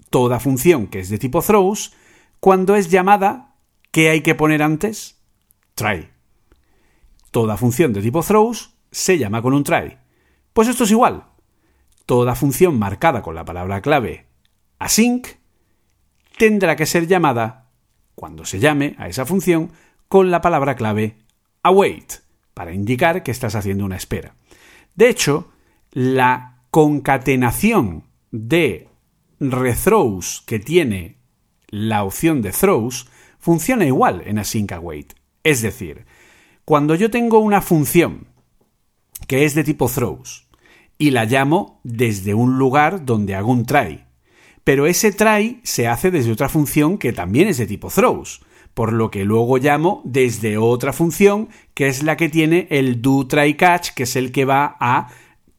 Toda función que es de tipo throws, cuando es llamada, ¿qué hay que poner antes? Try. Toda función de tipo throws se llama con un try. Pues esto es igual. Toda función marcada con la palabra clave async tendrá que ser llamada, cuando se llame a esa función, con la palabra clave await para indicar que estás haciendo una espera. De hecho, la concatenación de rethrows que tiene la opción de throws funciona igual en async await. Es decir, cuando yo tengo una función que es de tipo throws y la llamo desde un lugar donde hago un try. Pero ese try se hace desde otra función que también es de tipo throws, por lo que luego llamo desde otra función que es la que tiene el do try catch, que es el que va a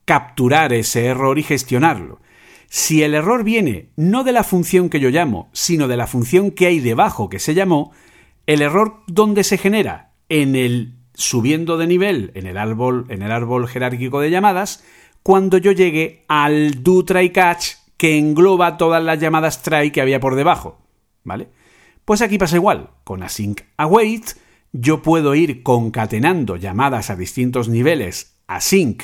capturar ese error y gestionarlo. Si el error viene no de la función que yo llamo, sino de la función que hay debajo que se llamó, el error ¿dónde se genera? En el subiendo de nivel en el árbol, en el árbol jerárquico de llamadas, cuando yo llegue al do try catch que engloba todas las llamadas try que había por debajo, ¿vale? Pues aquí pasa igual, con async await yo puedo ir concatenando llamadas a distintos niveles async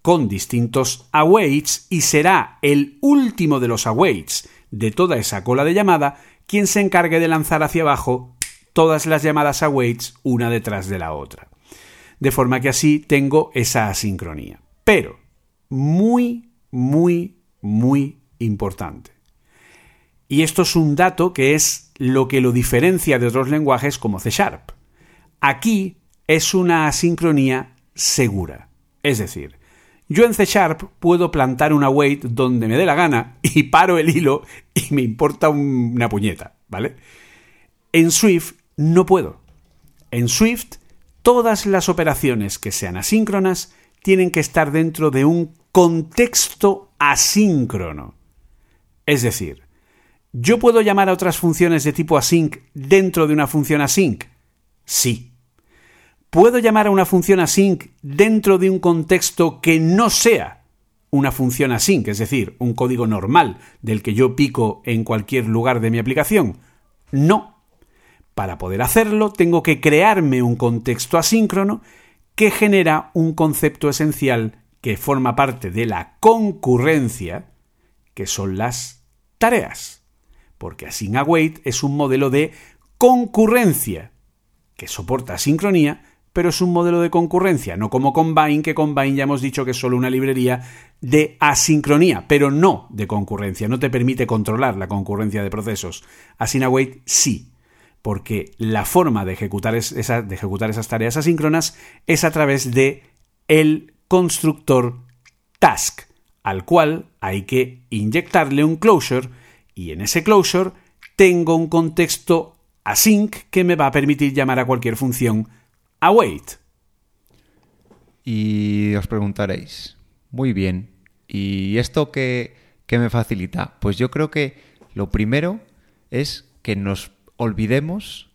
con distintos awaits y será el último de los awaits de toda esa cola de llamada quien se encargue de lanzar hacia abajo todas las llamadas awaits una detrás de la otra. De forma que así tengo esa asincronía. Pero, muy, muy, muy importante. Y esto es un dato que es lo que lo diferencia de otros lenguajes como C Sharp. Aquí es una asincronía segura. Es decir, yo en C Sharp puedo plantar una wait donde me dé la gana y paro el hilo y me importa una puñeta, ¿vale? En Swift no puedo. En Swift, todas las operaciones que sean asíncronas tienen que estar dentro de un contexto asíncrono. Es decir, ¿yo puedo llamar a otras funciones de tipo async dentro de una función async? Sí. ¿Puedo llamar a una función async dentro de un contexto que no sea una función async, es decir, un código normal del que yo pico en cualquier lugar de mi aplicación? No. Para poder hacerlo, tengo que crearme un contexto asíncrono que genera un concepto esencial que forma parte de la concurrencia, que son las tareas. Porque async await es un modelo de concurrencia que soporta sincronía pero es un modelo de concurrencia, no como Combine, que Combine ya hemos dicho que es solo una librería de asincronía, pero no de concurrencia, no te permite controlar la concurrencia de procesos. Async sí, porque la forma de ejecutar, de ejecutar esas tareas asíncronas es a través de el constructor task, al cual hay que inyectarle un closure y en ese closure tengo un contexto async que me va a permitir llamar a cualquier función await. Y os preguntaréis, muy bien, ¿y esto qué, me facilita? Pues yo creo que lo primero es que nos olvidemos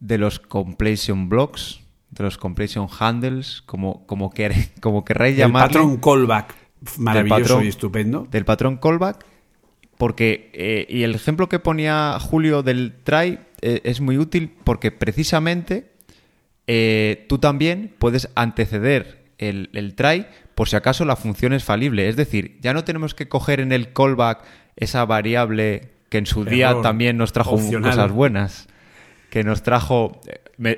de los completion blocks, de los completion handles, como, como, como querráis llamarlo. El patrón callback, maravilloso y estupendo. Del patrón callback, porque, eh, y el ejemplo que ponía Julio del try eh, es muy útil porque precisamente eh, tú también puedes anteceder el, try por si acaso la función es falible. Es decir, ya no tenemos que coger en el callback esa variable que en su día también nos trajo cosas buenas. Que nos trajo,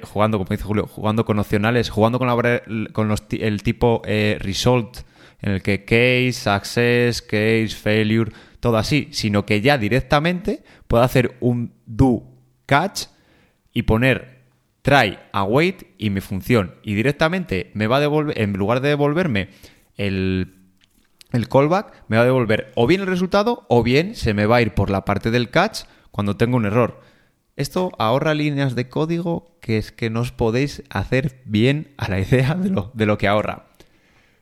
jugando, como dice Julio, jugando con opcionales, jugando con, con el tipo result, en el que case, success, case, failure, todo así, sino que ya directamente puedo hacer un do catch y poner try, await y mi función. Y directamente me va a devolver, en lugar de devolverme el, el callback, me va a devolver o bien el resultado o bien se me va a ir por la parte del catch cuando tengo un error. Esto ahorra líneas de código que es que no os podéis hacer bien a la idea de lo, de lo que ahorra.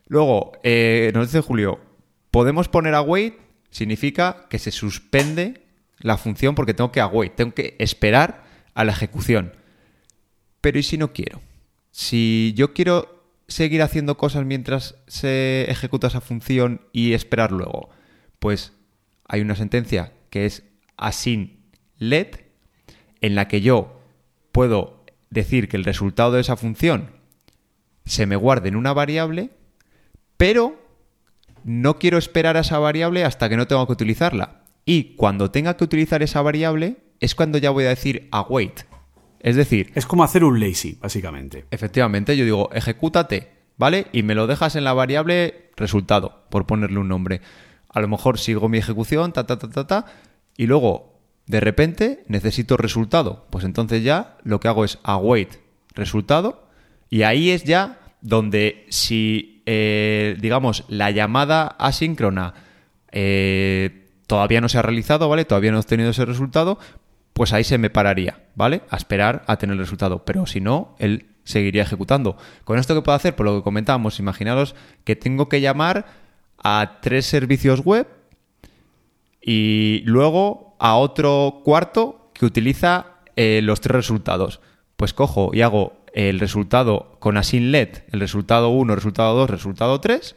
Luego, eh, nos dice Julio, podemos poner await, significa que se suspende la función porque tengo que await, tengo que esperar a la ejecución. Pero ¿y si no quiero? Si yo quiero seguir haciendo cosas mientras se ejecuta esa función y esperar luego, pues hay una sentencia que es async let en la que yo puedo decir que el resultado de esa función se me guarde en una variable, pero no quiero esperar a esa variable hasta que no tenga que utilizarla. Y cuando tenga que utilizar esa variable es cuando ya voy a decir await. Es decir... Es como hacer un lazy, básicamente. Efectivamente, yo digo, ejecútate, ¿vale? Y me lo dejas en la variable resultado, por ponerle un nombre. A lo mejor sigo mi ejecución, ta, ta, ta, ta, ta, y luego, de repente, necesito resultado. Pues entonces ya lo que hago es await resultado, y ahí es ya donde si eh, digamos, la llamada asíncrona eh, todavía no se ha realizado, ¿vale? Todavía no he obtenido ese resultado, pues ahí se me pararía, ¿vale? A esperar a tener el resultado. Pero si no, él seguiría ejecutando. ¿Con esto qué puedo hacer? Por lo que comentábamos, imaginaros que tengo que llamar a tres servicios web y luego a otro cuarto que utiliza eh, los tres resultados. Pues cojo y hago el resultado con async el resultado 1, resultado 2, resultado 3.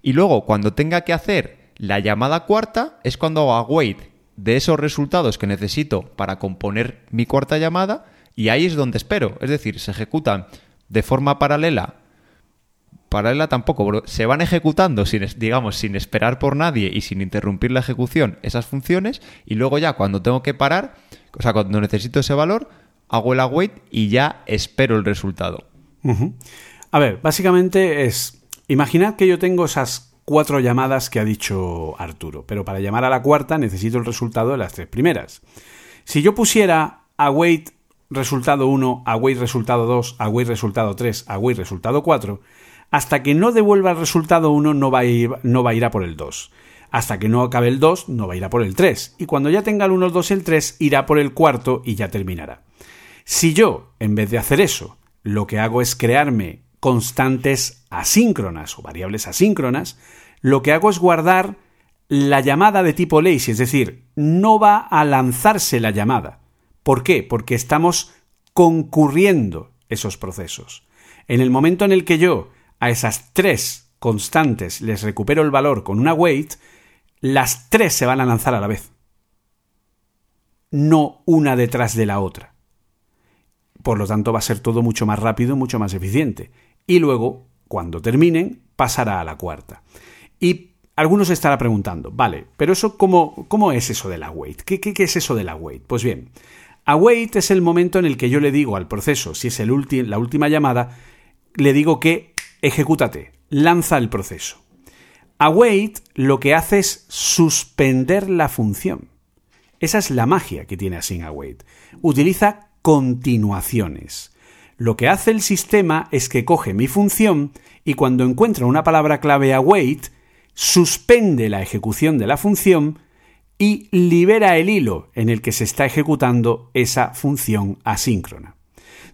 Y luego, cuando tenga que hacer la llamada cuarta, es cuando hago await de esos resultados que necesito para componer mi cuarta llamada. Y ahí es donde espero. Es decir, se ejecutan de forma paralela paralela tampoco, se van ejecutando sin, digamos, sin esperar por nadie y sin interrumpir la ejecución esas funciones y luego ya cuando tengo que parar, o sea, cuando necesito ese valor, hago el await y ya espero el resultado. A ver, básicamente es, imaginad que yo tengo esas cuatro llamadas que ha dicho Arturo, pero para llamar a la cuarta necesito el resultado de las tres primeras. Si yo pusiera await resultado 1, await resultado 2, await resultado 3, await resultado 4, hasta que no devuelva el resultado 1 no va a ir, no va a, ir a por el 2. Hasta que no acabe el 2 no va a ir a por el 3. Y cuando ya tenga el 1, el 2 y el 3 irá por el cuarto y ya terminará. Si yo, en vez de hacer eso, lo que hago es crearme constantes asíncronas o variables asíncronas, lo que hago es guardar la llamada de tipo lazy, es decir, no va a lanzarse la llamada. ¿Por qué? Porque estamos concurriendo esos procesos. En el momento en el que yo a esas tres constantes les recupero el valor con una weight, las tres se van a lanzar a la vez. No una detrás de la otra. Por lo tanto, va a ser todo mucho más rápido, mucho más eficiente. Y luego, cuando terminen, pasará a la cuarta. Y algunos estará preguntando, vale, pero eso cómo, cómo es eso de la wait? ¿Qué, qué, es eso de la wait? Pues bien, await es el momento en el que yo le digo al proceso, si es el la última llamada, le digo que ejecútate, lanza el proceso. Await lo que hace es suspender la función. Esa es la magia que tiene async await. Utiliza continuaciones. Lo que hace el sistema es que coge mi función y cuando encuentra una palabra clave await, suspende la ejecución de la función y libera el hilo en el que se está ejecutando esa función asíncrona.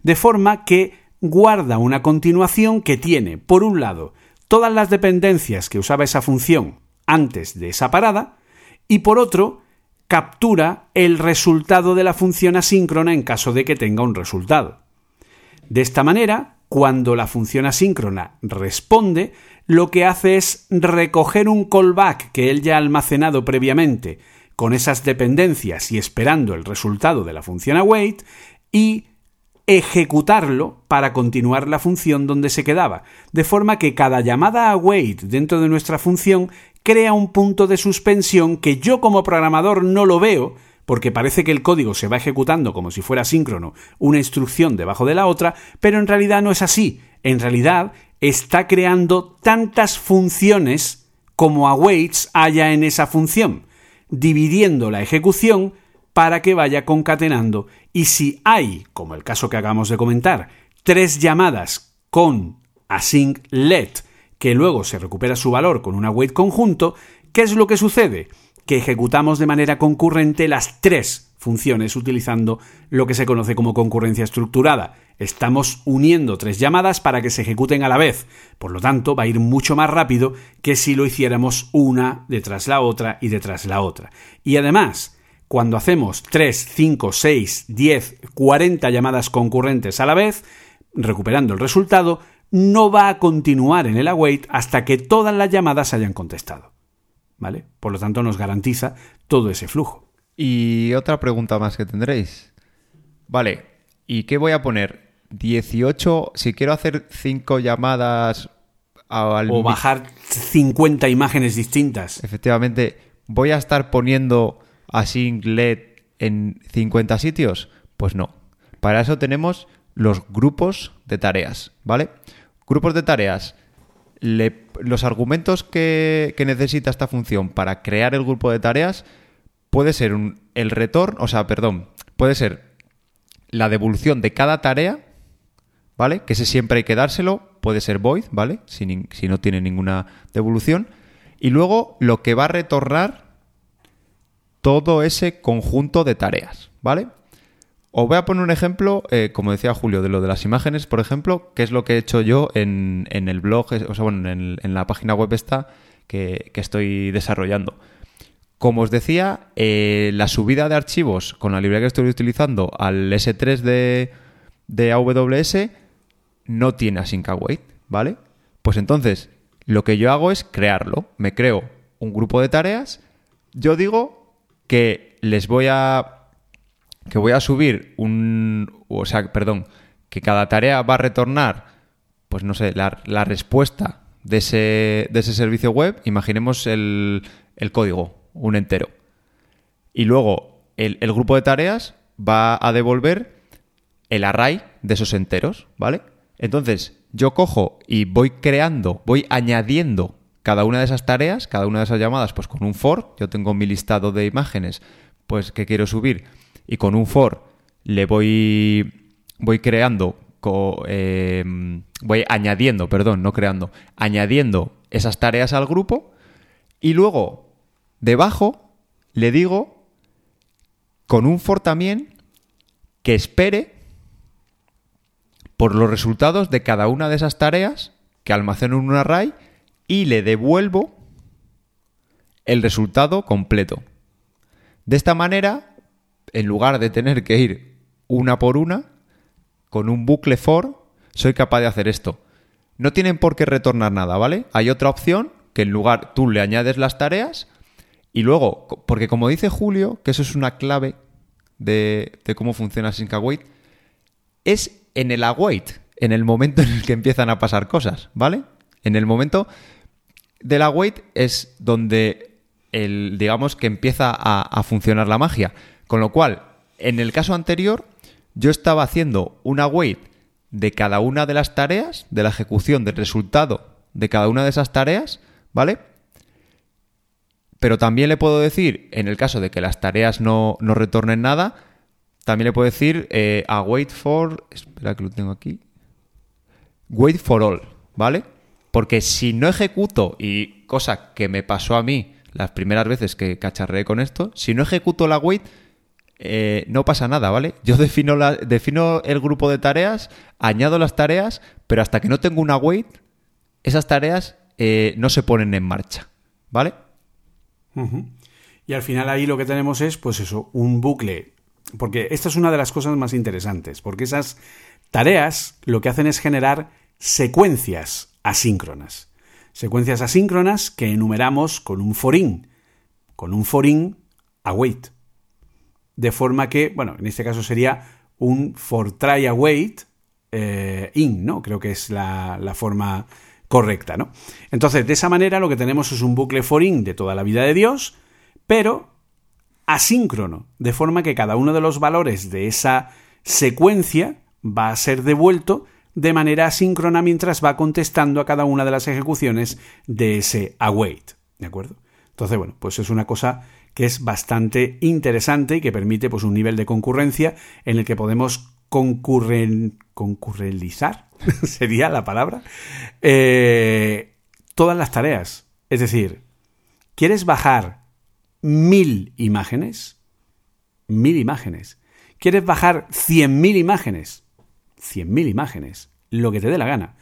De forma que guarda una continuación que tiene, por un lado, todas las dependencias que usaba esa función antes de esa parada, y por otro, captura el resultado de la función asíncrona en caso de que tenga un resultado. De esta manera, cuando la función asíncrona responde, lo que hace es recoger un callback que él ya ha almacenado previamente con esas dependencias y esperando el resultado de la función await y ejecutarlo para continuar la función donde se quedaba, de forma que cada llamada a wait dentro de nuestra función crea un punto de suspensión que yo como programador no lo veo, porque parece que el código se va ejecutando como si fuera síncrono, una instrucción debajo de la otra, pero en realidad no es así. En realidad está creando tantas funciones como awaits haya en esa función, dividiendo la ejecución para que vaya concatenando y si hay, como el caso que acabamos de comentar, tres llamadas con async let que luego se recupera su valor con una wait conjunto, ¿qué es lo que sucede? Que ejecutamos de manera concurrente las tres funciones utilizando lo que se conoce como concurrencia estructurada. Estamos uniendo tres llamadas para que se ejecuten a la vez. Por lo tanto, va a ir mucho más rápido que si lo hiciéramos una detrás la otra y detrás la otra. Y además, cuando hacemos 3, 5, 6, 10, 40 llamadas concurrentes a la vez, recuperando el resultado, no va a continuar en el await hasta que todas las llamadas hayan contestado. ¿Vale? Por lo tanto, nos garantiza todo ese flujo. Y otra pregunta más que tendréis. Vale, ¿y qué voy a poner? 18, si quiero hacer 5 llamadas al... O bajar 50 imágenes distintas. Efectivamente, voy a estar poniendo async LED en 50 sitios? Pues no. Para eso tenemos los grupos de tareas, ¿vale? Grupos de tareas. los argumentos que, necesita esta función para crear el grupo de tareas puede ser el retorno, o sea, perdón, puede ser la devolución de cada tarea, ¿vale? Que ese siempre hay que dárselo puede ser void, ¿vale? Si, si no tiene ninguna devolución. Y luego lo que va a retornar todo ese conjunto de tareas, ¿vale? Os voy a poner un ejemplo, eh, como decía Julio, de lo de las imágenes, por ejemplo, que es lo que he hecho yo en, el blog, o sea, bueno, en, la página web esta que, estoy desarrollando. Como os decía, eh, la subida de archivos con la librería que estoy utilizando al S3 de, de AWS no tiene async await, ¿vale? Pues entonces, lo que yo hago es crearlo. Me creo un grupo de tareas. Yo digo que les voy a que voy a subir un... O sea, perdón, que cada tarea va a retornar, pues no sé, la, respuesta de ese, de ese, servicio web. Imaginemos el, código, un entero. Y luego el, el, grupo de tareas va a devolver el array de esos enteros, ¿vale? Entonces, yo cojo y voy creando, voy añadiendo cada una de esas tareas, cada una de esas llamadas, pues con un for. Yo tengo mi listado de imágenes, pues que quiero subir y con un for le voy, voy creando, em, voy añadiendo, perdón, no creando, añadiendo esas tareas al grupo y luego debajo le digo con un for también que espere por los resultados de cada una de esas tareas que almaceno en un array y le devuelvo el resultado completo. De esta manera en lugar de tener que ir una por una, con un bucle for, soy capaz de hacer esto. No tienen por qué retornar nada, ¿vale? Hay otra opción que en lugar tú le añades las tareas y luego, porque como dice Julio, que eso es una clave de, cómo funciona Sync Await, es en el await, en el momento en el que empiezan a pasar cosas, ¿vale? En el momento del await es donde el, digamos que empieza a, a funcionar la magia. Con lo cual, en el caso anterior, yo estaba haciendo una wait de cada una de las tareas, de la ejecución del resultado de cada una de esas tareas, ¿vale? Pero también le puedo decir, en el caso de que las tareas no, retornen nada, también le puedo decir eh, a wait for. Espera que lo tengo aquí. Wait for all, ¿vale? Porque si no ejecuto, y cosa que me pasó a mí las primeras veces que cacharré con esto, si no ejecuto la wait, eh, no pasa nada, ¿vale? Yo defino, la, defino el grupo de tareas, añado las tareas, pero hasta que no tengo una wait, esas tareas eh, no se ponen en marcha, ¿vale? Y al final ahí lo que tenemos es, pues eso, un bucle. Porque esta es una de las cosas más interesantes, porque esas tareas lo que hacen es generar secuencias asíncronas. Secuencias asíncronas que enumeramos con un forin, con un forin await de forma que, bueno, en este caso sería un for try await eh, in, ¿no? Creo que es la, forma correcta, ¿no? Entonces, de esa manera lo que tenemos es un bucle for in de toda la vida de Dios, pero asíncrono, de forma que cada uno de los valores de esa secuencia va a ser devuelto de manera asíncrona mientras va contestando a cada una de las ejecuciones de ese await, ¿de acuerdo? Entonces, bueno, pues es una cosa que es bastante interesante y que permite pues, un nivel de concurrencia en el que podemos concurren, concurrelizar, sería la palabra, eh, todas las tareas. Es decir, ¿quieres bajar mil imágenes? Mil imágenes. ¿Quieres bajar cien mil imágenes? Cien mil imágenes. Lo que te dé la gana.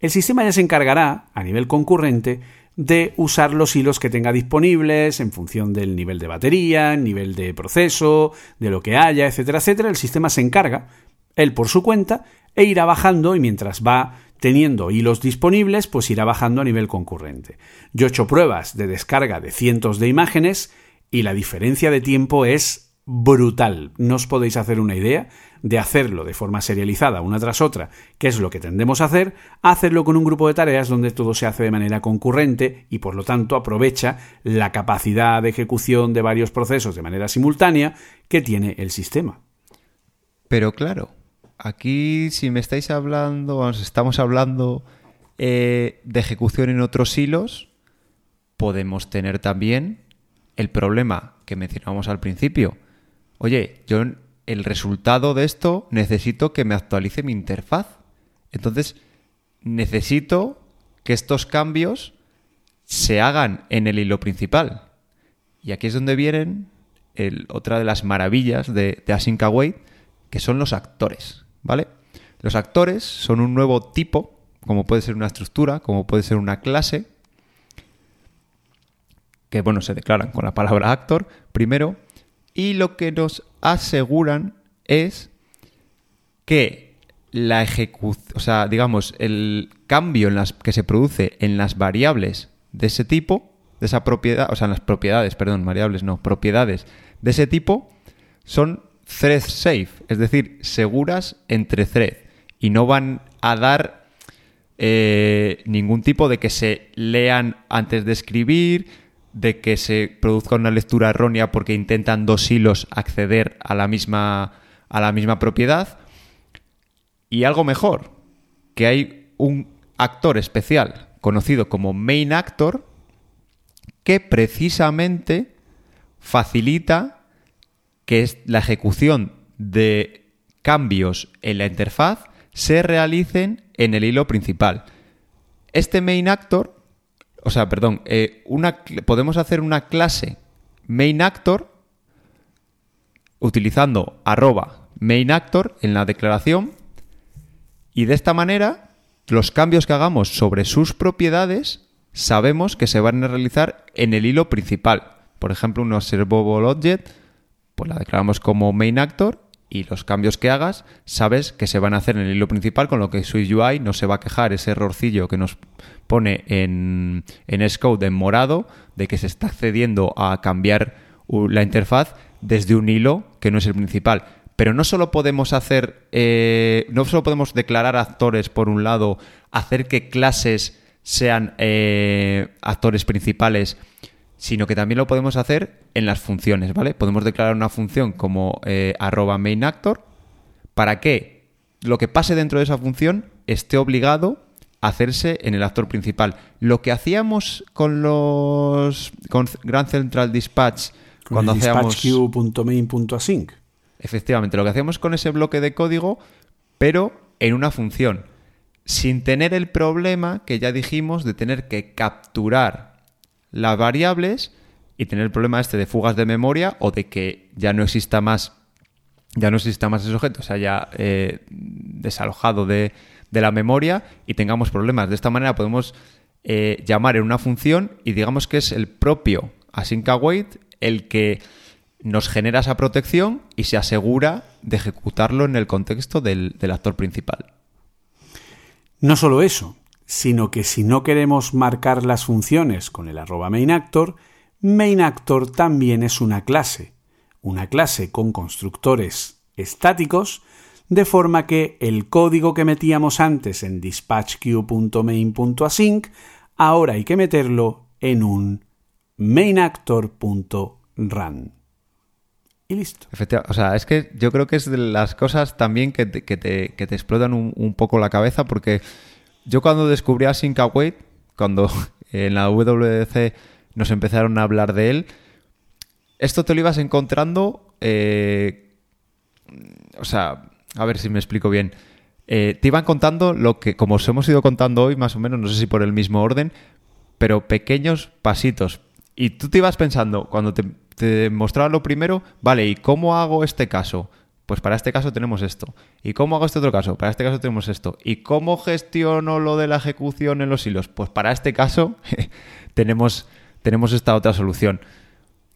El sistema ya se encargará, a nivel concurrente, de usar los hilos que tenga disponibles en función del nivel de batería, nivel de proceso, de lo que haya, etcétera, etcétera. El sistema se encarga, él por su cuenta, e irá bajando y mientras va teniendo hilos disponibles, pues irá bajando a nivel concurrente. Yo he hecho pruebas de descarga de cientos de imágenes y la diferencia de tiempo es brutal. No os podéis hacer una idea de hacerlo de forma serializada una tras otra, que es lo que tendemos a hacer, a hacerlo con un grupo de tareas donde todo se hace de manera concurrente y por lo tanto aprovecha la capacidad de ejecución de varios procesos de manera simultánea que tiene el sistema. Pero claro, aquí si me estáis hablando, os estamos hablando eh, de ejecución en otros hilos, podemos tener también el problema que mencionamos al principio, oye, yo el resultado de esto necesito que me actualice mi interfaz. Entonces, necesito que estos cambios se hagan en el hilo principal. Y aquí es donde vienen el, otra de las maravillas de, de Async que son los actores, ¿vale? Los actores son un nuevo tipo, como puede ser una estructura, como puede ser una clase, que bueno, se declaran con la palabra actor primero, y lo que nos aseguran es que la ejecución, o sea, digamos, el cambio en las, que se produce en las variables de ese tipo, de esa propiedad, o sea, en las propiedades, perdón, variables no, propiedades de ese tipo, son thread safe, es decir, seguras entre thread y no van a dar eh, ningún tipo de que se lean antes de escribir, de que se produzca una lectura errónea porque intentan dos hilos acceder a la misma, a la misma propiedad. Y algo mejor, que hay un actor especial conocido como main actor que precisamente facilita que la ejecución de cambios en la interfaz se realicen en el hilo principal. Este main actor, o sea, perdón, eh, podemos hacer una clase main actor utilizando arroba main actor en la declaración y de esta manera los cambios que hagamos sobre sus propiedades sabemos que se van a realizar en el hilo principal. Por ejemplo, un observable object, pues la declaramos como main actor y los cambios que hagas sabes que se van a hacer en el hilo principal, con lo que SwiftUI no se va a quejar ese errorcillo que nos pone en, en Xcode en morado de que se está accediendo a cambiar la interfaz desde un hilo que no es el principal. Pero no solo podemos hacer, eh, no solo podemos declarar actores por un lado, hacer que clases sean eh, actores principales, sino que también lo podemos hacer en las funciones, ¿vale? Podemos declarar una función como eh, arroba main actor para que lo que pase dentro de esa función esté obligado a hacerse en el actor principal. Lo que hacíamos con los con Grand Central Dispatch cuando hacíamos dispatchqueue.main.async. Efectivamente, lo que hacíamos con ese bloque de código, pero en una función, sin tener el problema que ya dijimos de tener que capturar las variables y tener el problema este de fugas de memoria o de que ya no exista más ya no exista más ese objeto, se haya eh, desalojado de, la memoria y tengamos problemas. De esta manera podemos eh, llamar en una función y digamos que es el propio async await el que nos genera esa protección y se asegura de ejecutarlo en el contexto del, del actor principal. No solo eso, sino que si no queremos marcar las funciones con el arroba mainActor, mainActor también es una clase, una clase con constructores estáticos, de forma que el código que metíamos antes en dispatchqueue.main.async, ahora hay que meterlo en un mainActor.run. Y listo. Efectivamente. O sea, es que yo creo que es de las cosas también que te, que te, que te explotan un, un poco la cabeza porque yo cuando descubrí a Await, cuando en la WDC nos empezaron a hablar de él, esto te lo ibas encontrando, eh, o sea, a ver si me explico bien. Eh, te iban contando lo que, como os hemos ido contando hoy, más o menos, no sé si por el mismo orden, pero pequeños pasitos. Y tú te ibas pensando, cuando te, te mostraba lo primero, vale, ¿y cómo hago este caso? Pues para este caso tenemos esto. ¿Y cómo hago este otro caso? Para este caso tenemos esto. ¿Y cómo gestiono lo de la ejecución en los hilos? Pues para este caso tenemos, tenemos esta otra solución.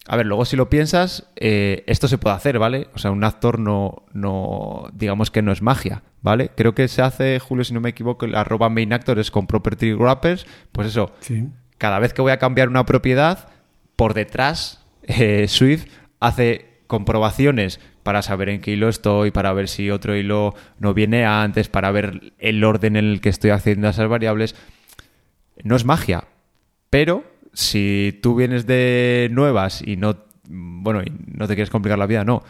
A ver, luego si lo piensas, eh, esto se puede hacer, ¿vale? O sea, un actor no, no, digamos que no es magia, ¿vale? Creo que se hace, Julio, si no me equivoco, el arroba main actor es con property wrappers. Pues eso, cada vez que voy a cambiar una propiedad, por detrás, eh, Swift hace comprobaciones para saber en qué hilo estoy, para ver si otro hilo no viene antes, para ver el orden en el que estoy accediendo a esas variables. No es magia, pero si tú vienes de nuevas y no, bueno, y no te quieres complicar la vida, no.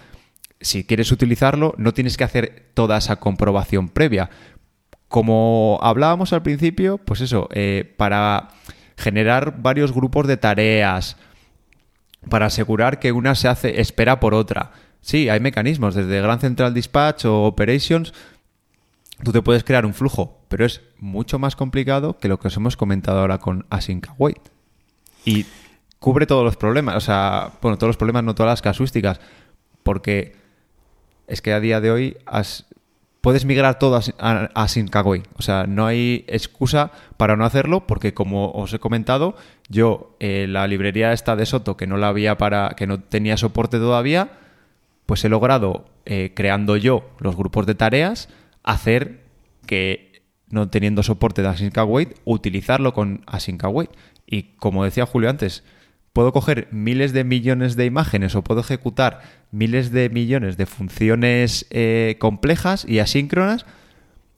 Si quieres utilizarlo, no tienes que hacer toda esa comprobación previa. Como hablábamos al principio, pues eso, eh, para generar varios grupos de tareas, para asegurar que una se hace, espera por otra. Sí, hay mecanismos, desde Grand Central Dispatch o Operations, tú te puedes crear un flujo pero es mucho más complicado que lo que os hemos comentado ahora con Async. Y cubre todos los problemas, o sea, bueno, todos los problemas, no todas las casuísticas, porque es que a día de hoy puedes migrar todo a, a Await. O sea, no hay excusa para no hacerlo, porque como os he comentado, yo eh, la librería esta de Soto, que no la había para, que no tenía soporte todavía, pues he logrado, eh, creando yo los grupos de tareas, hacer que, no teniendo soporte de Async Await, utilizarlo con Async Await. Y como decía Julio antes, puedo coger miles de millones de imágenes o puedo ejecutar miles de millones de funciones eh, complejas y asíncronas.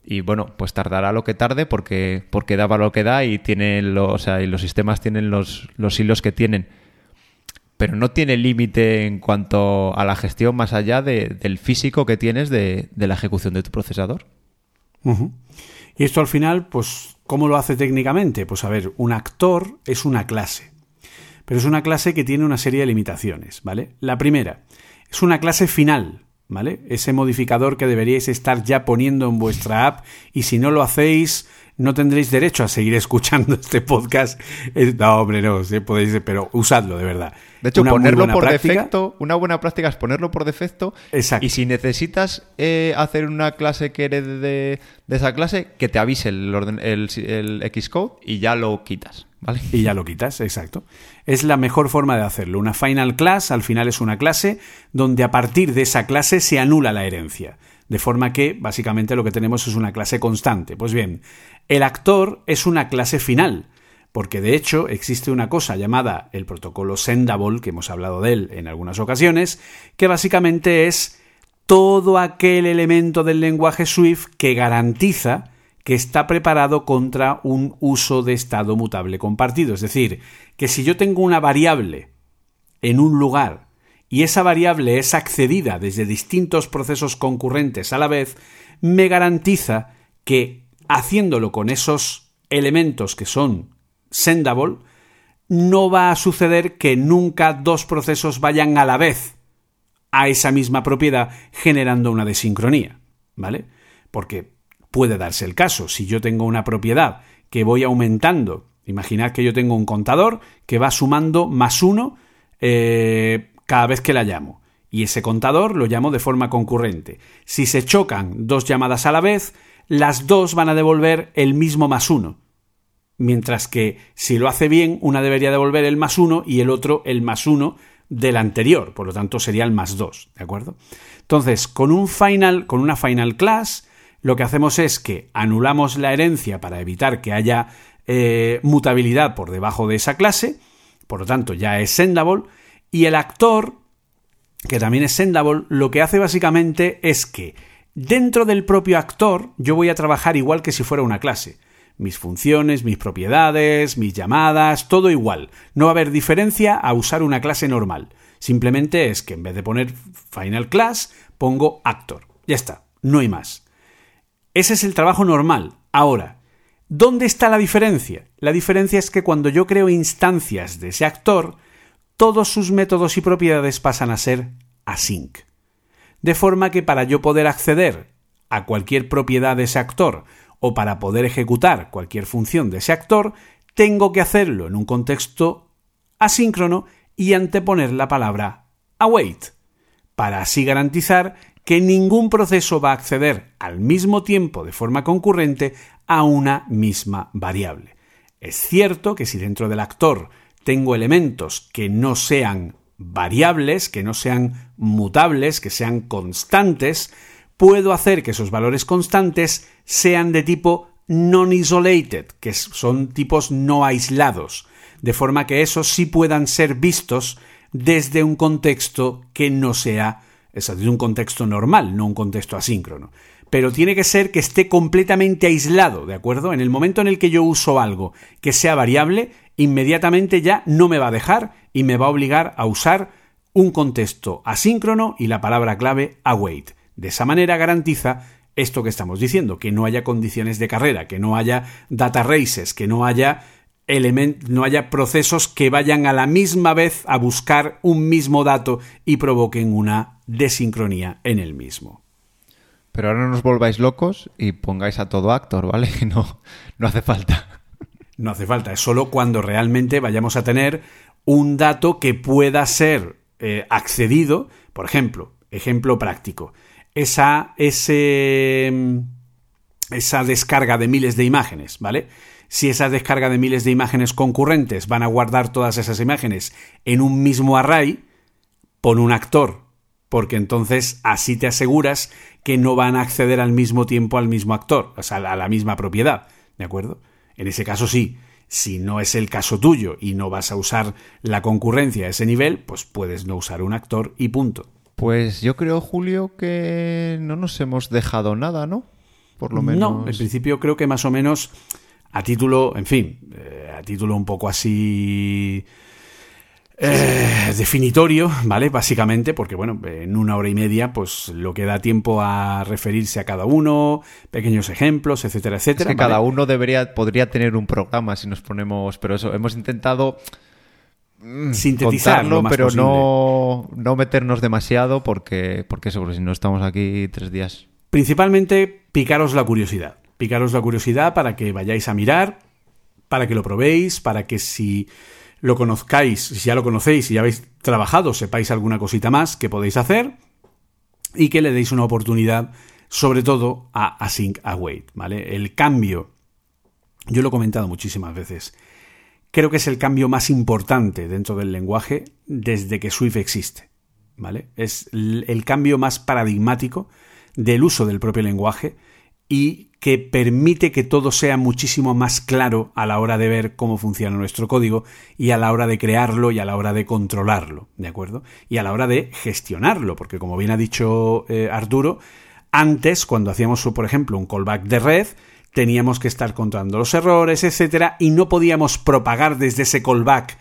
Y bueno, pues tardará lo que tarde porque, porque daba lo que da y, tiene los, y los sistemas tienen los, los hilos que tienen pero no tiene límite en cuanto a la gestión más allá del físico que tienes de, la ejecución de tu procesador. Y esto al final, pues, ¿cómo lo hace técnicamente? Pues a ver, un actor es una clase, pero es una clase que tiene una serie de limitaciones, ¿vale? La primera, es una clase final, ¿vale? Ese modificador que deberíais estar ya poniendo en vuestra app y si no lo hacéis, no tendréis derecho a seguir escuchando este podcast. No, hombre, no, podéis, pero usadlo de verdad. De hecho, ponerlo por defecto, una buena práctica es ponerlo por defecto. Exacto. Y si necesitas eh, hacer una clase que herede de, esa clase, que te avise el, el, Xcode y ya lo quitas. ¿Vale? Y ya lo quitas, exacto. Es la mejor forma de hacerlo. Una final class al final es una clase donde a partir de esa clase se anula la herencia. De forma que básicamente lo que tenemos es una clase constante. Pues bien, el actor es una clase final, porque de hecho existe una cosa llamada el protocolo Sendable, que hemos hablado de él en algunas ocasiones, que básicamente es todo aquel elemento del lenguaje Swift que garantiza que está preparado contra un uso de estado mutable compartido. Es decir, que si yo tengo una variable en un lugar y esa variable es accedida desde distintos procesos concurrentes a la vez, me garantiza que haciéndolo con esos elementos que son sendable, no va a suceder que nunca dos procesos vayan a la vez a esa misma propiedad generando una desincronía, ¿vale? Porque puede darse el caso, si yo tengo una propiedad que voy aumentando, imaginad que yo tengo un contador que va sumando más uno eh, cada vez que la llamo. Y ese contador lo llamo de forma concurrente. Si se chocan dos llamadas a la vez, las dos van a devolver el mismo más uno. Mientras que si lo hace bien, una debería devolver el más uno y el otro el más uno del anterior. Por lo tanto, sería el más dos. ¿De acuerdo? Entonces, con un final, con una final class, lo que hacemos es que anulamos la herencia para evitar que haya eh, mutabilidad por debajo de esa clase. Por lo tanto, ya es sendable y el actor, que también es Sendable, lo que hace básicamente es que dentro del propio actor yo voy a trabajar igual que si fuera una clase. Mis funciones, mis propiedades, mis llamadas, todo igual. No va a haber diferencia a usar una clase normal. Simplemente es que en vez de poner final class, pongo actor. Ya está, no hay más. Ese es el trabajo normal. Ahora, ¿dónde está la diferencia? La diferencia es que cuando yo creo instancias de ese actor, todos sus métodos y propiedades pasan a ser async. De forma que para yo poder acceder a cualquier propiedad de ese actor o para poder ejecutar cualquier función de ese actor, tengo que hacerlo en un contexto asíncrono y anteponer la palabra await, para así garantizar que ningún proceso va a acceder al mismo tiempo de forma concurrente a una misma variable. Es cierto que si dentro del actor tengo elementos que no sean variables, que no sean mutables, que sean constantes, puedo hacer que esos valores constantes sean de tipo non-isolated, que son tipos no aislados, de forma que esos sí puedan ser vistos desde un contexto que no sea, es decir, un contexto normal, no un contexto asíncrono. Pero tiene que ser que esté completamente aislado, ¿de acuerdo? En el momento en el que yo uso algo que sea variable, inmediatamente ya no me va a dejar y me va a obligar a usar un contexto asíncrono y la palabra clave await. De esa manera garantiza esto que estamos diciendo, que no haya condiciones de carrera, que no haya data races, que no haya no haya procesos que vayan a la misma vez a buscar un mismo dato y provoquen una desincronía en el mismo. Pero ahora no nos volváis locos y pongáis a todo actor, ¿vale? No, no hace falta. No hace falta, es solo cuando realmente vayamos a tener un dato que pueda ser eh, accedido, por ejemplo, ejemplo práctico, esa, ese, esa descarga de miles de imágenes, ¿vale? Si esa descarga de miles de imágenes concurrentes van a guardar todas esas imágenes en un mismo array, pon un actor, porque entonces así te aseguras que no van a acceder al mismo tiempo al mismo actor, o sea, a la misma propiedad, ¿de acuerdo? En ese caso sí. Si no es el caso tuyo y no vas a usar la concurrencia a ese nivel, pues puedes no usar un actor y punto. Pues yo creo, Julio, que no nos hemos dejado nada, ¿no? Por lo menos. No, en principio creo que más o menos a título, en fin, eh, a título un poco así eh, definitorio, ¿vale? Básicamente, porque bueno, en una hora y media, pues lo que da tiempo a referirse a cada uno, pequeños ejemplos, etcétera, etcétera. Es que cada uno debería, podría tener un programa si nos ponemos, pero eso, hemos intentado mm, sintetizarlo, pero no, no meternos demasiado porque, porque eso, si no estamos aquí tres días. Principalmente picaros la curiosidad. Picaros la curiosidad para que vayáis a mirar, para que lo probéis, para que si lo conozcáis, si ya lo conocéis, si ya habéis trabajado, sepáis alguna cosita más que podéis hacer y que le deis una oportunidad, sobre todo a Async Await, ¿vale? El cambio, yo lo he comentado muchísimas veces, creo que es el cambio más importante dentro del lenguaje desde que Swift existe, ¿vale? Es el cambio más paradigmático del uso del propio lenguaje y que permite que todo sea muchísimo más claro a la hora de ver cómo funciona nuestro código y a la hora de crearlo y a la hora de controlarlo, ¿de acuerdo? Y a la hora de gestionarlo, porque como bien ha dicho eh, Arturo, antes, cuando hacíamos, por ejemplo, un callback de red, teníamos que estar contando los errores, etcétera, y no podíamos propagar desde ese callback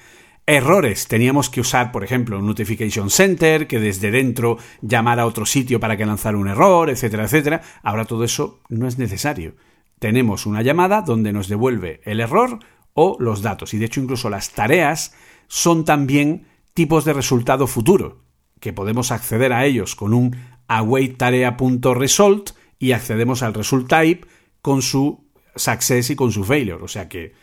errores. Teníamos que usar, por ejemplo, un Notification Center, que desde dentro llamara a otro sitio para que lanzara un error, etcétera, etcétera. Ahora todo eso no es necesario. Tenemos una llamada donde nos devuelve el error o los datos. Y de hecho, incluso las tareas son también tipos de resultado futuro, que podemos acceder a ellos con un awaitarea.result y accedemos al result type con su success y con su failure. O sea que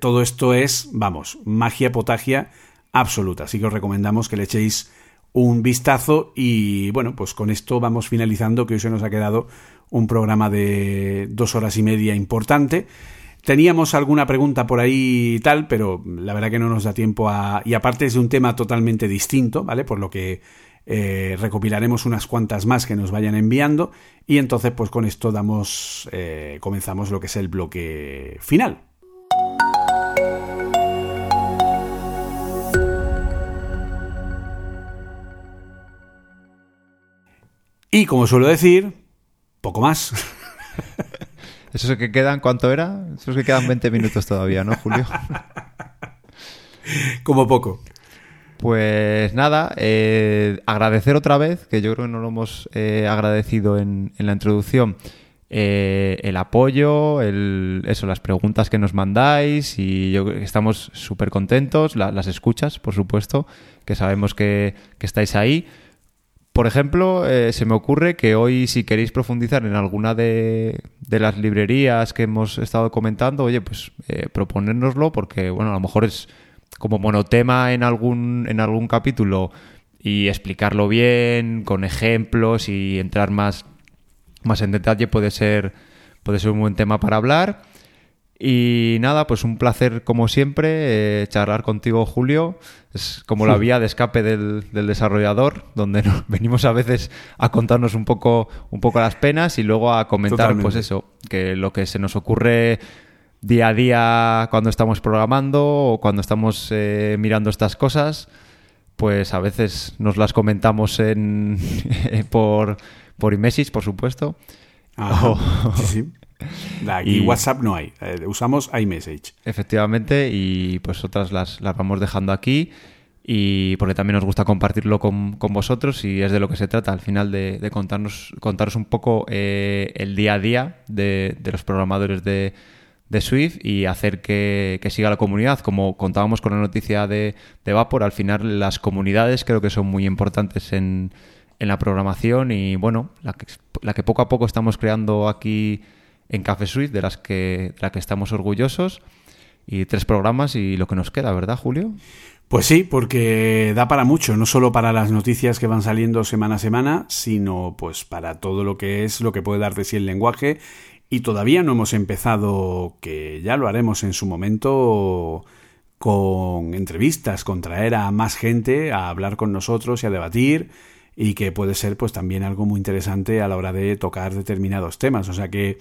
todo esto es, vamos, magia potagia absoluta. Así que os recomendamos que le echéis un vistazo y bueno, pues con esto vamos finalizando, que hoy se nos ha quedado un programa de dos horas y media importante. Teníamos alguna pregunta por ahí y tal, pero la verdad que no nos da tiempo a... Y aparte es de un tema totalmente distinto, ¿vale? Por lo que eh, recopilaremos unas cuantas más que nos vayan enviando y entonces pues con esto damos... Eh, comenzamos lo que es el bloque final. Y como suelo decir, poco más. ¿Eso es que quedan cuánto era? Eso es que quedan 20 minutos todavía, ¿no, Julio? como poco. Pues nada, eh, agradecer otra vez, que yo creo que no lo hemos eh, agradecido en, la introducción, eh, el apoyo, el, eso, las preguntas que nos mandáis y yo estamos súper contentos, las escuchas, por supuesto, que sabemos que, que estáis ahí. Por ejemplo, eh, se me ocurre que hoy, si queréis profundizar en alguna de, las librerías que hemos estado comentando, oye, pues eh, porque, bueno, a lo mejor es como monotema en algún, en algún capítulo y explicarlo bien, con ejemplos y entrar más, más en detalle puede ser, puede ser un buen tema para hablar. Y nada, pues un placer como siempre eh, charlar contigo, Julio. Es como la vía de escape del, desarrollador, donde venimos a veces a contarnos un poco, un poco las penas y luego a comentar, pues eso, que lo que se nos ocurre día a día cuando estamos programando o cuando estamos eh, mirando estas cosas, pues a veces nos las comentamos en, por, por iMessage, por supuesto. sí, sí. Aquí WhatsApp no hay, eh, usamos iMessage. Efectivamente, y pues otras las, las, vamos dejando aquí. Y porque también nos gusta compartirlo con, vosotros y es de lo que se trata al final de, contarnos, contaros un poco eh, el día a día de, los programadores de, Swift y hacer que, siga la comunidad. Como contábamos con la noticia de, de Vapor, al final las comunidades creo que son muy importantes en, en la programación y bueno, la que, la que poco a poco estamos creando aquí en Café Suite, de las que, de la que estamos orgullosos. Y tres programas y lo que nos queda, ¿verdad, Julio? Pues sí, porque da para mucho, no solo para las noticias que van saliendo semana a semana, sino pues para todo lo que es lo que puede dar de sí el lenguaje. Y todavía no hemos empezado, que ya lo haremos en su momento, con entrevistas, con traer a más gente a hablar con nosotros y a debatir y que puede ser pues también algo muy interesante a la hora de tocar determinados temas. O sea que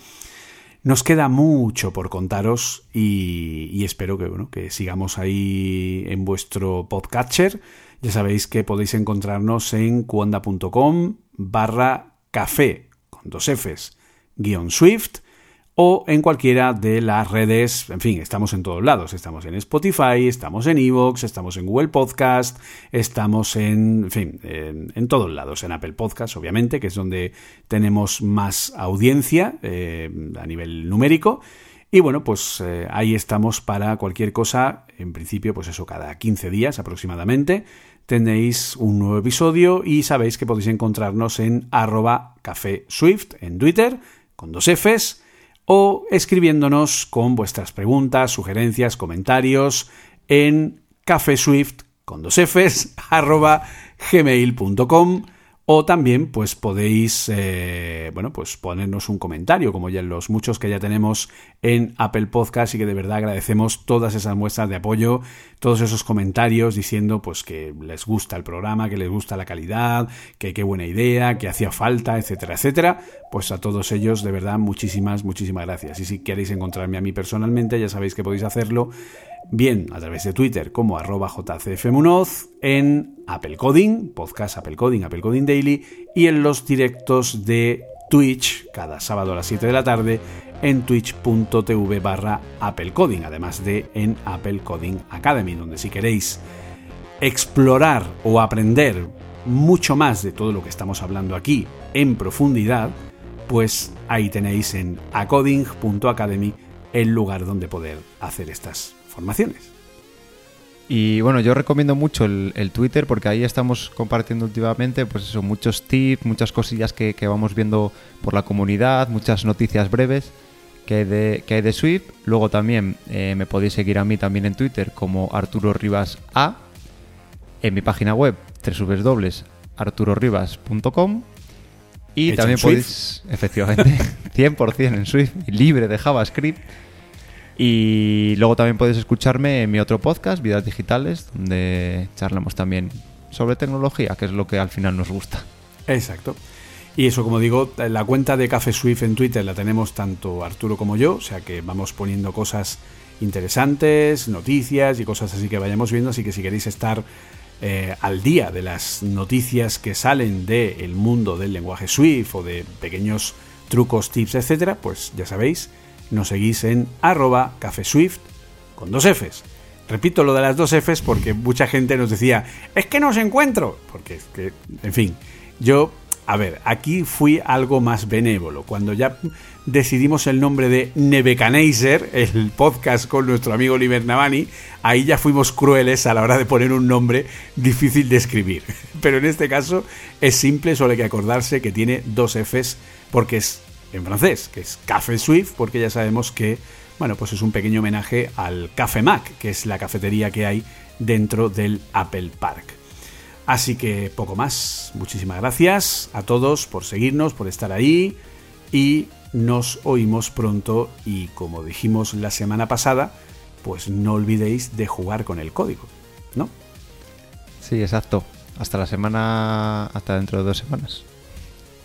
nos queda mucho por contaros y, espero que, bueno, que sigamos ahí en vuestro podcatcher. Ya sabéis que podéis encontrarnos en cuonda.com barra café con dos Fs guion Swift o en cualquiera de las redes, en fin, estamos en todos lados, estamos en Spotify, estamos en Evox, estamos en Google Podcast, estamos en, en fin, en, todos lados, en Apple Podcast, obviamente, que es donde tenemos más audiencia eh, a nivel numérico. Y bueno, pues eh, ahí estamos para cualquier cosa, en principio, pues eso, cada 15 días aproximadamente tenéis un nuevo episodio y sabéis que podéis encontrarnos en arroba café Swift en Twitter, con dos Fs, o escribiéndonos con vuestras preguntas, sugerencias, comentarios en cafeswift con dos Fs gmail.com o también, pues podéis, eh, bueno, pues ponernos un comentario, como ya los muchos que ya tenemos en Apple Podcast y que de verdad agradecemos todas esas muestras de apoyo, todos esos comentarios diciendo, pues que les gusta el programa, que les gusta la calidad, que qué buena idea, que hacía falta, etcétera, etcétera. Pues a todos ellos, de verdad, muchísimas, muchísimas gracias. Y si queréis encontrarme a mí personalmente, ya sabéis que podéis hacerlo bien a través de Twitter como arroba jcfmunoz, en Apple Coding, podcast Apple Coding, Apple Coding Daily, y en los directos de Twitch cada sábado a las 7 de la tarde en twitch.tv barra Apple Coding, además de en Apple Coding Academy, donde si queréis explorar o aprender mucho más de todo lo que estamos hablando aquí en profundidad, pues ahí tenéis en acoding.academy el lugar donde poder hacer estas formaciones. Y bueno, yo recomiendo mucho el, Twitter porque ahí estamos compartiendo últimamente pues eso, muchos tips, muchas cosillas que, vamos viendo por la comunidad, muchas noticias breves que hay de, que hay de Swift. Luego también eh, me podéis seguir a mí también en Twitter como Arturo Rivas A. En mi página web www.arturoribas.com y también podéis, efectivamente, 100% en Swift, libre de JavaScript. Y luego también podéis escucharme en mi otro podcast, Vidas Digitales, donde charlamos también sobre tecnología, que es lo que al final nos gusta. Exacto. Y eso, como digo, la cuenta de Café Swift en Twitter la tenemos tanto Arturo como yo, o sea que vamos poniendo cosas interesantes, noticias y cosas así que vayamos viendo, así que si queréis estar eh, al día de las noticias que salen del mundo del lenguaje Swift o de pequeños trucos, tips, etcétera, pues ya sabéis, nos seguís en arroba cafeswift con dos Fs. Repito lo de las dos Fs porque mucha gente nos decía, es que no os encuentro. Porque es que, en fin, yo, a ver, aquí fui algo más benévolo. Cuando ya decidimos el nombre de Nebuchadnezzar, el podcast con nuestro amigo Oliver Navani, ahí ya fuimos crueles a la hora de poner un nombre difícil de escribir. Pero en este caso es simple, solo hay que acordarse que tiene dos Fs porque es en francés, que es Café Swift, porque ya sabemos que, bueno, pues es un pequeño homenaje al Café Mac, que es la cafetería que hay dentro del Apple Park. Así que poco más. Muchísimas gracias a todos por seguirnos, por estar ahí y nos oímos pronto y como dijimos la semana pasada, pues no olvidéis de jugar con el código, ¿no? Sí, exacto. Hasta la semana, hasta dentro de dos semanas.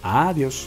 Adiós.